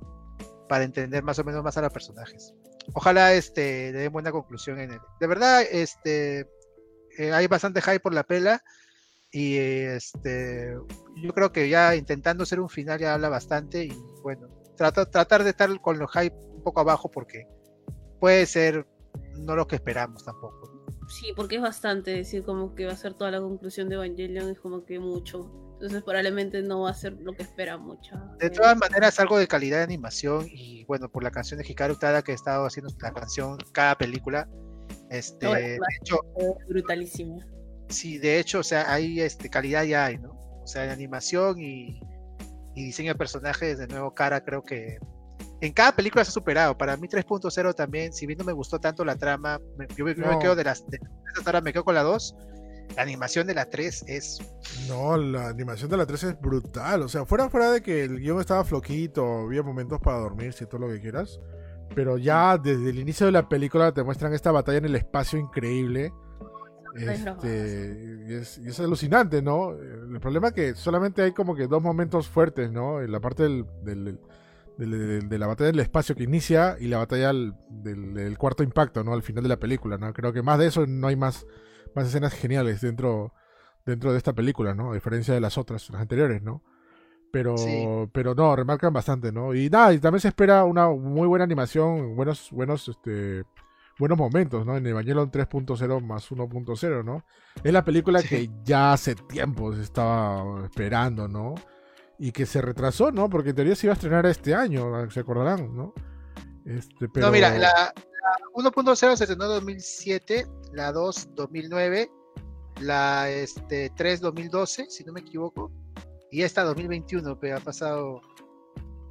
para entender más o menos más a los personajes. Ojalá este, le den buena conclusión en él. De verdad, este, eh, hay bastante hype por la pela y este yo creo que ya intentando ser un final ya habla bastante y bueno, trata, tratar de estar con los hype un poco abajo porque puede ser no lo que esperamos tampoco. Sí, porque es bastante decir como que va a ser toda la conclusión de Evangelion, es como que mucho. Entonces probablemente no va a ser lo que espera mucho. De todas maneras, algo de calidad de animación y bueno, por la canción de Hikaru Tada que ha estado haciendo la canción cada película. Este, no, de hecho, brutalísimo. Sí, de hecho, o sea, hay este, calidad ya hay, ¿no? O sea, en animación y, y diseño de personajes, de nuevo, cara, creo que en cada película se ha superado. Para mí 3.0 también, si bien no me gustó tanto la trama, me, yo, me- yo me No. quedo de las de, ahora me quedo con la 2. La animación de la 3 es No, la animación de la 3 es brutal. O sea, fuera, fuera de que el guion estaba floquito, había momentos para dormirse y todo lo que quieras. Pero ya desde el inicio de la película te muestran esta batalla en el espacio increíble. Este, y, es, y es alucinante, ¿no? El problema es que solamente hay como que dos momentos fuertes, ¿no? En la parte del, del- de la batalla del espacio que inicia y la batalla al- del, del cuarto impacto, ¿no? Al final de la película, ¿no? Creo que más de eso no hay más, más escenas geniales dentro, dentro de esta película, ¿no? A diferencia de las otras, las anteriores, ¿no? Pero, Sí. pero no, remarcan bastante, ¿no? Y nada, y también se espera una muy buena animación, buenos, buenos, este, buenos momentos, ¿no? En Evangelion 3.0 más 1.0, ¿no? Es la película Sí. que ya hace tiempo se estaba esperando, ¿no? Y que se retrasó, ¿no? Porque en teoría se iba a estrenar este año, se acordarán, ¿no? Este, pero... No, mira, la, la 1.0 se estrenó en 2007, la 2 2009, la este, 3 2012, si no me equivoco, y esta 2021, pero ha pasado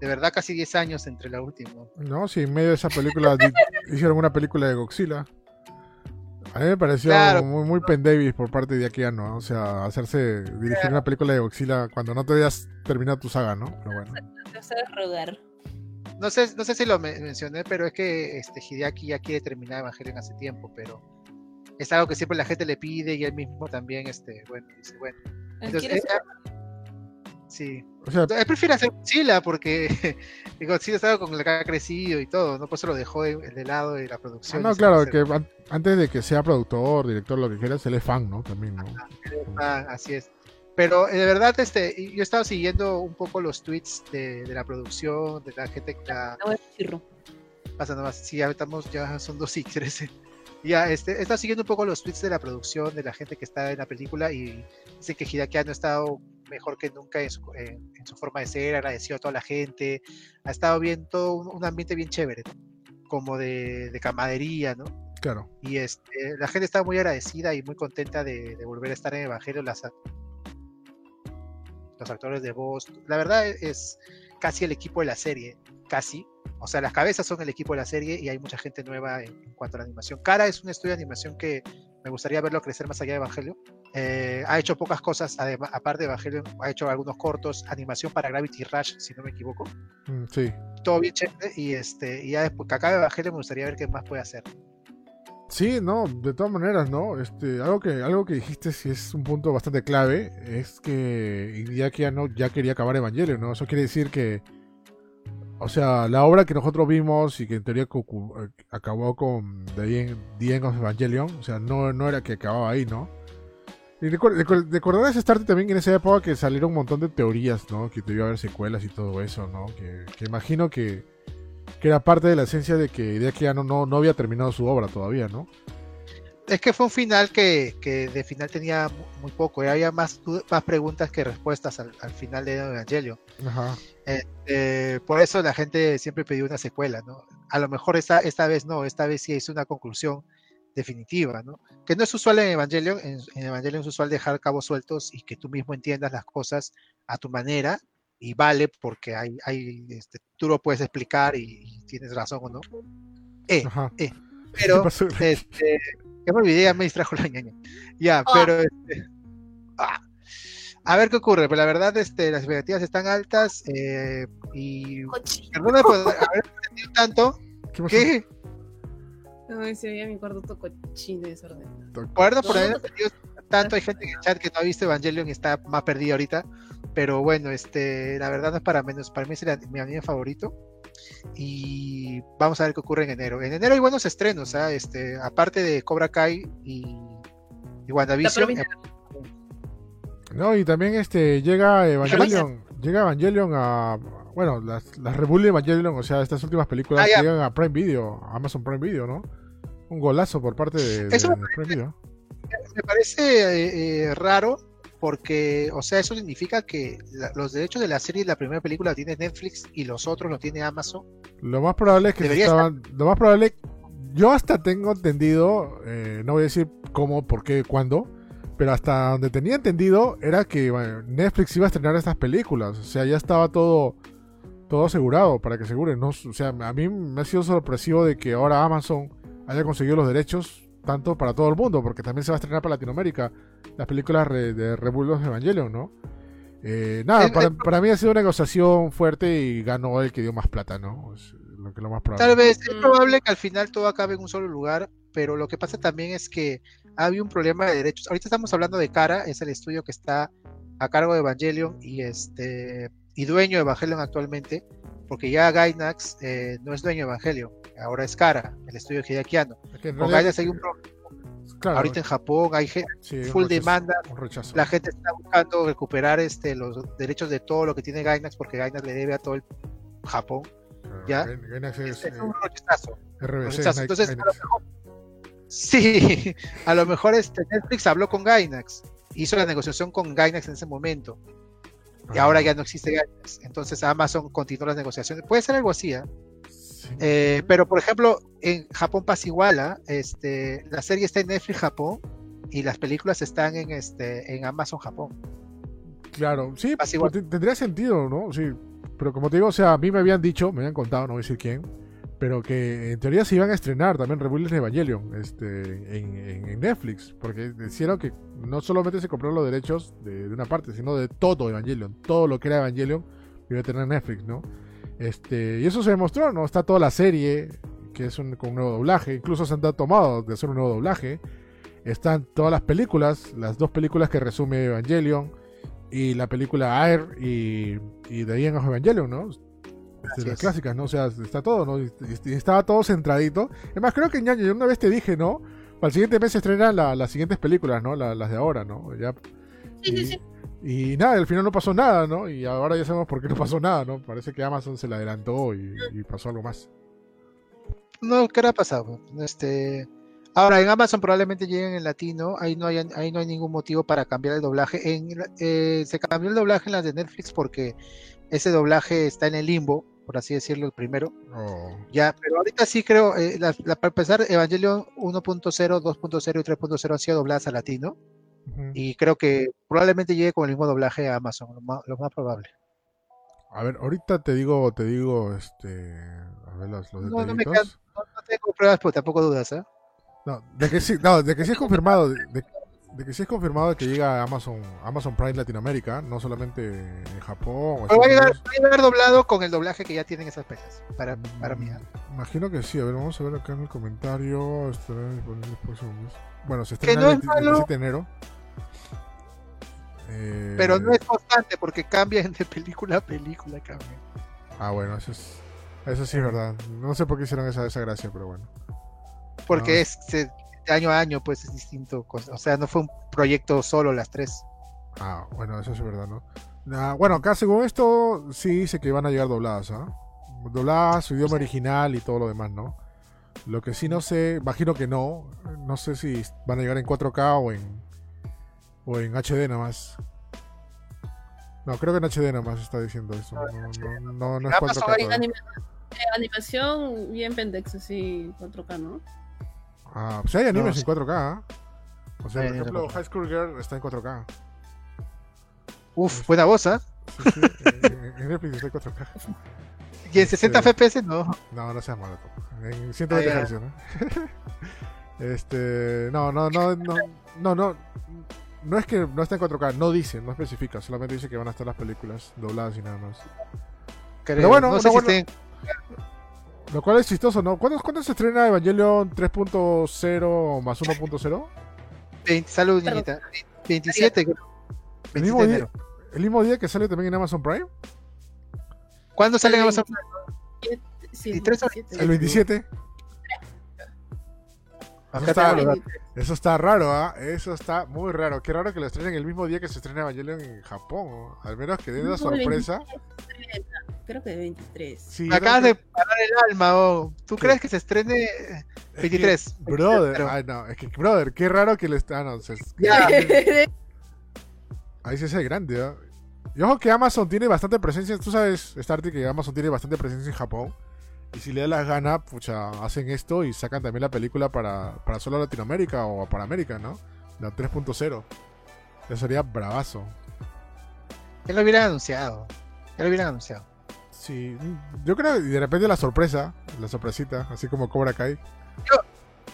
de verdad casi 10 años entre la última. No, sí, en medio de esa película <laughs> hicieron una película de Godzilla. A mí me pareció Claro. muy, muy Pen Davis por parte de Aki Anno, ¿no? O sea, hacerse, dirigir una película de Godzilla cuando no te habías terminado tu saga, ¿no? Pero bueno. Te sabes rogar. No sé, no sé si lo me- mencioné, pero es que este, Hideaki ya quiere terminar Evangelion hace tiempo, pero es algo que siempre la gente le pide y él mismo también, este, bueno, dice, bueno. Entonces, ¿Quieres- sí. O sea, Él prefiere hacer Godzilla porque <laughs> Godzilla es algo con el que ha crecido y todo, ¿no? Por eso lo dejó de, de lado de la ah, producción. no, y se claro, que an- antes de que sea productor, director, lo que quieras, él es fan, ¿no? También, ¿no? ah, así es. Pero eh, de verdad, este, yo he estado siguiendo un poco los tweets de, de la producción, de la gente que la No, pasa nomás. Sí, ya estamos, ya son dos y trece. Ya, este, he estado siguiendo un poco los tweets de la producción, de la gente que está en la película y dice que Hideaki Anno ha estado mejor que nunca en su, en- en su forma de ser, agradecido a toda la gente, ha estado bien, todo un, un ambiente bien chévere, ¿no? como de, de camaradería, ¿no? Claro. Y este, la gente está muy agradecida y muy contenta de, de volver a estar en Evangelio, las, los actores de voz. La verdad es casi el equipo de la serie, casi. O sea, las cabezas son el equipo de la serie y hay mucha gente nueva en, en cuanto a la animación. Cara es un estudio de animación que me gustaría verlo crecer más allá de Evangelio. Eh, ha hecho pocas cosas, además, aparte de Evangelio, ha hecho algunos cortos, animación para Gravity Rush, si no me equivoco. Mm, sí. Todo bien chévere y, este, y ya después que acabe Evangelio me gustaría ver qué más puede hacer. Sí, no, de todas maneras, ¿no? Este, algo que, algo que dijiste sí es un punto bastante clave, es que Hideaki Anno ya quería acabar Evangelion, ¿no? Eso quiere decir que, o sea, la obra que nosotros vimos y que en teoría eh, acabó con The End, of Evangelion, o sea, no, no era que acababa ahí, ¿no? Y recordarás estarte también en esa época que salieron un montón de teorías, ¿no? Que debió haber secuelas y todo eso, ¿no? Que, que imagino que, que era parte de la esencia de que Hideaki Anno no, no había terminado su obra todavía, ¿no? Es que fue un final que, que de final tenía mu- muy poco, y había más, más preguntas que respuestas al, al final de Evangelio. Ajá. Eh, por eso la gente siempre pidió una secuela, ¿no? A lo mejor esta, esta vez no, esta vez sí es una conclusión definitiva, ¿no? Que no es usual en Evangelion, en, en Evangelion es usual dejar cabos sueltos y que tú mismo entiendas las cosas a tu manera y vale porque hay, hay este, tú lo puedes explicar y, y tienes razón o no. Eh, Ajá. eh, ¿Qué pero este, ya me olvidé, ya me distrajo la ñaña. Ya, Ah. pero este, ah, a ver qué ocurre, pero la verdad este, las expectativas están altas eh, y perdona por haber entendido tanto ¿Qué que Ay, se veía mi cuarto todo cochino y desordenado. Perdón por No, haber no te- entendido tanto, hay gente en el chat que no ha visto Evangelion y está más perdida ahorita, pero bueno, este, la verdad no es para menos, para mí es el- mi anime favorito y vamos a ver qué ocurre en enero. En enero hay buenos estrenos, ¿ah? este, aparte de Cobra Kai y, y WandaVision, La eh, No, y también este llega Evangelion, llega Evangelion a bueno, las, las de Evangelion, o sea, estas últimas películas Ah, llegan a Prime Video, a Amazon Prime Video, ¿no? Un golazo por parte de, de- Eso me de Prime Video. me parece eh, eh, raro porque, o sea, eso significa que la- los derechos de la serie de la primera película la tiene Netflix y los otros lo tiene Amazon. Lo más probable es que estaban, lo más probable, yo hasta tengo entendido, eh, no voy a decir cómo, por qué, cuándo, pero hasta donde tenía entendido era que bueno, Netflix iba a estrenar estas películas, o sea, ya estaba todo todo asegurado para que aseguren. ¿no? O sea, a mí me ha sido sorpresivo de que ahora Amazon haya conseguido los derechos tanto para todo el mundo, porque también se va a estrenar para Latinoamérica las películas re- de Rebuild de Evangelion, ¿no? Eh, nada, El- para, el- para mí ha sido una negociación fuerte y ganó el que dio más plata, ¿no? Es lo que lo más probable. Tal vez es probable que al final todo acabe en un solo lugar, pero lo que pasa también es que había un problema de derechos. Ahorita estamos hablando de Cara, es el estudio que está a cargo de Evangelion y este y dueño de Evangelion actualmente, porque ya Gainax eh, no es dueño de Evangelion, ahora es Cara, el estudio de Hideaki Anno. Es que en Con realidad- Gainax hay un pro- claro, ahorita en Japón hay sí, full rechazo, demanda, la gente está buscando recuperar este los derechos de todo lo que tiene Gainax porque Gainax le debe a todo el Japón. Claro, ya. Gainax es, Es eh, un rechazo. RBC, rechazo. Entonces, a lo mejor- Sí, <laughs> a lo mejor este Netflix habló con Gainax, hizo la negociación con Gainax en ese momento, y Ah, ahora ya no existe Gainax. Entonces Amazon continuó las negociaciones. Puede ser algo así, ¿ah? Sí. Eh, pero por ejemplo, en Japón pasa igual, ¿ah? este, la serie está en Netflix Japón y las películas están en, este, en Amazon Japón. Claro, sí, pues, te- tendría sentido, ¿no? Sí, pero como te digo, o sea, a mí me habían dicho, me habían contado, no voy a decir quién, pero que en teoría se iban a estrenar también Rebuilds de Evangelion este, en, en- en Netflix, porque dijeron que no solamente se compraron los derechos de, de una parte, sino de todo Evangelion, todo lo que era Evangelion iba a tener Netflix, ¿no? Este, y eso se demostró, ¿no? Está toda la serie, que es un, con un nuevo doblaje, incluso se han tomado de hacer un nuevo doblaje. Están todas las películas, las dos películas que resume Evangelion, y la película Air y, y The End of Evangelion, ¿no? Este, las es. clásicas, ¿no? O sea, está todo, ¿no? Y, y- y estaba todo centradito. Además, creo que ñaño, yo una vez te dije, ¿no? Para el siguiente mes se estrenan la- las siguientes películas, ¿no? La- las de ahora, ¿no? Ya, Sí, sí, sí. Y nada, al final no pasó nada, ¿no? Y ahora ya sabemos por qué no pasó nada, ¿no? Parece que Amazon se la adelantó y, y pasó algo más. No, ¿qué ha pasado? Este, ahora en Amazon probablemente lleguen en latino, ahí no hay, ahí no hay ningún motivo para cambiar el doblaje. En, eh, se cambió el doblaje en las de Netflix porque ese doblaje está en el limbo, por así decirlo, el primero. Oh, Ya, pero ahorita sí creo, eh, la- la- para empezar, Evangelion 1.0, 2.0 y 3.0 han sido dobladas a latino y creo que probablemente llegue con el mismo doblaje a Amazon, lo más, lo más probable. A ver, ahorita te digo, te digo, este... A ver los, los No, no me detallitos. No, no tengo pruebas, pero tampoco dudas, ¿eh? No, de que sí, no, de que sí es confirmado, de, que sí es confirmado que llega a Amazon, Amazon Prime Latinoamérica, no solamente en Japón. o Pero va a, llegar, Unidos. va a llegar doblado con el doblaje que ya tienen esas pelas, para, para mí. Mm, Imagino que sí, a ver, vamos a ver acá en el comentario. estará disponible el próximo mes. Bueno, se estrena no el es 20 malo. 27 de enero. Eh, Pero no es constante porque cambian de película a película, cambian. Ah, bueno, eso es, eso sí es verdad. No sé por qué hicieron esa, esa gracia, pero bueno. Porque Ah. es se- de año a año, pues es distinto. O sea, no fue un proyecto solo las tres. Ah, bueno, eso es verdad, ¿no? Ah, bueno, acá según esto, sí dice que van a llegar dobladas, ¿ah? Dobladas, su idioma original y todo lo demás, ¿no? Lo que sí no sé, imagino que no. No sé si van a llegar en 4K o en, o en HD nada más. No, creo que en HD nada más está diciendo eso. No, no, no, no es Amazon 4K. hay En todavía. anima- eh, animación bien pendex, así 4K, ¿no? Ah, pues hay animes No, en 4K, ¿ah? O sea, por ejemplo, 4K. High School Girl está en 4K. Uf, buena voz, ¿ah? Sí, sí, en, en Netflix está en 4K. <laughs> Y en 60 Este- FPS no. No, no seas malo. En 120 Ah. Hz, ¿no? <laughs> este. No, no, no, no. No, no. No es que no está en 4K, no dice, no especifica, solamente dice que van a estar las películas dobladas y nada más. Creo. bueno, no sé si estén- Lo cual es chistoso, ¿no? ¿Cuándo, ¿cuándo se estrena Evangelion 3.0 más 1.0? 20 salud, niñita. 27, creo. El 27 mismo, día, enero. el mismo día que sale también en Amazon Prime, ¿Cuándo sale en Amazon? Sí, ¿Y tres 27. el 27. Acá está-. Eso está raro, ¿ah? Eso está muy raro. Qué raro que lo estrenen el mismo día que se estrena Evangelion en Japón. ¿no? Al menos que den la No, el sorpresa. 23, Creo que 23. Sí, acabas de parar el alma, oh. ¿Tú ¿Qué? crees que se estrene eh, que- es que, 23? brother, Pero- ay, no, es que, brother, qué raro que le está. No, se- Ya. <laughs> ahí sí se hace grande, ¿ah? Y ojo que Amazon tiene bastante presencia. Tú sabes, Starty, que Amazon tiene bastante presencia en Japón. Y si le da las ganas, pucha, hacen esto y sacan también la película para, para solo Latinoamérica o para América, ¿no? La 3.0. Eso sería bravazo. Ya lo hubieran anunciado. Ya lo hubieran anunciado. Sí, yo creo que de repente la sorpresa, la sorpresita, así como Cobra Kai.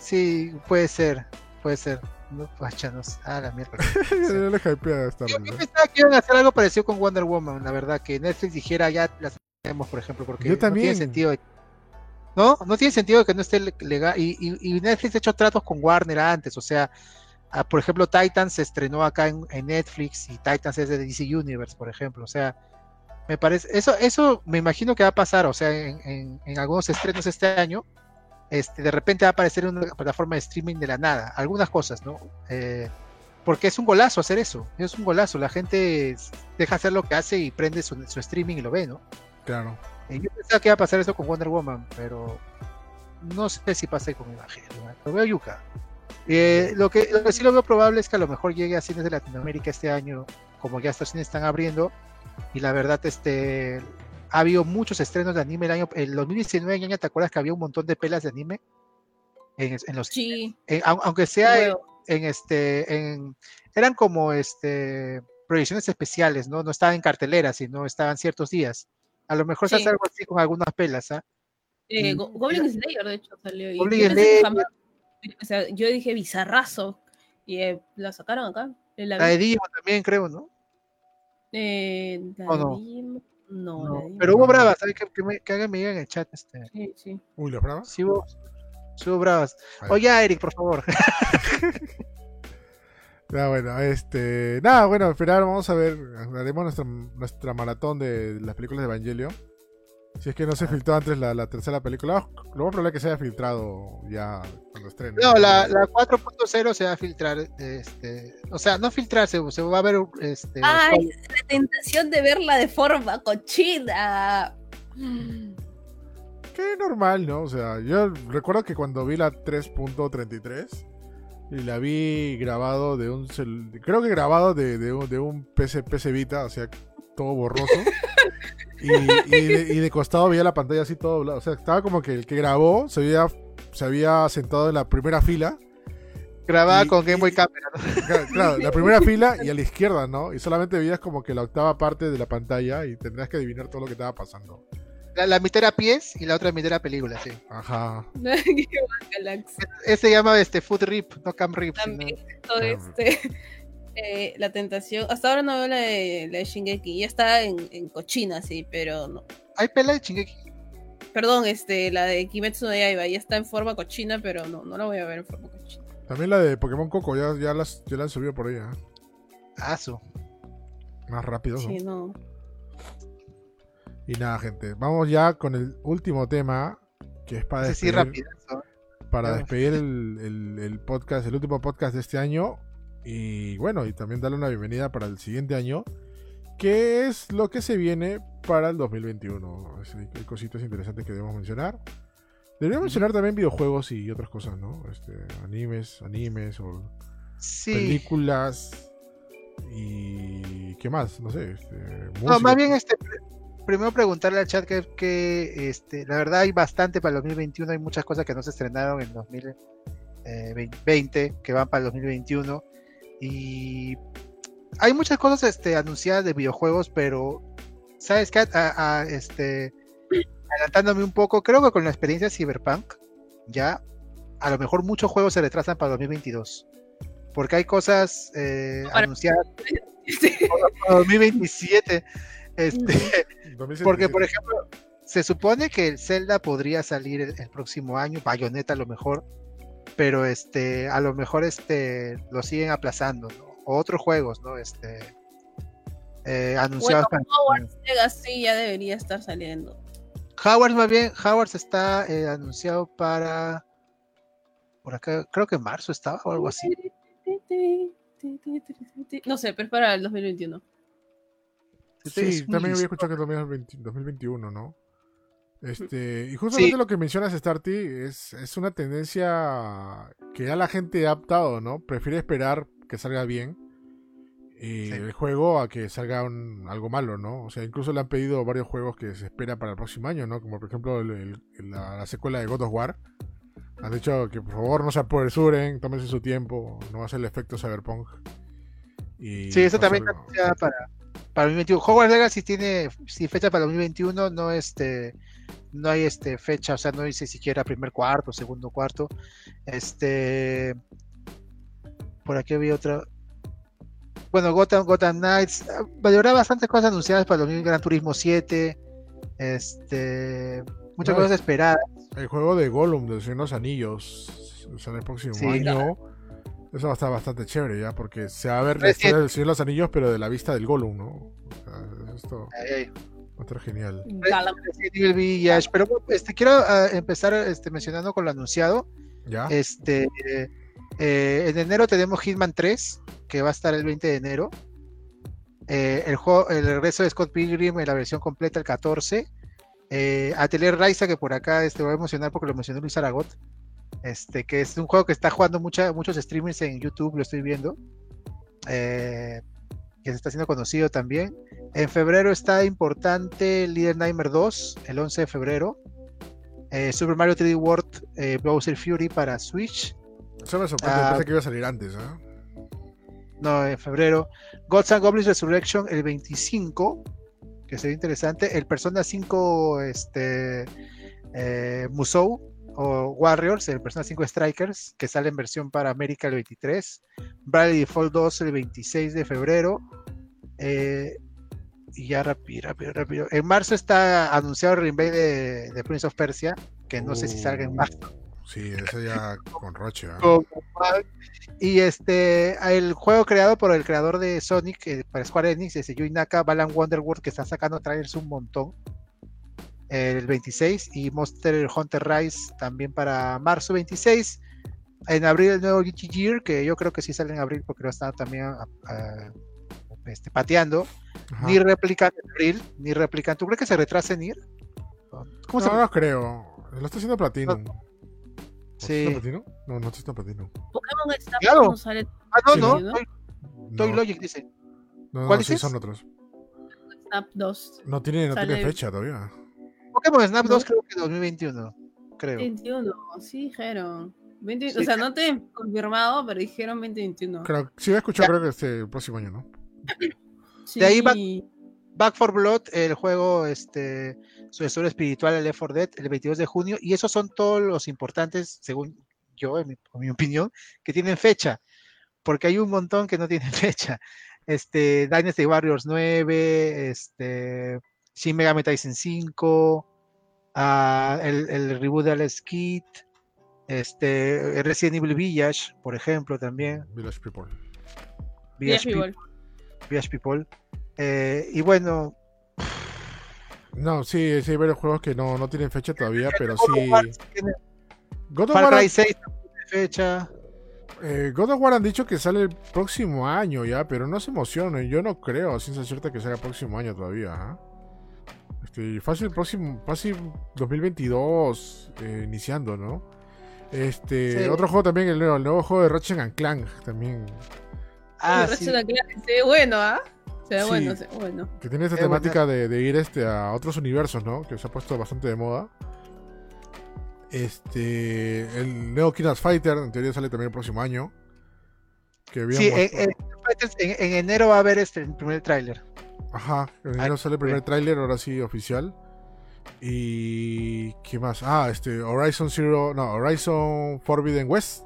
Sí, puede ser, puede ser. No, pachanos. Ah, la mierda. <laughs> Yo Yo, yo ¿no? pensaba que iban a hacer algo parecido con Wonder Woman, la verdad, que Netflix dijera ya las tenemos, por ejemplo, porque Yo no también. tiene sentido. No, no tiene sentido que no esté legal. Y, y- Netflix ha hecho tratos con Warner antes, o sea, ah, por ejemplo, Titans se estrenó acá en, Netflix y Titans es de DC Universe, por ejemplo, o sea, me parece, eso, eso me imagino que va a pasar, o sea, en, algunos estrenos este año, este, de repente va a aparecer una plataforma de streaming de la nada, algunas cosas, ¿no? Eh, porque es un golazo hacer eso, es un golazo, la gente deja hacer lo que hace y prende su streaming y lo ve, ¿no? Claro. Y yo pensaba que iba a pasar eso con Wonder Woman, pero no sé si pasa con. ¿eh? Lo veo yuca. Eh, lo, que, lo que sí lo veo probable es que a lo mejor llegue a cines de Latinoamérica este año, como ya estos cines están abriendo, y la verdad, este ha habido muchos estrenos de anime el año, el 2019, ya ¿te acuerdas que había un montón de pelas de anime? En, en los, Sí, en- au- aunque sea en, huevo. en este, en, eran como este proyecciones especiales, ¿no? No estaban en cartelera, sino estaban ciertos días. A lo mejor se hace Sí. algo así con algunas pelas, ¿ah? Eh, Go- Goblin Slayer, de hecho, salió. Y Goblin Slayer. jamás- o sea, yo dije bizarrazo. Y eh, la sacaron acá. eh, La La de. Digimon también, creo, ¿no? Eh, la ¿O no? Digimon, No, No, la Pero hubo bravas, ¿sabes? Que, que, me, que alguien me diga en el chat. Este, Sí, sí. Uy, ¿los bravas? sí hubo, sí hubo bravas. Oye, Eric, por favor. <laughs> Ah, bueno, este. Nada, bueno, esperar, vamos a ver. Haremos nuestra, nuestra maratón de las películas de Evangelio. Si es que no se filtró antes la, la tercera película, lo más probable es que se haya filtrado ya cuando estrene. No, la, la 4.0 se va a filtrar. Este, o sea, no filtrarse, se va a ver. Este, ¡Ay! La tentación de verla de forma cochina. Que normal, ¿no? O sea, yo recuerdo que cuando vi la 3.33 y la vi grabado de un cel- creo que grabado de, de un, de un PC, PC Vita, o sea, todo borroso. y, y de, y de costado veía la pantalla así todo, o sea, estaba como que el que grabó se había, se había sentado en la primera fila, grabada y- con Game Boy Camera. ¿no? claro, claro, la primera fila y a la izquierda, ¿no? Y solamente veías como que la octava parte de la pantalla y tendrías que adivinar todo lo que estaba pasando. La, la mitad era pies y la otra mitad era película, sí. Ajá. <laughs> Ese se llama este, Food Rip, no Cam Rip. sino- También todo este. <laughs> eh, la tentación. Hasta ahora no veo la de, la de Shingeki. Ya está en, en cochina, sí, pero no. ¿Hay pela de Shingeki? Perdón, este, la de Kimetsu no Yaiba. Ya está en forma cochina, pero no, no la voy a ver en forma cochina. También la de Pokémon Coco, ya, ya, las, ya la han subido por ahí, ¿eh? Ah, su. Más rápido. ¿no? Sí, no. Y nada, gente. Vamos ya con el último tema, que es para sí, despedir, rápido. para despedir el, el- el podcast, el último podcast de este año. Y bueno, y también darle una bienvenida para el siguiente año, que es lo que se viene para el 2021. Es- Hay cositas interesantes que debemos mencionar. Deberíamos mencionar también videojuegos y otras cosas, ¿no? Este, animes, animes o Sí. películas y qué más, no sé. Este, No, más bien este primero preguntarle al chat que, que, este, la verdad hay bastante para el 2021, hay muchas cosas que no se estrenaron en 2020 que van para el 2021 y hay muchas cosas este, anunciadas de videojuegos, pero sabes qué, A- a- este, adelantándome un poco, creo que con la experiencia de Cyberpunk ya a lo mejor muchos juegos se retrasan para 2022 porque hay cosas eh, anunciadas <laughs> para 2027 este, 2077. Porque, por ejemplo, se supone que el Zelda podría salir el, el próximo año, Bayonetta a lo mejor, pero este, a lo mejor este, lo siguen aplazando, ¿no? O otros juegos, ¿no? Este, eh, anunciados Bueno, para- Legacy ya debería estar saliendo. Howard, más bien, Howard está eh, anunciado para, por acá, creo que en marzo estaba o algo así. No sé, pero es para el 2021. Sí, también había escuchado que es 2020 2021, ¿no? Este, y justamente Sí. lo que mencionas, Starty, es, es una tendencia que ya la gente ha optado, ¿no? Prefiere esperar que salga bien y Sí. el juego a que salga un- algo malo, ¿no? O sea, incluso le han pedido varios juegos que se espera para el próximo año, ¿no? Como por ejemplo el- el- la, la secuela de God of War. Han dicho que por favor no se apresuren, tómense su tiempo, no va a ser el efecto Cyberpunk. Y Sí, eso también anunciada para, para 2021. Hogwarts Legacy tiene sí, fecha para 2021, no este no hay este fecha, o sea, no dice siquiera primer cuarto, segundo cuarto. Este por aquí había otra. Bueno, Gotham, Gotham Knights. Habrá bastantes cosas anunciadas para 2000 Gran Turismo 7. Este. Muchas No, cosas esperadas. El juego de Gollum de los Anillos sale el próximo Sí. año. Eso va a estar bastante chévere ya, porque se va a ver la historia del Señor de los Anillos, pero de la vista del Gollum, ¿no? O sea, esto Ay, ay. va a estar genial. Galam. Resident Evil Village, pero este, quiero ah, empezar este, mencionando con lo anunciado. ¿Ya? Este, eh, en enero tenemos Hitman 3, que va a estar el 20 de enero. Eh, el, juego, el regreso de Scott Pilgrim en la versión completa el 14. Eh, Atelier Raiza, que por acá este, voy a emocionar porque lo mencionó Luis Aragot. Este, que es un juego que está jugando mucha, muchos streamers en YouTube, lo estoy viendo. Eh, que se está haciendo conocido también. En febrero está importante Little Nightmare 2, el 11 de febrero. Eh, Super Mario 3D World eh, Bowser Fury para Switch. Eso me sorprende, Ah. pensé que iba a salir antes, ¿ah? No, en febrero. Gods and Goblins Resurrection el 25, que sería interesante. El Persona 5 este, Musou o Warriors, el Persona 5 Strikers, que sale en versión para América el 23. Bradley Default 2 el 26 de febrero. Eh, y ya rápido, rápido, rápido. En marzo está anunciado el remake de, de Prince of Persia, que no sé si salga en Uh, marzo. Sí, ese ya con Roche, mal. Y este, el juego creado por el creador de Sonic eh, para Square Enix, ese Yui Naka, Balan Wonderworld, que están sacando trailers un montón. El 26 y Monster Hunter Rise también para marzo 26. En abril el nuevo Guilty Gear, que yo creo que sí sale en abril porque lo están también ah, este, pateando. Ajá. Ni Replicant en abril, ni Replicant. ¿Tú crees que se retrase Nier? ¿Cómo se No, no creo. Lo está haciendo Platinum. ¿Lo está Sí. haciendo Platinum? No, no está haciendo Platinum. Pokémon Snap Claro. no sale Ah, no, Sí, no. ¿no? Toy, Toy No, Logic dice. no, no, ¿Cuál sí son otros. Snap 2. No tiene, no tiene fecha todavía. Pokémon Snap No. 2 creo que 2021. Creo. 21, sí dijeron. 20 Sí. O sea, no te he confirmado, pero dijeron 2021. Creo, sí, he escuchado, creo que este el próximo año, ¿no? Sí. De ahí va- Back for Blood, el juego este, sucesor espiritual del Left 4 Dead, el 22 de junio. Y esos son todos los importantes, según yo, en mi, en mi opinión, que tienen fecha. Porque hay un montón que no tienen <laughs> fecha. Este, Dynasty Warriors 9, este, Shin Megami Tensei 5, ah, el, el reboot de Alex Kidd, este, Resident Evil Village, por ejemplo, también. Village People. Village, Village Pe- People. Village People. Eh, y bueno, No, sí, sí hay varios juegos que no, no tienen fecha todavía, pero sí. God of War tiene- God of Far War, Cry 6 también tiene fecha. eh, God of War han dicho que sale el próximo año ya, pero no se emocionen. Yo no creo, a ciencia cierta, que salga el próximo año todavía. ¿ah? Este, fácil, próximo, fácil 2022 eh, iniciando, ¿no? Este, Sí. otro juego también, el nuevo, el nuevo juego de Ratchet and Clank, también, Ah, sí. Ratchet and Clank, Se ve bueno, ¿ah? Se ve Sí. bueno, se ve bueno. que tiene esta temática de, de ir este, a otros universos, ¿no? Que se ha puesto bastante de moda. Este, el Neo Kiddas Fighter, en teoría sale también el próximo año. Que Sí, en- en- en enero va a haber este el primer tráiler. Ajá, en enero Ay, sale el primer tráiler, ahora sí oficial. Y ¿qué más? Ah, este Horizon Zero, no, Horizon Forbidden West.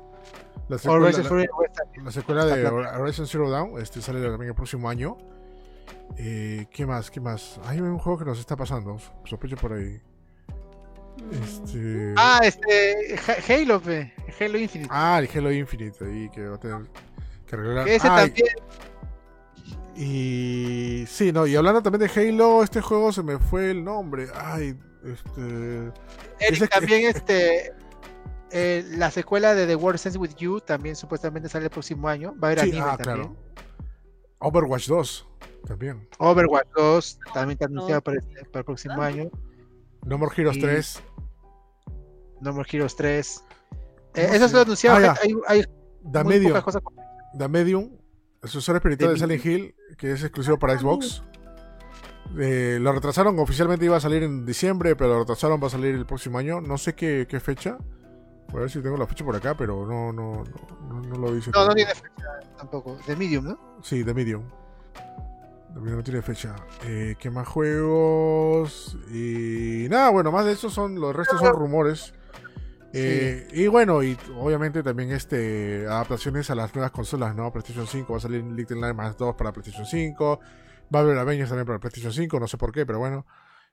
La secuela, Horizon la- Forbidden West la secuela de Horizon Zero Dawn, este sale también el próximo año. Eh, ¿Qué más? ¿Qué más? Hay un juego que nos está pasando, sospecho por ahí. Este... Ah, este Ha- Halo, Halo Infinite. Ah, el Halo Infinite ahí que va a tener que arreglar. que ese Ah, también. Y sí, no, y hablando también de Halo, este juego se me fue el nombre. Ay, este. Eric, también <laughs> este eh, la secuela de The World Ends With You también supuestamente sale el próximo año. Va a haber Sí, anime ah, también. claro. Overwatch 2 también. Overwatch 2 también está anunciado para, este- para el próximo Ah. año. No More Heroes Y- 3. No More Heroes 3. Eh, ¿Cómo eso se- se lo anunciaron. Ah, hay, hay The muy Medium. pocas cosas. The Medium. El sucesor espiritual The de Silent Hill, que es exclusivo para Ah, Xbox. Eh, lo retrasaron, oficialmente iba a salir en diciembre, pero lo retrasaron, va a salir el próximo año. No sé qué, qué fecha. Voy a ver si tengo la fecha por acá, pero no, no, no, no, no lo dice. No, no tampoco. tiene fecha tampoco. The Medium, ¿no? Sí, The Medium. También no tiene fecha. Eh, ¿Qué más juegos? Y nada, bueno, más de eso son. Los restos son rumores. Eh, Y bueno, y obviamente también este adaptaciones a las nuevas consolas, ¿no? PlayStation 5 va a salir Little Nightmares 2 para PlayStation 5. Va a haber Avengers también para PlayStation 5, no sé por qué, pero bueno.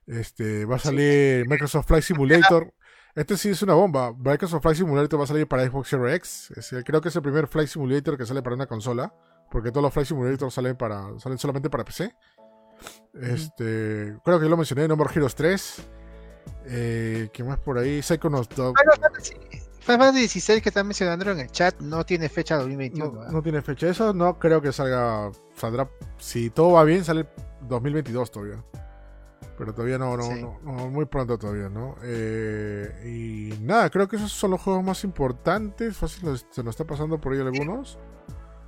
Este, va a salir Microsoft Flight Simulator. Este sí es una bomba. Microsoft Flight Simulator va a salir para Xbox Series X. Es creo que es el primer Flight Simulator que sale para una consola. Porque todos los Flight Simulators salen, para, salen solamente para PC. Este, creo que yo lo mencioné, No More Heroes 3. Eh, ¿Qué más por ahí? Psychonauts Dog. Final Fantasy 16 que están mencionando en el chat no tiene fecha 2021. No, no tiene fecha. Eso no creo que salga. Saldrá. Si todo va bien, sale 2022 todavía. Pero todavía no, no, Sí. no, no, muy pronto todavía, ¿no? Eh, y nada, creo que esos son los juegos más importantes. Fácil, se nos está pasando por ahí algunos.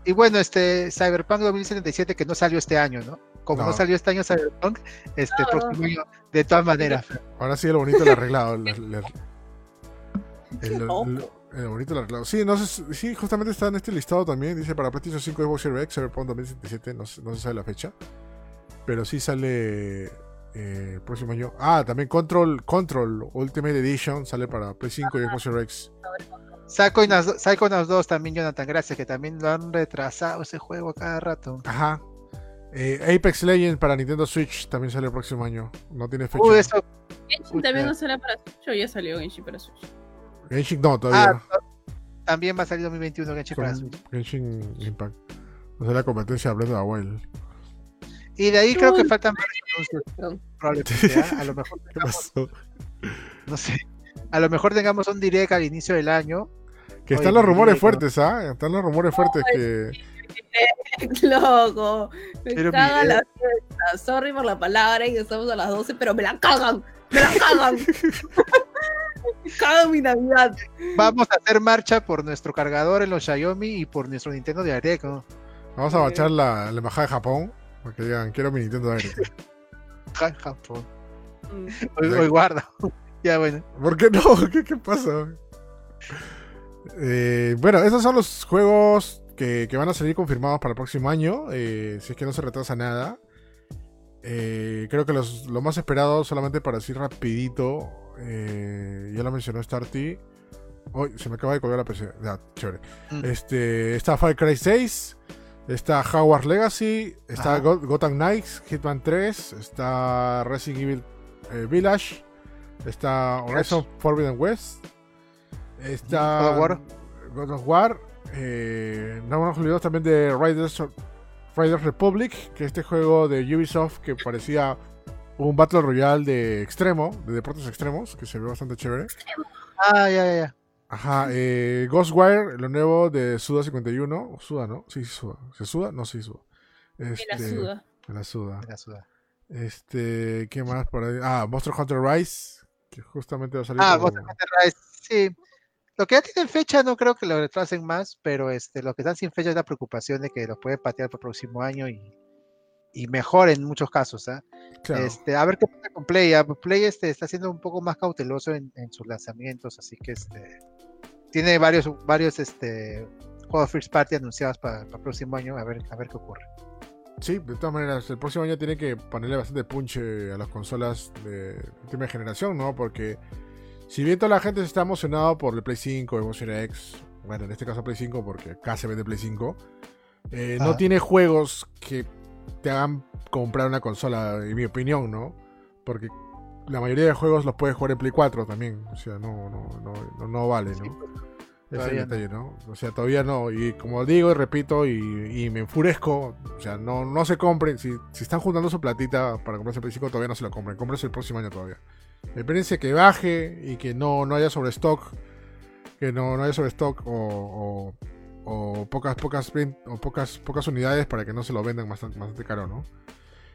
Y bueno, este Cyberpunk 2077 que no salió este año, ¿no? Como no, No. salió este año Cyberpunk, este No. próximo año, de todas maneras. Ahora sí, lo bonito el arreglado. el, el- el- el- bonito el arreglado. Sí, no sé, sí, justamente está en este listado también. Dice para PlayStation 5 Xbox Series X, Cyberpunk 2077. No, se- no se sabe la fecha. Pero sí sale eh, el próximo año. Ah, también Control, Control Ultimate Edition sale para Play 5 y Xbox Series X. Psychonauts, Psychonauts 2 también, Jonathan, gracias, que también lo han retrasado ese juego a cada rato. Ajá. Eh, Apex Legends para Nintendo Switch también sale el próximo año. No tiene fecha. Uh, eso, Genshin también no será para Switch o ya salió Genshin para Switch. Genshin no, todavía. ah, también va a salir 2021 Genshin para Switch. Genshin Impact. O sea, la competencia de Breath of the Wild. Y de ahí creo que faltan varios anuncios. ¿ah? A lo mejor <laughs> ¿Qué tengamos, pasó? no sé, a lo mejor tengamos un direct al inicio del año. Que Oye, están los rumores fuertes, ¿ah? Están los rumores fuertes que. <laughs> Loco, me Pero caga la fiesta. Sorry por la palabra y estamos a las 12, pero me la cagan. Me la cagan. <laughs> me cagan mi Navidad. Vamos a hacer marcha por nuestro cargador en los Xiaomi y por nuestro Nintendo Direct. ¿no? Vamos a bachar la, la embajada de Japón. Para que digan, quiero mi Nintendo Direct. <laughs> Ja- Japón. Mm. Hoy, hoy guarda. ya bueno. ¿Por qué no? ¿Qué, qué pasa? Eh, bueno, esos son los juegos que, que van a salir confirmados para el próximo año. eh, si es que no se retrasa nada. Eh, creo que los, lo más esperado, solamente para decir rapidito, eh, ya lo mencionó Starty. Hoy se me acaba de colgar la PC. Ya, chévere. Mm. Este, está Far Cry 6, está Howard Legacy, está Gotham Knights, Hitman 3, está Resident Evil eh, Village, está Horizon Forbidden West, está God of War. God of War, eh, no nos olvidamos también de Riders, Riders Republic, que es este juego de Ubisoft que parecía un Battle Royale de extremo, de deportes extremos, que se ve bastante chévere. Ah, ya, ya, ya. Ajá, eh, Ghostwire, lo nuevo de Suda 51. O Suda, ¿no? Sí, Suda. ¿Se suda? No, sí, Suda. Me la Este, suda. me la suda. La ciudad. Este, ¿qué más por ahí? Ah, Monster Hunter Rise, que justamente va a salir. Ah, como- Monster Hunter Rise, sí. Lo que ya tienen fecha no creo que lo retrasen más, pero este, lo que están sin fecha es la preocupación de que los pueden patear para el próximo año y, y mejor en muchos casos. Claro. Este, a ver qué pasa con Play. ah, Play este, está siendo un poco más cauteloso en, en sus lanzamientos, así que este, tiene varios, varios este, juegos first party anunciados para, para el próximo año, a ver, a ver qué ocurre. Sí, de todas maneras, el próximo año tiene que ponerle bastante punche a las consolas de última generación, ¿no? Porque si bien toda la gente está emocionada por el Play 5, Xbox Series X, bueno, en este caso Play 5 porque acá se vende Play 5, eh, no Ajá. tiene juegos que te hagan comprar una consola, en mi opinión, ¿no? Porque la mayoría de juegos los puedes jugar en Play 4 también, o sea, no, no, no, no, no vale, ¿no? Ese es todavía el detalle, ¿no? O sea, todavía no. Y como digo y repito y, y me enfurezco, o sea, no, no se compren. Si, si están juntando su platita para comprarse el Play 5, todavía no se lo compren. Cómprense el próximo año todavía. Espérense que baje y que no, no haya sobrestock. Que no, no haya sobrestock o, o, o pocas, pocas, o pocas, pocas unidades para que no se lo vendan bastante, bastante caro, ¿no?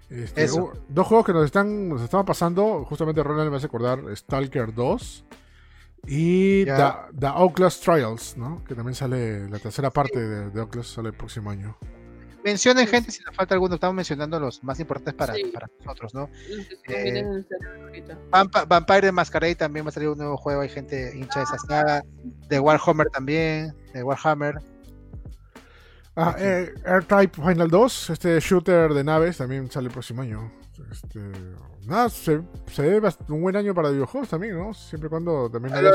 Este, Eso. uh, dos juegos que nos están, nos estaban pasando, justamente Ronald me hace acordar, Stalker 2 y. The, The Outlast Trials, ¿no? Que también sale, la tercera parte de, de Outlast sale el próximo año. Mencionen, gente, si nos falta alguno. Estamos mencionando los más importantes para, Sí. para nosotros, ¿no? Eh. Vampa- Vampire Masquerade también va a salir un nuevo juego. Hay gente hincha de esa saga. De Warhammer también. De Warhammer. Ah, eh, R-Type Final 2, este shooter de naves, también sale el próximo año. Este, nada, se, se ve bast- un buen año para videojuegos también, ¿no? Siempre y cuando también Lo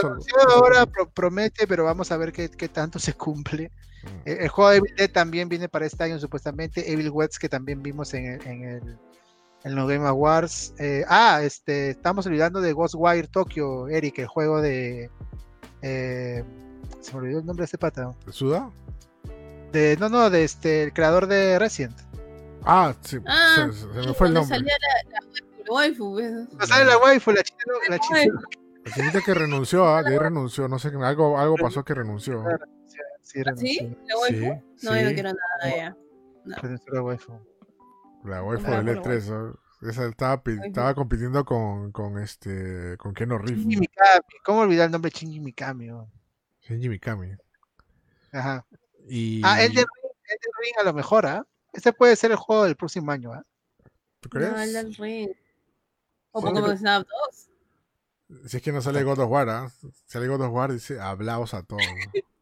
ahora pro- promete, pero vamos a ver qué, qué tanto se cumple. Mm. El, el juego de Evil Dead también viene para este año, supuestamente. Evil West, que también vimos en el, en el, en los Game Awards. Eh, ah, este, estamos olvidando de Ghostwire Tokyo, Eric, el juego de. eh, se me olvidó el nombre de este pata. ¿Suda? De, no, no, de este, el creador de Resident. Ah, sí, Ah, se, se me fue el nombre. salía la, la waifu. No sale la waifu, la chica, la chica. Que renunció, ah, de ahí renunció, no sé, algo, algo pasó que renunció. Sí, renunció. ¿Sí? ¿La waifu? Sí, No, yo no sí. quiero nada de ella. La waifu. La waifu Ah, del por la E3, ¿no? Esa estaba, estaba compitiendo con, con este, con Ken Reeves, Shinji Mikami. ¿Cómo olvidar el nombre de Shinji Mikami? oh? Shinji Mikami. Ajá. Y, Ah, Elden Ring, Elden Ring a lo mejor, ¿ah? Este puede ser el juego del próximo año, ¿ah? ¿Tú crees? No, Elden Ring. O Sí, Pokémon Snap 2. Si es que no sale God of War, ¿ah? Sale God of War, dice, hablaos a todos. <laughs>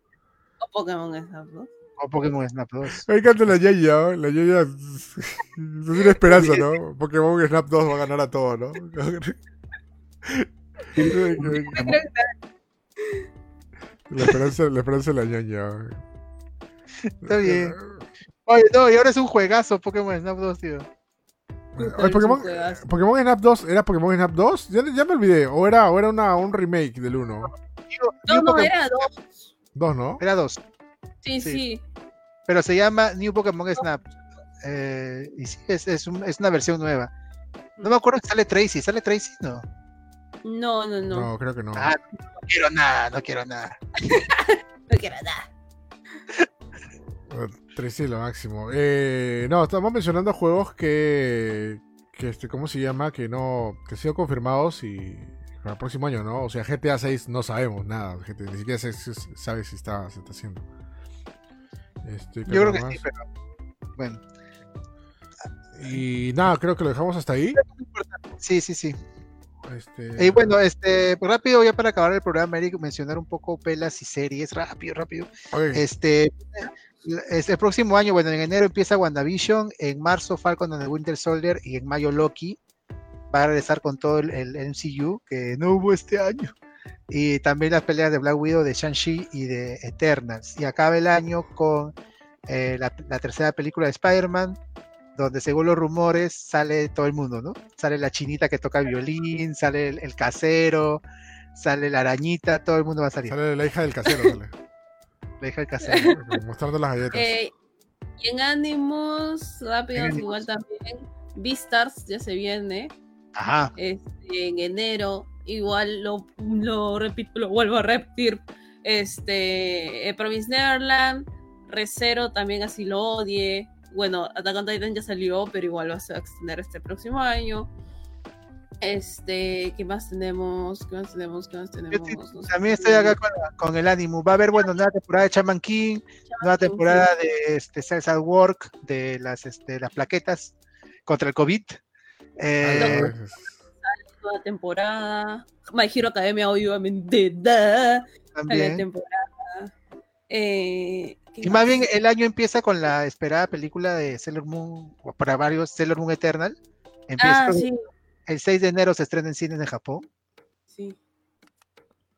Pokémon Snap 2. O Pokémon Snap 2. Me encanta la Yaya, ¿no? La Yaya no tiene esperanza, ¿no? Pokémon Snap 2 va a ganar a todos, ¿no? La esperanza, la esperanza de la ñaña. Está bien. Oye, no, y ahora es un juegazo Pokémon Snap 2, tío. Oye, Pokémon, Pokémon Snap 2, ¿era Pokémon Snap 2? Ya, ya me olvidé. ¿O era, o era una, un remake del 1? Digo, No, no, era 2. 2, ¿no? Era 2, Sí, Sí. sí. pero se llama New Pokémon Snap. Eh, y sí, es, es, un- es una versión nueva. No me acuerdo si sale Tracy. ¿Sale Tracy? No. No, no, no. No, creo que no. Ah, no quiero nada, no quiero nada. <laughs> No quiero nada. Tres sí, lo máximo. Eh, no, estamos mencionando juegos que, que este, ¿cómo se llama? Que no, que han sido confirmados y para el próximo año, ¿no? O sea, GTA 6 no sabemos nada, gente, ni siquiera se, se sabe si está, se está haciendo. Este, ¿qué Yo creo que más? sí, pero. Bueno, Y nada, creo que lo dejamos hasta ahí. sí, sí, sí. Este, Y bueno, este, rápido, ya para acabar el programa, Eric, mencionar un poco pelas y series, rápido, rápido. Este, este el próximo año, bueno, en enero empieza WandaVision, en marzo Falcon and the Winter Soldier y en mayo Loki. Va a regresar con todo el, el MCU que no hubo este año. Y también las peleas de Black Widow, de Shang-Chi y de Eternals. Y acaba el año con eh, la, la tercera película de Spider-Man, donde según los rumores sale todo el mundo, ¿no? Sale la chinita que toca el violín, sale el, el casero, sale la arañita, todo el mundo va a salir. sale la hija del casero, sale, <laughs> La hija del casero. <laughs> mostrando las galletas. Eh, y en ánimos Animus. igual también. Beastars ya se viene. Ajá. este, en enero. Igual lo, lo repito, lo vuelvo a repetir. Este, eh, Province Neverland, Recero también así lo odie. Bueno, Attack on Titan ya salió, pero igual va a extender este próximo año. Este, ¿qué más tenemos? ¿Qué más tenemos? ¿Qué más tenemos? No También estoy acá con, el ánimo. Va a haber, bueno, nueva temporada de Chaman King, nueva temporada de este, Cells at Work, de las, este, las plaquetas contra el COVID. Eh, Nueva temporada. My Hero Academia, obviamente. da, a la también. temporada. Eh, ¿qué Y más bien el año empieza con la esperada película de Sailor Moon, o para varios, Sailor Moon Eternal. Empieza Ah, sí, el 6 de enero se estrena en cines en Japón. sí.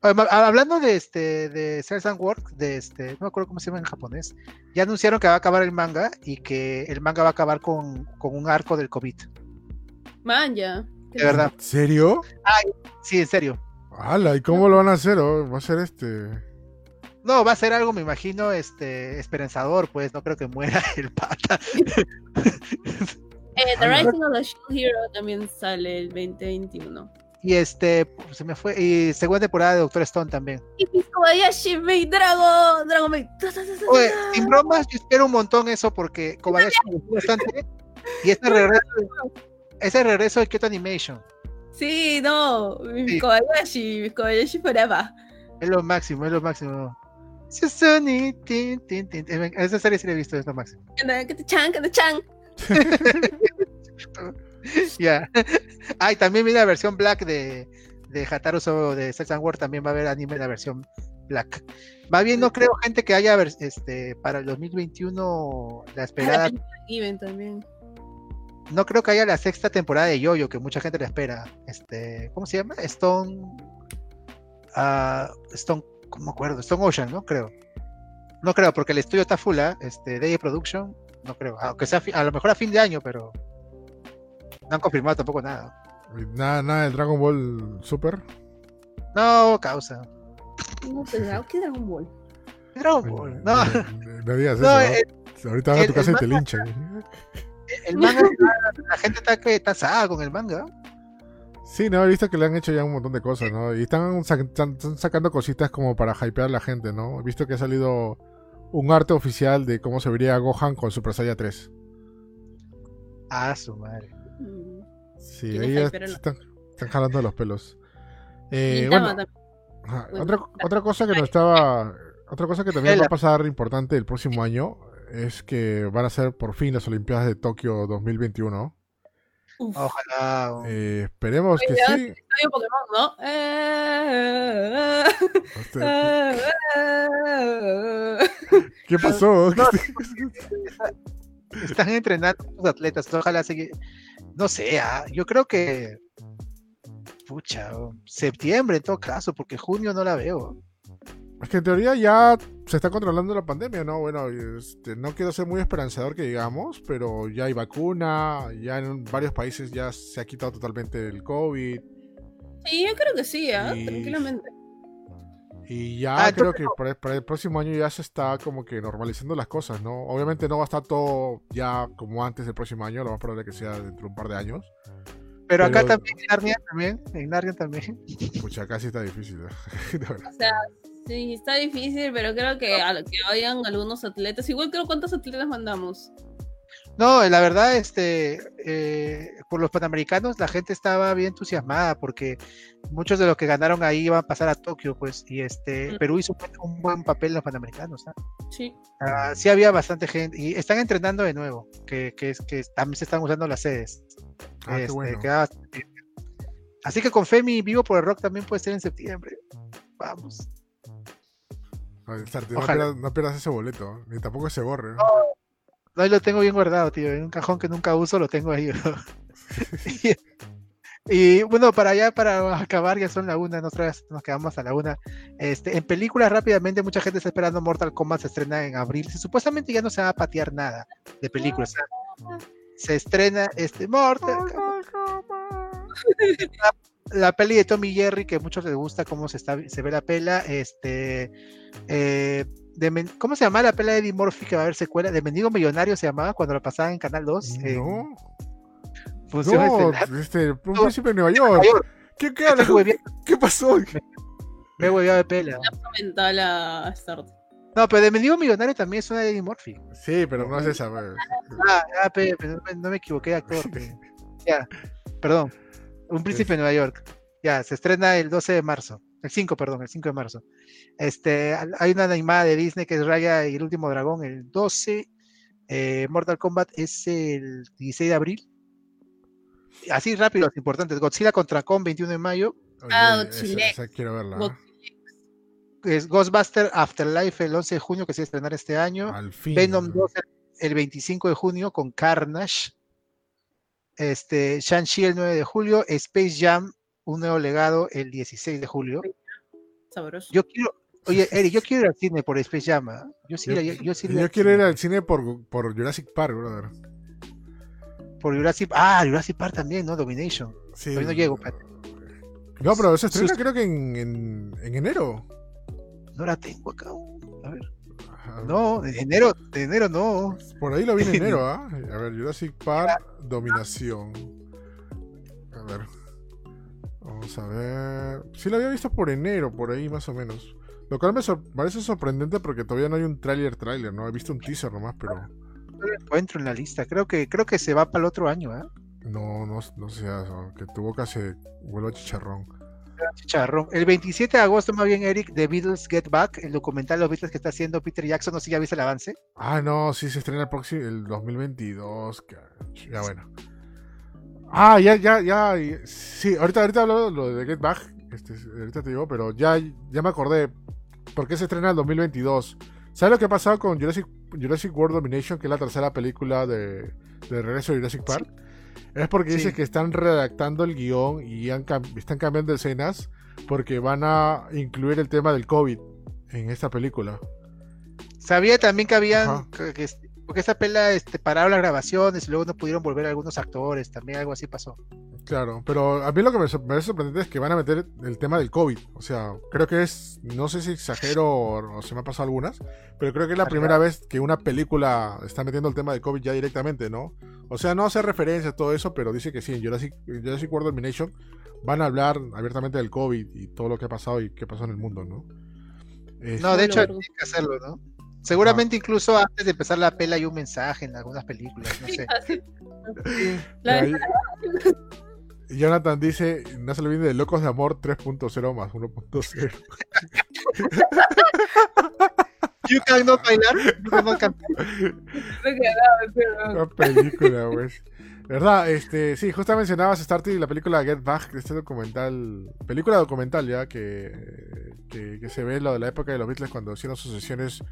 Hablando de este de Cells and Work, de este, no me acuerdo cómo se llama en japonés, ya anunciaron que va a acabar el manga y que el manga va a acabar con, con un arco del COVID. Man, ya. De verdad. ¿En serio? Sí, en serio. ¡Hala! ¿Y cómo lo van a hacer? oh? Va a ser este. No, va a ser algo, me imagino, este, esperanzador, pues no creo que muera <laughs> el pata. Eh, The Rising of the Shield Hero también sale el 2021. Y este, se me fue, y segunda temporada de Doctor Stone también. Y Kobayashi Maid Drago, ta, ta, Oye, sin bromas, yo espero un montón eso porque Kobayashi me gustó bastante. Y este regreso, ese regreso de Kyoto Animation. Sí, no. mi Sí. Kobayashi, mi Kobayashi Forever. Es lo máximo, es lo máximo. Susuni, tin, tin, tin. Esa serie sí la he visto, es lo máximo. Chan, chan. <laughs> Ya. Ah, y también vi la versión black de, de Hataru Sobo de Sex and World, también va a haber anime la versión Black. Más bien no creo, gente, que haya este para el 2021 la Ah, la esperada. Given también. No creo que haya la sexta temporada de Yoyo, que mucha gente la espera. Este, ¿cómo se llama? Stone. ah, Stone, ¿cómo me acuerdo? Stone Ocean, ¿no? Creo. No creo, porque el estudio está full, ¿ah? Este, Day Production, no creo. Aunque sea a lo mejor a fin de año, pero no han confirmado tampoco nada. Nada, nada del Dragon Ball Super. No, causa. No sé, ¿qué Dragon Ball? Dragon Ball. No, No, no digas no, eso. el, ¿no? Ahorita van a tu casa y te manga- linchan. El manga, está- la gente está que está asada con el manga. Sí, no, he visto que le han hecho ya un montón de cosas, ¿no? Y están, sac- están- están sacando cositas como para hypear a la gente, ¿no? He visto que ha salido un arte oficial de cómo se vería Gohan con Super Saiyan 3. Ah, su madre. Sí, ahí ya están, están jalando los pelos. Eh, Gintama bueno, también. ajá, bueno. otra, otra cosa que no estaba. Otra cosa que también va a pasar importante el próximo año es que van a ser por fin las Olimpiadas de Tokio 2021. Uf. Ojalá. Eh, esperemos que sí. Estadio Pokémon, ¿no? Eh, Este, eh, <laughs> ¿Qué pasó? No, <laughs> Están entrenando los atletas, ojalá se... No sé, ah, yo creo que... Pucha, septiembre en todo caso, porque junio no la veo. Es que en teoría ya se está controlando la pandemia, ¿no? Bueno, este, no quiero ser muy esperanzador que digamos, pero ya hay vacuna, ya en varios países ya se ha quitado totalmente el COVID Sí, yo creo que sí, ¿ah? Y- tranquilamente. y ya Ah, creo que para, para el próximo año ya se está como que normalizando las cosas, ¿no? Obviamente no va a estar todo ya como antes del próximo año, lo más probable que sea dentro de un par de años. Pero acá Pero- también, en Narnia también, en Narnia también. Pucha, casi está difícil, de <laughs> verdad. O sea, sí, está difícil, pero creo que, a lo que vayan algunos atletas. Igual creo cuántos atletas mandamos. No, la verdad, este, eh, por los panamericanos la gente estaba bien entusiasmada porque muchos de los que ganaron ahí iban a pasar a Tokio, pues, y este, Mm. Perú hizo un buen, un buen papel en los panamericanos. ¿ah? Sí. Ah, sí había bastante gente y están entrenando de nuevo, que, que, es- que también se están usando las sedes. Ah, qué Este, bueno. Así que con Femi Vivo por el Rock también puede ser en septiembre. Vamos. Sarti, no, Ojalá. pierdas, no pierdas ese boleto, ni tampoco ese borre. ¿no? No, ahí lo tengo bien guardado, tío. En un cajón que nunca uso lo tengo ahí. bro. <laughs> y, y, bueno, para allá, para acabar, ya son la una, nosotros nos quedamos a la una. Este, en películas rápidamente, mucha gente está esperando Mortal Kombat, se estrena en abril. Supuestamente ya no se va a patear nada de películas. o sea, se estrena este Mortal <laughs> la peli de Tommy Jerry, que a muchos les gusta cómo se, está, se ve la pela, este, eh, de ¿cómo se llama la pela de Eddie Murphy que va a haber secuela? De Mendigo Millonario se llamaba cuando la pasaban en Canal 2. en No, no, este, un No, príncipe de Nueva York. ¿Qué, qué, ¿Qué pasó? me he hueveado de pela. No, pero de Mendigo Millonario también es una de Eddie Murphy. Sí, pero no es esa. Ah, ah, no, me, no me equivoqué de actor. <laughs> Ya, perdón. Un príncipe de Nueva York. Ya, se estrena el 12 de marzo. El 5, perdón, el 5 de marzo. Este, hay una animada de Disney que es Raya y el último dragón el 12. eh, Mortal Kombat es el 16 de abril. Así rápido, es importante. Godzilla contra Kong 21 de mayo. Ah, esa quiero verla. Es Ghostbuster Afterlife el 11 de junio que se va a estrenar este año. Al fin. Venom 2 el 25 de junio con Carnage. Este, Shang-Chi el 9 de julio. Space Jam, un nuevo legado el 16 de julio. Sabroso. Yo quiero, oye, Eric, yo <laughs> quiero ir al cine por Space Jam. ¿ah? Yo sí, Yo, yo, yo sí yo iría al quiero ir al cine por, por Jurassic Park, brother. por Jurassic Ah, Jurassic Park también, ¿no? Domination. Sí. Todavía no llego, espérate. No, pero eso estrena creo que en, en, en enero. No la tengo acá. A ver. No, de enero, de enero no. Por ahí lo vi en <laughs> enero, ¿ah? A ver, Jurassic Park, Dominación. A ver. Vamos a ver. Sí lo había visto por enero, por ahí más o menos. Lo cual me sor- parece sorprendente porque todavía no hay un tráiler tráiler, ¿no? He visto un teaser nomás, pero No lo encuentro en la lista. Creo que, creo que se va para el otro año, ¿ah? no, no, no sea eso, que tu boca se vuelva chicharrón. El 27 de agosto, más bien, Eric, The Beatles Get Back, el documental de los Beatles que está haciendo Peter Jackson, no sé si ya viste el avance. Ah, no, sí se estrena el próximo, el 2022. cacho. Ya bueno. Ah, ya, ya, ya. Sí, ahorita, ahorita hablo de lo de Get Back. Este, ahorita te digo, pero ya, ya me acordé. ¿por qué se estrena en 2022? ¿Sabes lo que ha pasado con Jurassic, Jurassic World Domination, que es la tercera película de, de regreso de Jurassic Park? Es porque dice Sí. que están redactando el guion y han están cambiando escenas porque van a incluir el tema del COVID en esta película. Sabía también que habían, que, que porque esta pela este, pararon las grabaciones y luego no pudieron volver algunos actores, también algo así pasó. Claro, pero a mí lo que me parece sorprendente es que van a meter el tema del COVID. O sea, creo que es, no sé si exagero o, se me ha pasado algunas, pero creo que es la Ah, primera vez que una película está metiendo el tema del COVID ya directamente, ¿no? O sea, no hace referencia a todo eso, pero dice que sí, en Jurassic, Jurassic World Domination van a hablar abiertamente del COVID y todo lo que ha pasado y qué pasó en el mundo, ¿no? Es- No, de Muy hecho, tienen que hacerlo, ¿no? Seguramente incluso antes de empezar la pela hay un mensaje en algunas películas, no sé. <laughs> Ahí- Jonathan dice, no se le olvide de Locos de Amor 3.0 más 1.0. <laughs> You cannot bailar, you cannot cantar. Una película, güey. ¿Verdad? Este, sí, justo mencionabas Starty la película Get Back, este documental, película documental ya que, que, que se ve lo de la época de los Beatles cuando hicieron sus sesiones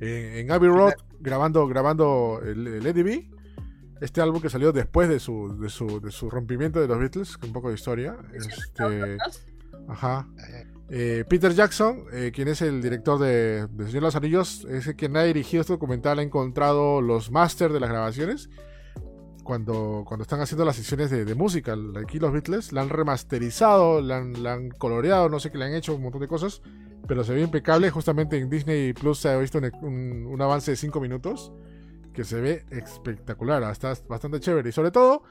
en, en Abbey Road grabando, grabando el, el Eddie B. Este álbum que salió después de su, de su, de su rompimiento de los Beatles, con un poco de historia. Este, ajá. Eh, Peter Jackson, eh, quien es el director de, de Señor de los Anillos, es el quien ha dirigido este documental, ha encontrado los máster de las grabaciones cuando, cuando están haciendo las sesiones de, música. Aquí los Beatles la han remasterizado, la han, coloreado, no sé qué le han hecho, un montón de cosas, pero se ve impecable. Justamente en Disney Plus se ha visto un, un- avance de 5 minutos que se ve espectacular, está bastante chévere. Y sobre todo,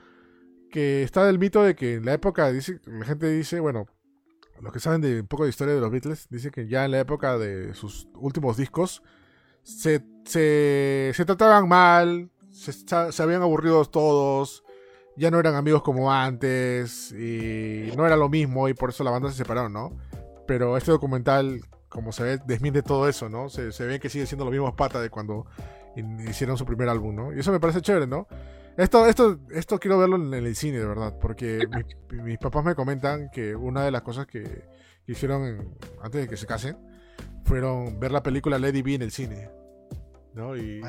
que está del mito de que en la época, dice, la gente dice, bueno, los que saben de un poco de historia de los Beatles, dicen que ya en la época de sus últimos discos se, se, se trataban mal, se, habían aburrido todos, ya no eran amigos como antes, y no era lo mismo, y por eso la banda se separaron, ¿no? Pero este documental, como se ve, desmiente todo eso, ¿no? Se, se ve que siguen siendo los mismos patas de cuando hicieron su primer álbum, ¿no? Y eso me parece chévere, ¿no? Esto, esto, esto quiero verlo en el cine, de verdad, porque mi- mis papás me comentan que una de las cosas que, hicieron antes de que se casen fueron ver la película Lady B en el cine. ¿No? Y,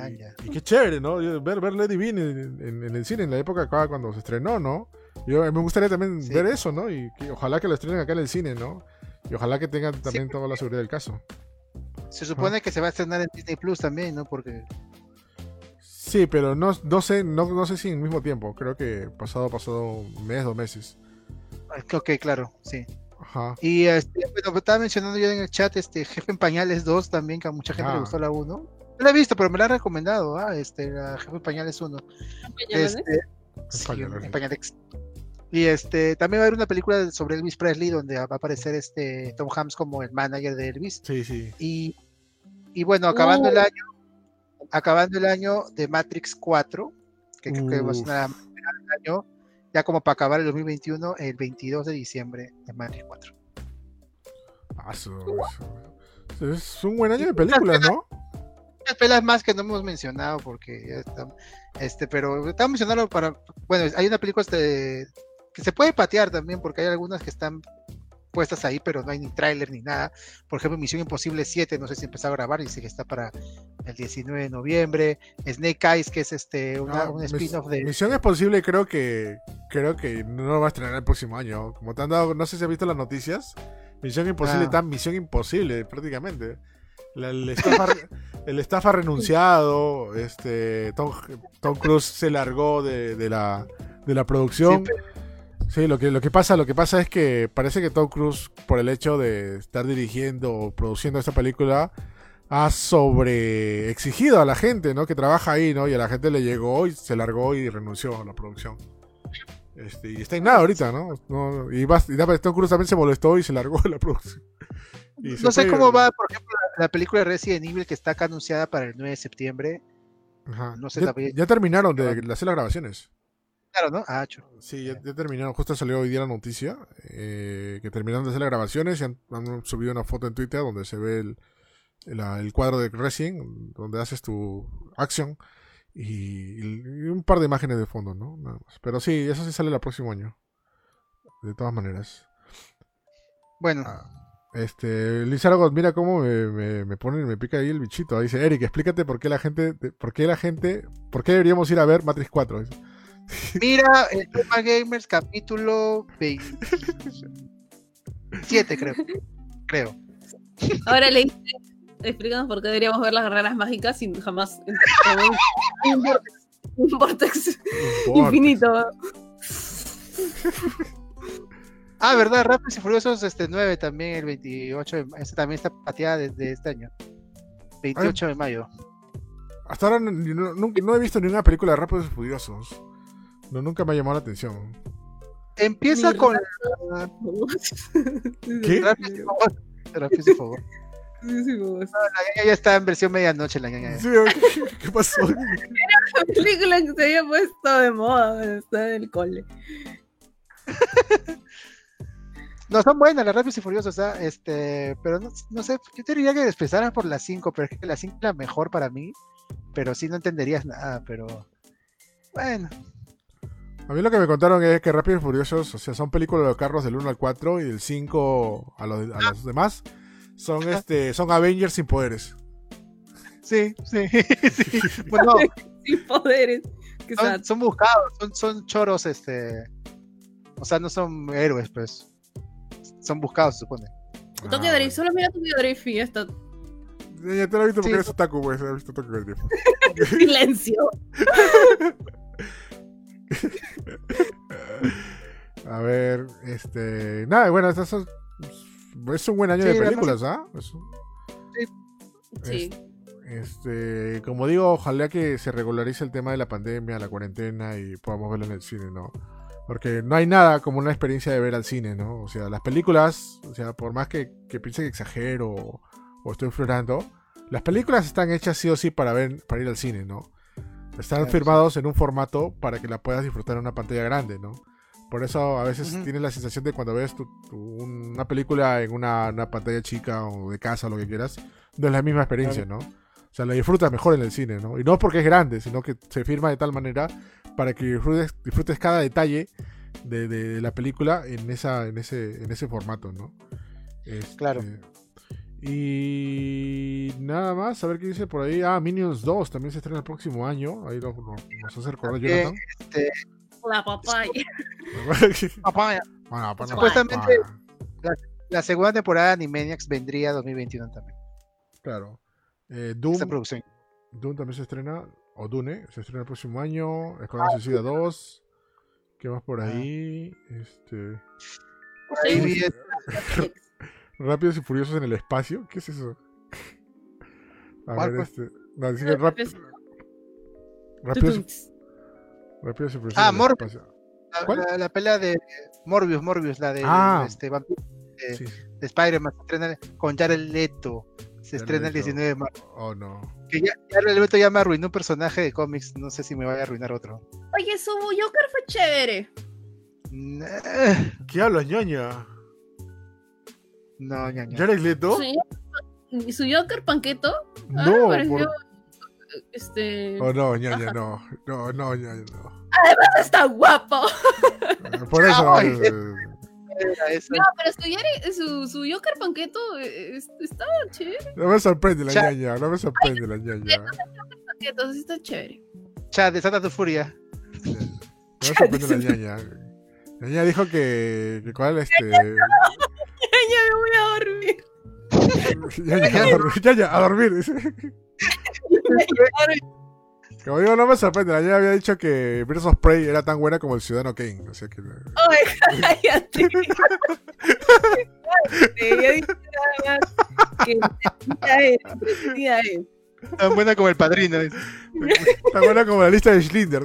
qué chévere, ¿no? Ver, ver Lady B en, en- en el cine en la época acá cuando se estrenó, ¿no? Yo me gustaría también Sí. ver eso, ¿no? Y que ojalá que lo estrenen acá en el cine, ¿no? Y ojalá que tengan también toda la seguridad del caso. Se supone que se va a estrenar en Disney Plus también, ¿no? Porque Sí, pero no, no sé, no, no sé si en el mismo tiempo. Creo que pasado, pasado mes, dos meses. Ok, claro, sí. Ajá. Y este, bueno, estaba mencionando yo en el chat este Jefe en Pañales 2 también, que a mucha gente Ah. le gustó la 1. No la he visto, pero me la han recomendado, ah, este, la Jefe Pañales 1. Este, sí, Pañales. Y este, también va a haber una película sobre Elvis Presley donde va a aparecer este Tom Hanks como el manager de Elvis. Sí, sí. Y, y bueno, acabando el año, acabando el año de Matrix 4, que creo que va a ser una- el año, ya como para acabar el 2021, el 22 de diciembre de Matrix 4. Ah, Es un buen año de películas, ¿no? Unas pelas más que no hemos mencionado porque ya están, este, pero estaba mencionando para, bueno, hay una película este, que se puede patear también porque hay algunas que están puestas ahí, pero no hay ni tráiler ni nada. Por ejemplo, Misión Imposible 7, no sé si empezó a grabar, dice que está para el 19 de noviembre. Snake Eyes, que es este una- Ah, un spin-off de Misión es posible, creo que creo que no lo va a estrenar el próximo año. Como te han dado, no sé si has visto las noticias. Misión Imposible Ah. está Misión Imposible prácticamente. La- el, staff ha, el renunciado. Este Tom, Tom Cruise se largó de, de la, de la producción. Sí, Sí, lo que, lo que pasa, lo que pasa es que parece que Tom Cruise, por el hecho de estar dirigiendo o produciendo esta película, ha sobre exigido a la gente, ¿no? Que trabaja ahí, ¿no? Y a la gente le llegó y se largó y renunció a la producción. Este, y está en nada ahorita, ¿no? No, y, va- y Tom Cruise también se molestó y se largó de la producción. No sé cómo va, por ejemplo, la, la película de Resident Evil que está acá anunciada para el 9 de septiembre. Ajá. no sé, ya, la voy a- ya terminaron de, hacer las grabaciones. Claro, ¿no? Ah, chu- Sí, ya, ya terminaron. Justo salió hoy día la noticia eh, que terminaron de hacer las grabaciones y han, han subido una foto en Twitter donde se ve el, el, el cuadro de Resident, donde haces tu acción y, y un par de imágenes de fondo, ¿no? Nada más. Pero sí, eso sí sale el próximo año. De todas maneras. Bueno, Ah, Este, Liz Aragon, mira cómo me, me, me pone, me pica ahí el bichito. Dice, Eric, explícate por qué la gente, por qué la gente, por qué deberíamos ir a ver Matrix 4. Dice. <laughs> Mira, el Tema Gamers capítulo 27, creo. Creo. Ahora le dice, explícanos por qué deberíamos ver las guerreras mágicas sin jamás <laughs> un, un vortex, un vortex infinito. <laughs> Ah, verdad, Rápidos y Furiosos este 9 también, el 28, de, este también está pateada desde este año. 28 de mayo. Hasta ahora no, no- nunca- no he visto ninguna película de Rápidos y Furiosos. No, nunca me ha llamado la atención. Empieza con ¿Qué? Rápidos y Furiosos. Rápidos y Furiosos. Sí, sí, pues. La ñaña ya está en versión medianoche, la ñaña. Sí, ¿qué, <laughs> qué pasó? La película que se había puesto de moda estaba en el cole. <laughs> No, son buenas las Rápidos y Furiosos, ¿ah? este, pero no, no sé, yo te diría que empezaran por las 5, pero es que la 5 es la mejor para mí, pero sí no entenderías nada, pero bueno, A mí lo que me contaron es que Rápidos y Furiosos, o sea, son películas de los carros del 1 al 4 y del 5 a los, a los demás son este son Avengers sin poderes. sí, sí, <laughs> sí. <laughs> Bueno, <laughs> Sin poderes. Son, son buscados, son, son choros, este, o sea, no son héroes, pues, son buscados, se supone. Tokyo Ah, Drift, solo mira Tokyo Drift y ya está. Ya, ya te lo he visto porque Sí. eres otaku, pues. He visto Tokyo Drift. <laughs> <laughs> Silencio. A ver, este. Nada, bueno, estas son- es un buen año Sí, de películas, ¿ah? Un- Sí. Este, como digo, ojalá que se regularice el tema de la pandemia, la cuarentena y podamos verlo en el cine, ¿no? Porque no hay nada como una experiencia de ver al cine, ¿no? O sea, las películas, o sea, por más que, que piense que exagero o, o estoy florando, las películas están hechas sí o sí para ver, para ir al cine, ¿no? Están Claro, firmados en un formato para que la puedas disfrutar en una pantalla grande, ¿no? Por eso a veces Ujú. tienes la sensación de cuando ves tu- tu- una película en una, una pantalla chica o de casa o lo que quieras, no es la misma experiencia, ¿no? O sea, la disfrutas mejor en el cine, ¿no? Y no porque es grande, sino que se firma de tal manera para que disfrutes, disfrutes cada detalle de, de la película en esa en ese en ese formato, ¿no? Este, Claro. Y nada más, a ver qué dice por ahí. Ah, Minions 2 también se estrena el próximo año. Ahí lo- lo- nos hace recordar Jonathan. este, La papaya. <laughs> papá, Bueno, pues, Supuestamente- la segunda temporada de Animaniacs vendría 2021 también, Claro. Eh, Doom, esta producción. Doom también se estrena, o Dune, se estrena el próximo año. Escuadrón Suicida 2. ¿Qué más por Ah. ahí? Este. Ahí ¿cómo vi se- Rápidos y Furiosos en el espacio. ¿Qué es eso? A ¿Cuál, ver, cuál? este. No, que rap- Rápidos, Rápidos y Furiosos Ah, en el espacio. ¿Cuál? la- la pelea de Morbius, Morbius, la de Ah. este, vampiro de, Sí. de Spider-Man, se estrena con Jared Leto. Se Jared estrena el Leto. 19 de marzo. Oh, no. Que ya, Jared Leto ya me arruinó un personaje de cómics. No sé si me vaya a arruinar otro. Oye, su Joker fue chévere. ¿Qué hablas, ñaña? No, ñaña. ¿Jared Leto? Su, su Joker panqueto. ah, No, me pareció, por- Este. Oh, no, ñaña, Ajá. no. No, no, ñaña, no. Está guapo. Por eso. No, pero su, su, su Joker panqueto eh, es- estaba chévere. no me sorprende la Ya. ñaña, no me sorprende la ñaña. Panqueto, sí está chévere. Chad, desata tu furia. No me sorprende la ñaña. La ñaña dijo que, que cuál este. <laughs> ya me voy a dormir. <laughs> ñaña, a dormir, ñaña, a dormir. dice. Como digo, no me sorprende. La ñaña había dicho que Birds of Prey era tan buena como el Ciudadano Kane. O sea que. <laughs> Cállate. <laughs> Cállate, ya dije nada más. Que entretenida es. Tan buena como el padrino. Tan buena como la lista de Schlinder.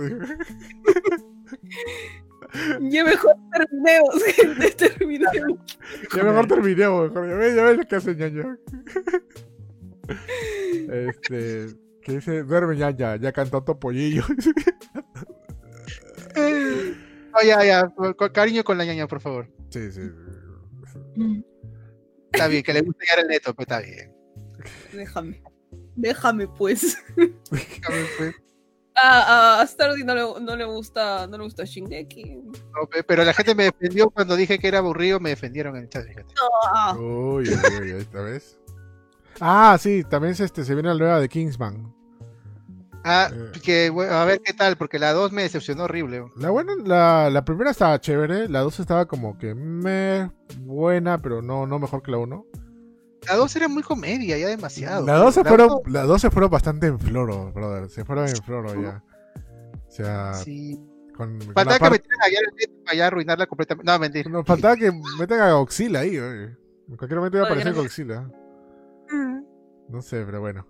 Ya mejor terminemos, <laughs> gente, terminemos. Ya mejor terminemos, mejor. Ya ves, ya ves lo que hace ñaña. Este. Que dice, duerme ñaña, ya cantó Topollillo. <laughs> Oh, ya, ya. Cariño con la ñaña, por favor. Sí, sí. Está bien, que le guste Jared Leto, pero está bien. Déjame. Déjame, pues. Déjame, pues. A, a Stardy no le, no le gusta, no le gusta Shingeki. No, pe- pero la gente me defendió cuando dije que era aburrido, me defendieron en el chat, fíjate. Ah, Uy, uy, uy, esta vez. Ah, sí, también se, este, se viene la nueva de Kingsman. Ah, Eh. que bueno, a ver qué tal, porque la 2 me decepcionó horrible. La buena, la, la primera estaba chévere, la dos estaba como que me buena, pero no, no mejor que la uno. La 2 era muy comedia, ya demasiado. La dos se La fueron, uno- la dos se fueron bastante en floro, brother. Se fueron en floro ya. O sea, Sí. con, con Faltaba que metieran a Jared Leto para ya arruinarla completamente. No, mentira. Nos faltaba que metan a Godzilla ahí, oye. En cualquier momento iba a aparecer. Godzilla. No sé, pero bueno.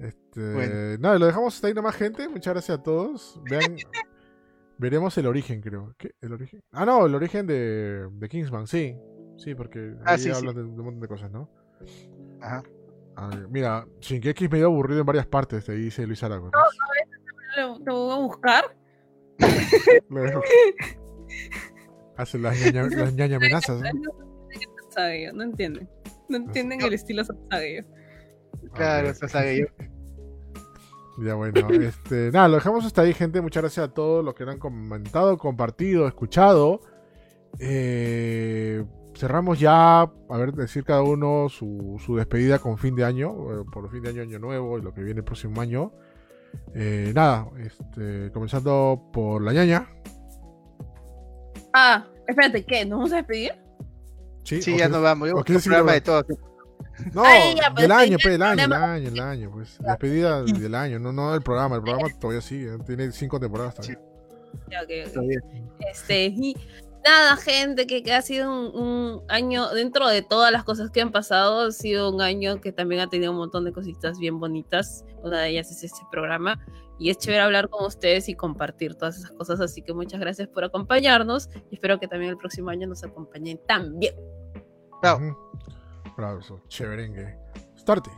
Este, Bueno. Nada, lo dejamos hasta ahí nomás, gente. Muchas gracias a todos. Vean, <laughs> veremos el origen, creo. ¿Qué? ¿El origen? Ah, no, el origen de, de Kingsman, sí. Sí, porque Ah, ahí sí, sí. hablan de, de un montón de cosas, ¿no? Ajá. Ah, mira, Shingeki es medio aburrido en varias partes, te dice Luis Aragón. lo, lo voy a buscar. <laughs> Lo dejo. Hace las ñaña, las ñaña amenazas, ¿no? <laughs> No entienden. No entienden el estilo Sasageyo. Claro, Ah, eso sabe yo. <laughs> Ya bueno, este, nada, lo dejamos hasta ahí, gente. Muchas gracias a todos los que han comentado, compartido, escuchado. Eh, cerramos ya, a ver, decir cada uno su, su despedida con fin de año, eh, por fin de año, año nuevo y lo que viene el próximo año. Eh, nada, este, comenzando por la ñaña. Ah, espérate, ¿qué? ¿Nos vamos a despedir? Sí, Sí, ¿O ya quieres- no vamos. Yo un programa de todo. No, Ay, ya, pues, del año, pues, del el año, el año, el año, pues. Despedida <laughs> del año, no, no del programa, el programa todavía sigue, tiene cinco temporadas todavía. Ya, ok, ok. Está bien. Este, y nada, gente, que, que ha sido un, un año, dentro de todas las cosas que han pasado, ha sido un año que también ha tenido un montón de cositas bien bonitas. Una de ellas es este programa. Y es chévere hablar con ustedes y compartir todas esas cosas. Así que muchas gracias por acompañarnos. Y espero que también el próximo año nos acompañen también. Bravo. Eso, chéverengue. Starte.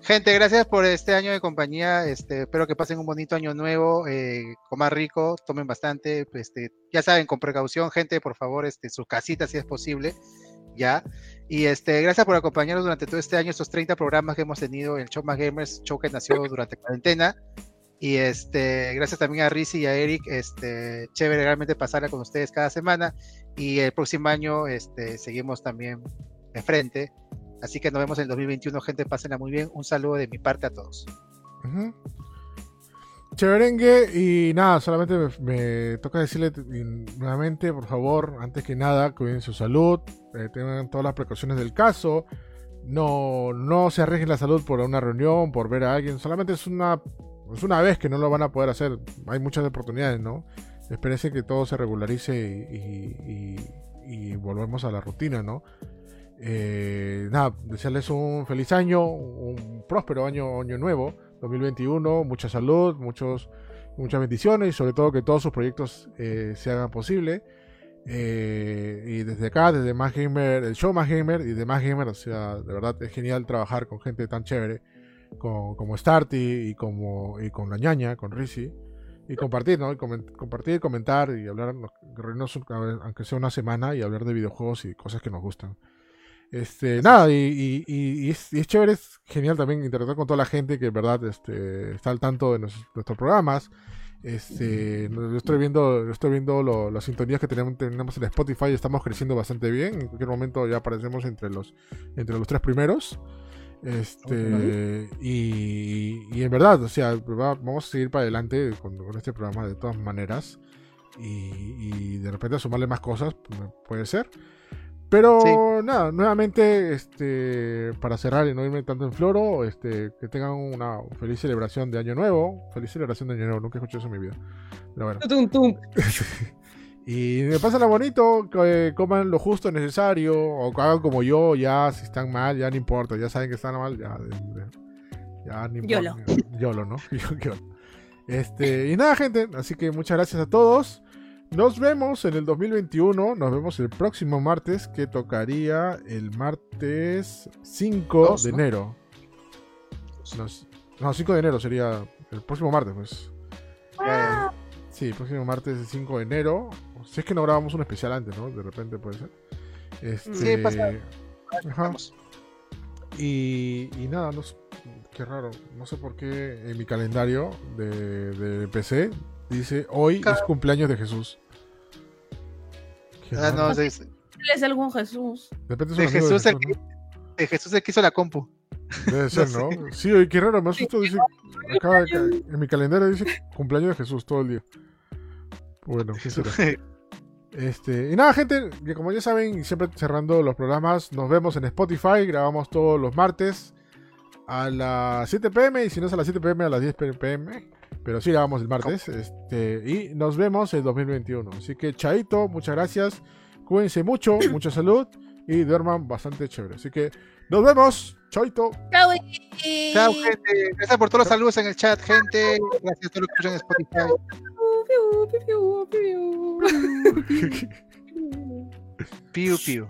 Gente, gracias por este año de compañía. Este, espero que pasen un bonito año nuevo, eh, coman rico, tomen bastante. Este, ya saben, con precaución, gente, por favor, este, sus casitas si es posible. Ya. Y este, gracias por acompañarnos durante todo este año, estos 30 programas que hemos tenido en Show Más Gamers, show que nació durante cuarentena. Y este, gracias también a Rizzi y a Eric. Este, chévere realmente pasarla con ustedes cada semana. Y el próximo año este, seguimos también de frente. Así que nos vemos en el 2021, gente. Pásenla muy bien. Un saludo de mi parte a todos. Ujú. Chéverengue y nada, solamente me, toca decirle nuevamente, por favor, antes que nada, cuiden su salud, eh, tengan todas las precauciones del caso, no, no se arriesguen la salud por una reunión, por ver a alguien, solamente es una, es una vez que no lo van a poder hacer, hay muchas oportunidades, ¿no? Espérense que todo se regularice y, y- y- y volvemos a la rutina, ¿no? Eh, nada, desearles un feliz año, un próspero año, año nuevo, 2021, mucha salud, muchos, muchas bendiciones y sobre todo que todos sus proyectos eh, se hagan posible. Eh, y desde acá, desde Más Gamer, el show Más Gamer y de Más Gamer, o sea, de verdad es genial trabajar con gente tan chévere como, como Starty y como y con la ñaña, con Rizzi. Y compartir, ¿no? Y comen- compartir, comentar y hablar, reunirnos aunque sea una semana y hablar de videojuegos y cosas que nos gustan. Este, nada, y, y- y- y es, chévere, es genial también interactuar con toda la gente que en verdad este, está al tanto de nuestros programas. Este, yo estoy viendo, yo estoy viendo lo- las sintonías que tenemos, tenemos en Spotify, estamos creciendo bastante bien. En cualquier momento ya aparecemos entre los, entre los tres primeros. Este, y, y en verdad, o sea, va- vamos a seguir para adelante con, con este programa de todas maneras. Y, y de repente sumarle más cosas, puede ser. Pero Sí. nada, nuevamente, este, para cerrar y no irme tanto en floro, este, que tengan una feliz celebración de Año Nuevo. Feliz celebración de Año Nuevo, nunca he escuchado eso en mi vida. Pero bueno. Tum, tum. <laughs> Y me pasan bonito, que coman lo justo necesario, o que hagan como yo, ya si están mal, ya no importa, ya saben que están mal, ya, de- de- ya no importa. Yolo. Yolo, ¿no? <laughs> Yolo. Este, y nada, gente, así que muchas gracias a todos. Nos vemos en el 2021, nos vemos el próximo martes, que tocaría el martes 5 Dos, de ¿no? enero. Nos- no, 5 de enero sería el próximo martes, pues. Ya, Sí, próximo martes el 5 de enero. Si es que no grabamos un especial antes, ¿no? De repente puede ser. Este, Sí, pasa. ajá. Y, y nada, nos, qué raro. No sé por qué en mi calendario de, de PC dice hoy es cumpleaños de Jesús. Ah, no, de, Él es algún Jesús. De repente es de Jesús, el ¿no? que, de Jesús el que hizo la compu. Debe ser, ¿no? Sí, oye, qué raro, me asustó. Dice, acá, acá, en mi calendario dice cumpleaños de Jesús todo el día. Bueno, ¿qué será? Este, y nada, gente, que como ya saben, y siempre cerrando los programas, nos vemos en Spotify, grabamos todos los martes a las 7 pm, y si no es a las 7 pm, a las 10 pm, pero sí grabamos el martes, este, y nos vemos en 2021. Así que, chaito, muchas gracias, cuídense mucho, <clears throat> mucha salud, y duerman bastante chévere. Así que, nos vemos, chaito. Chao. Chao, gente. Gracias por todos los saludos en el chat, gente. Gracias a todos los que escuchan en Spotify. Piu, piu.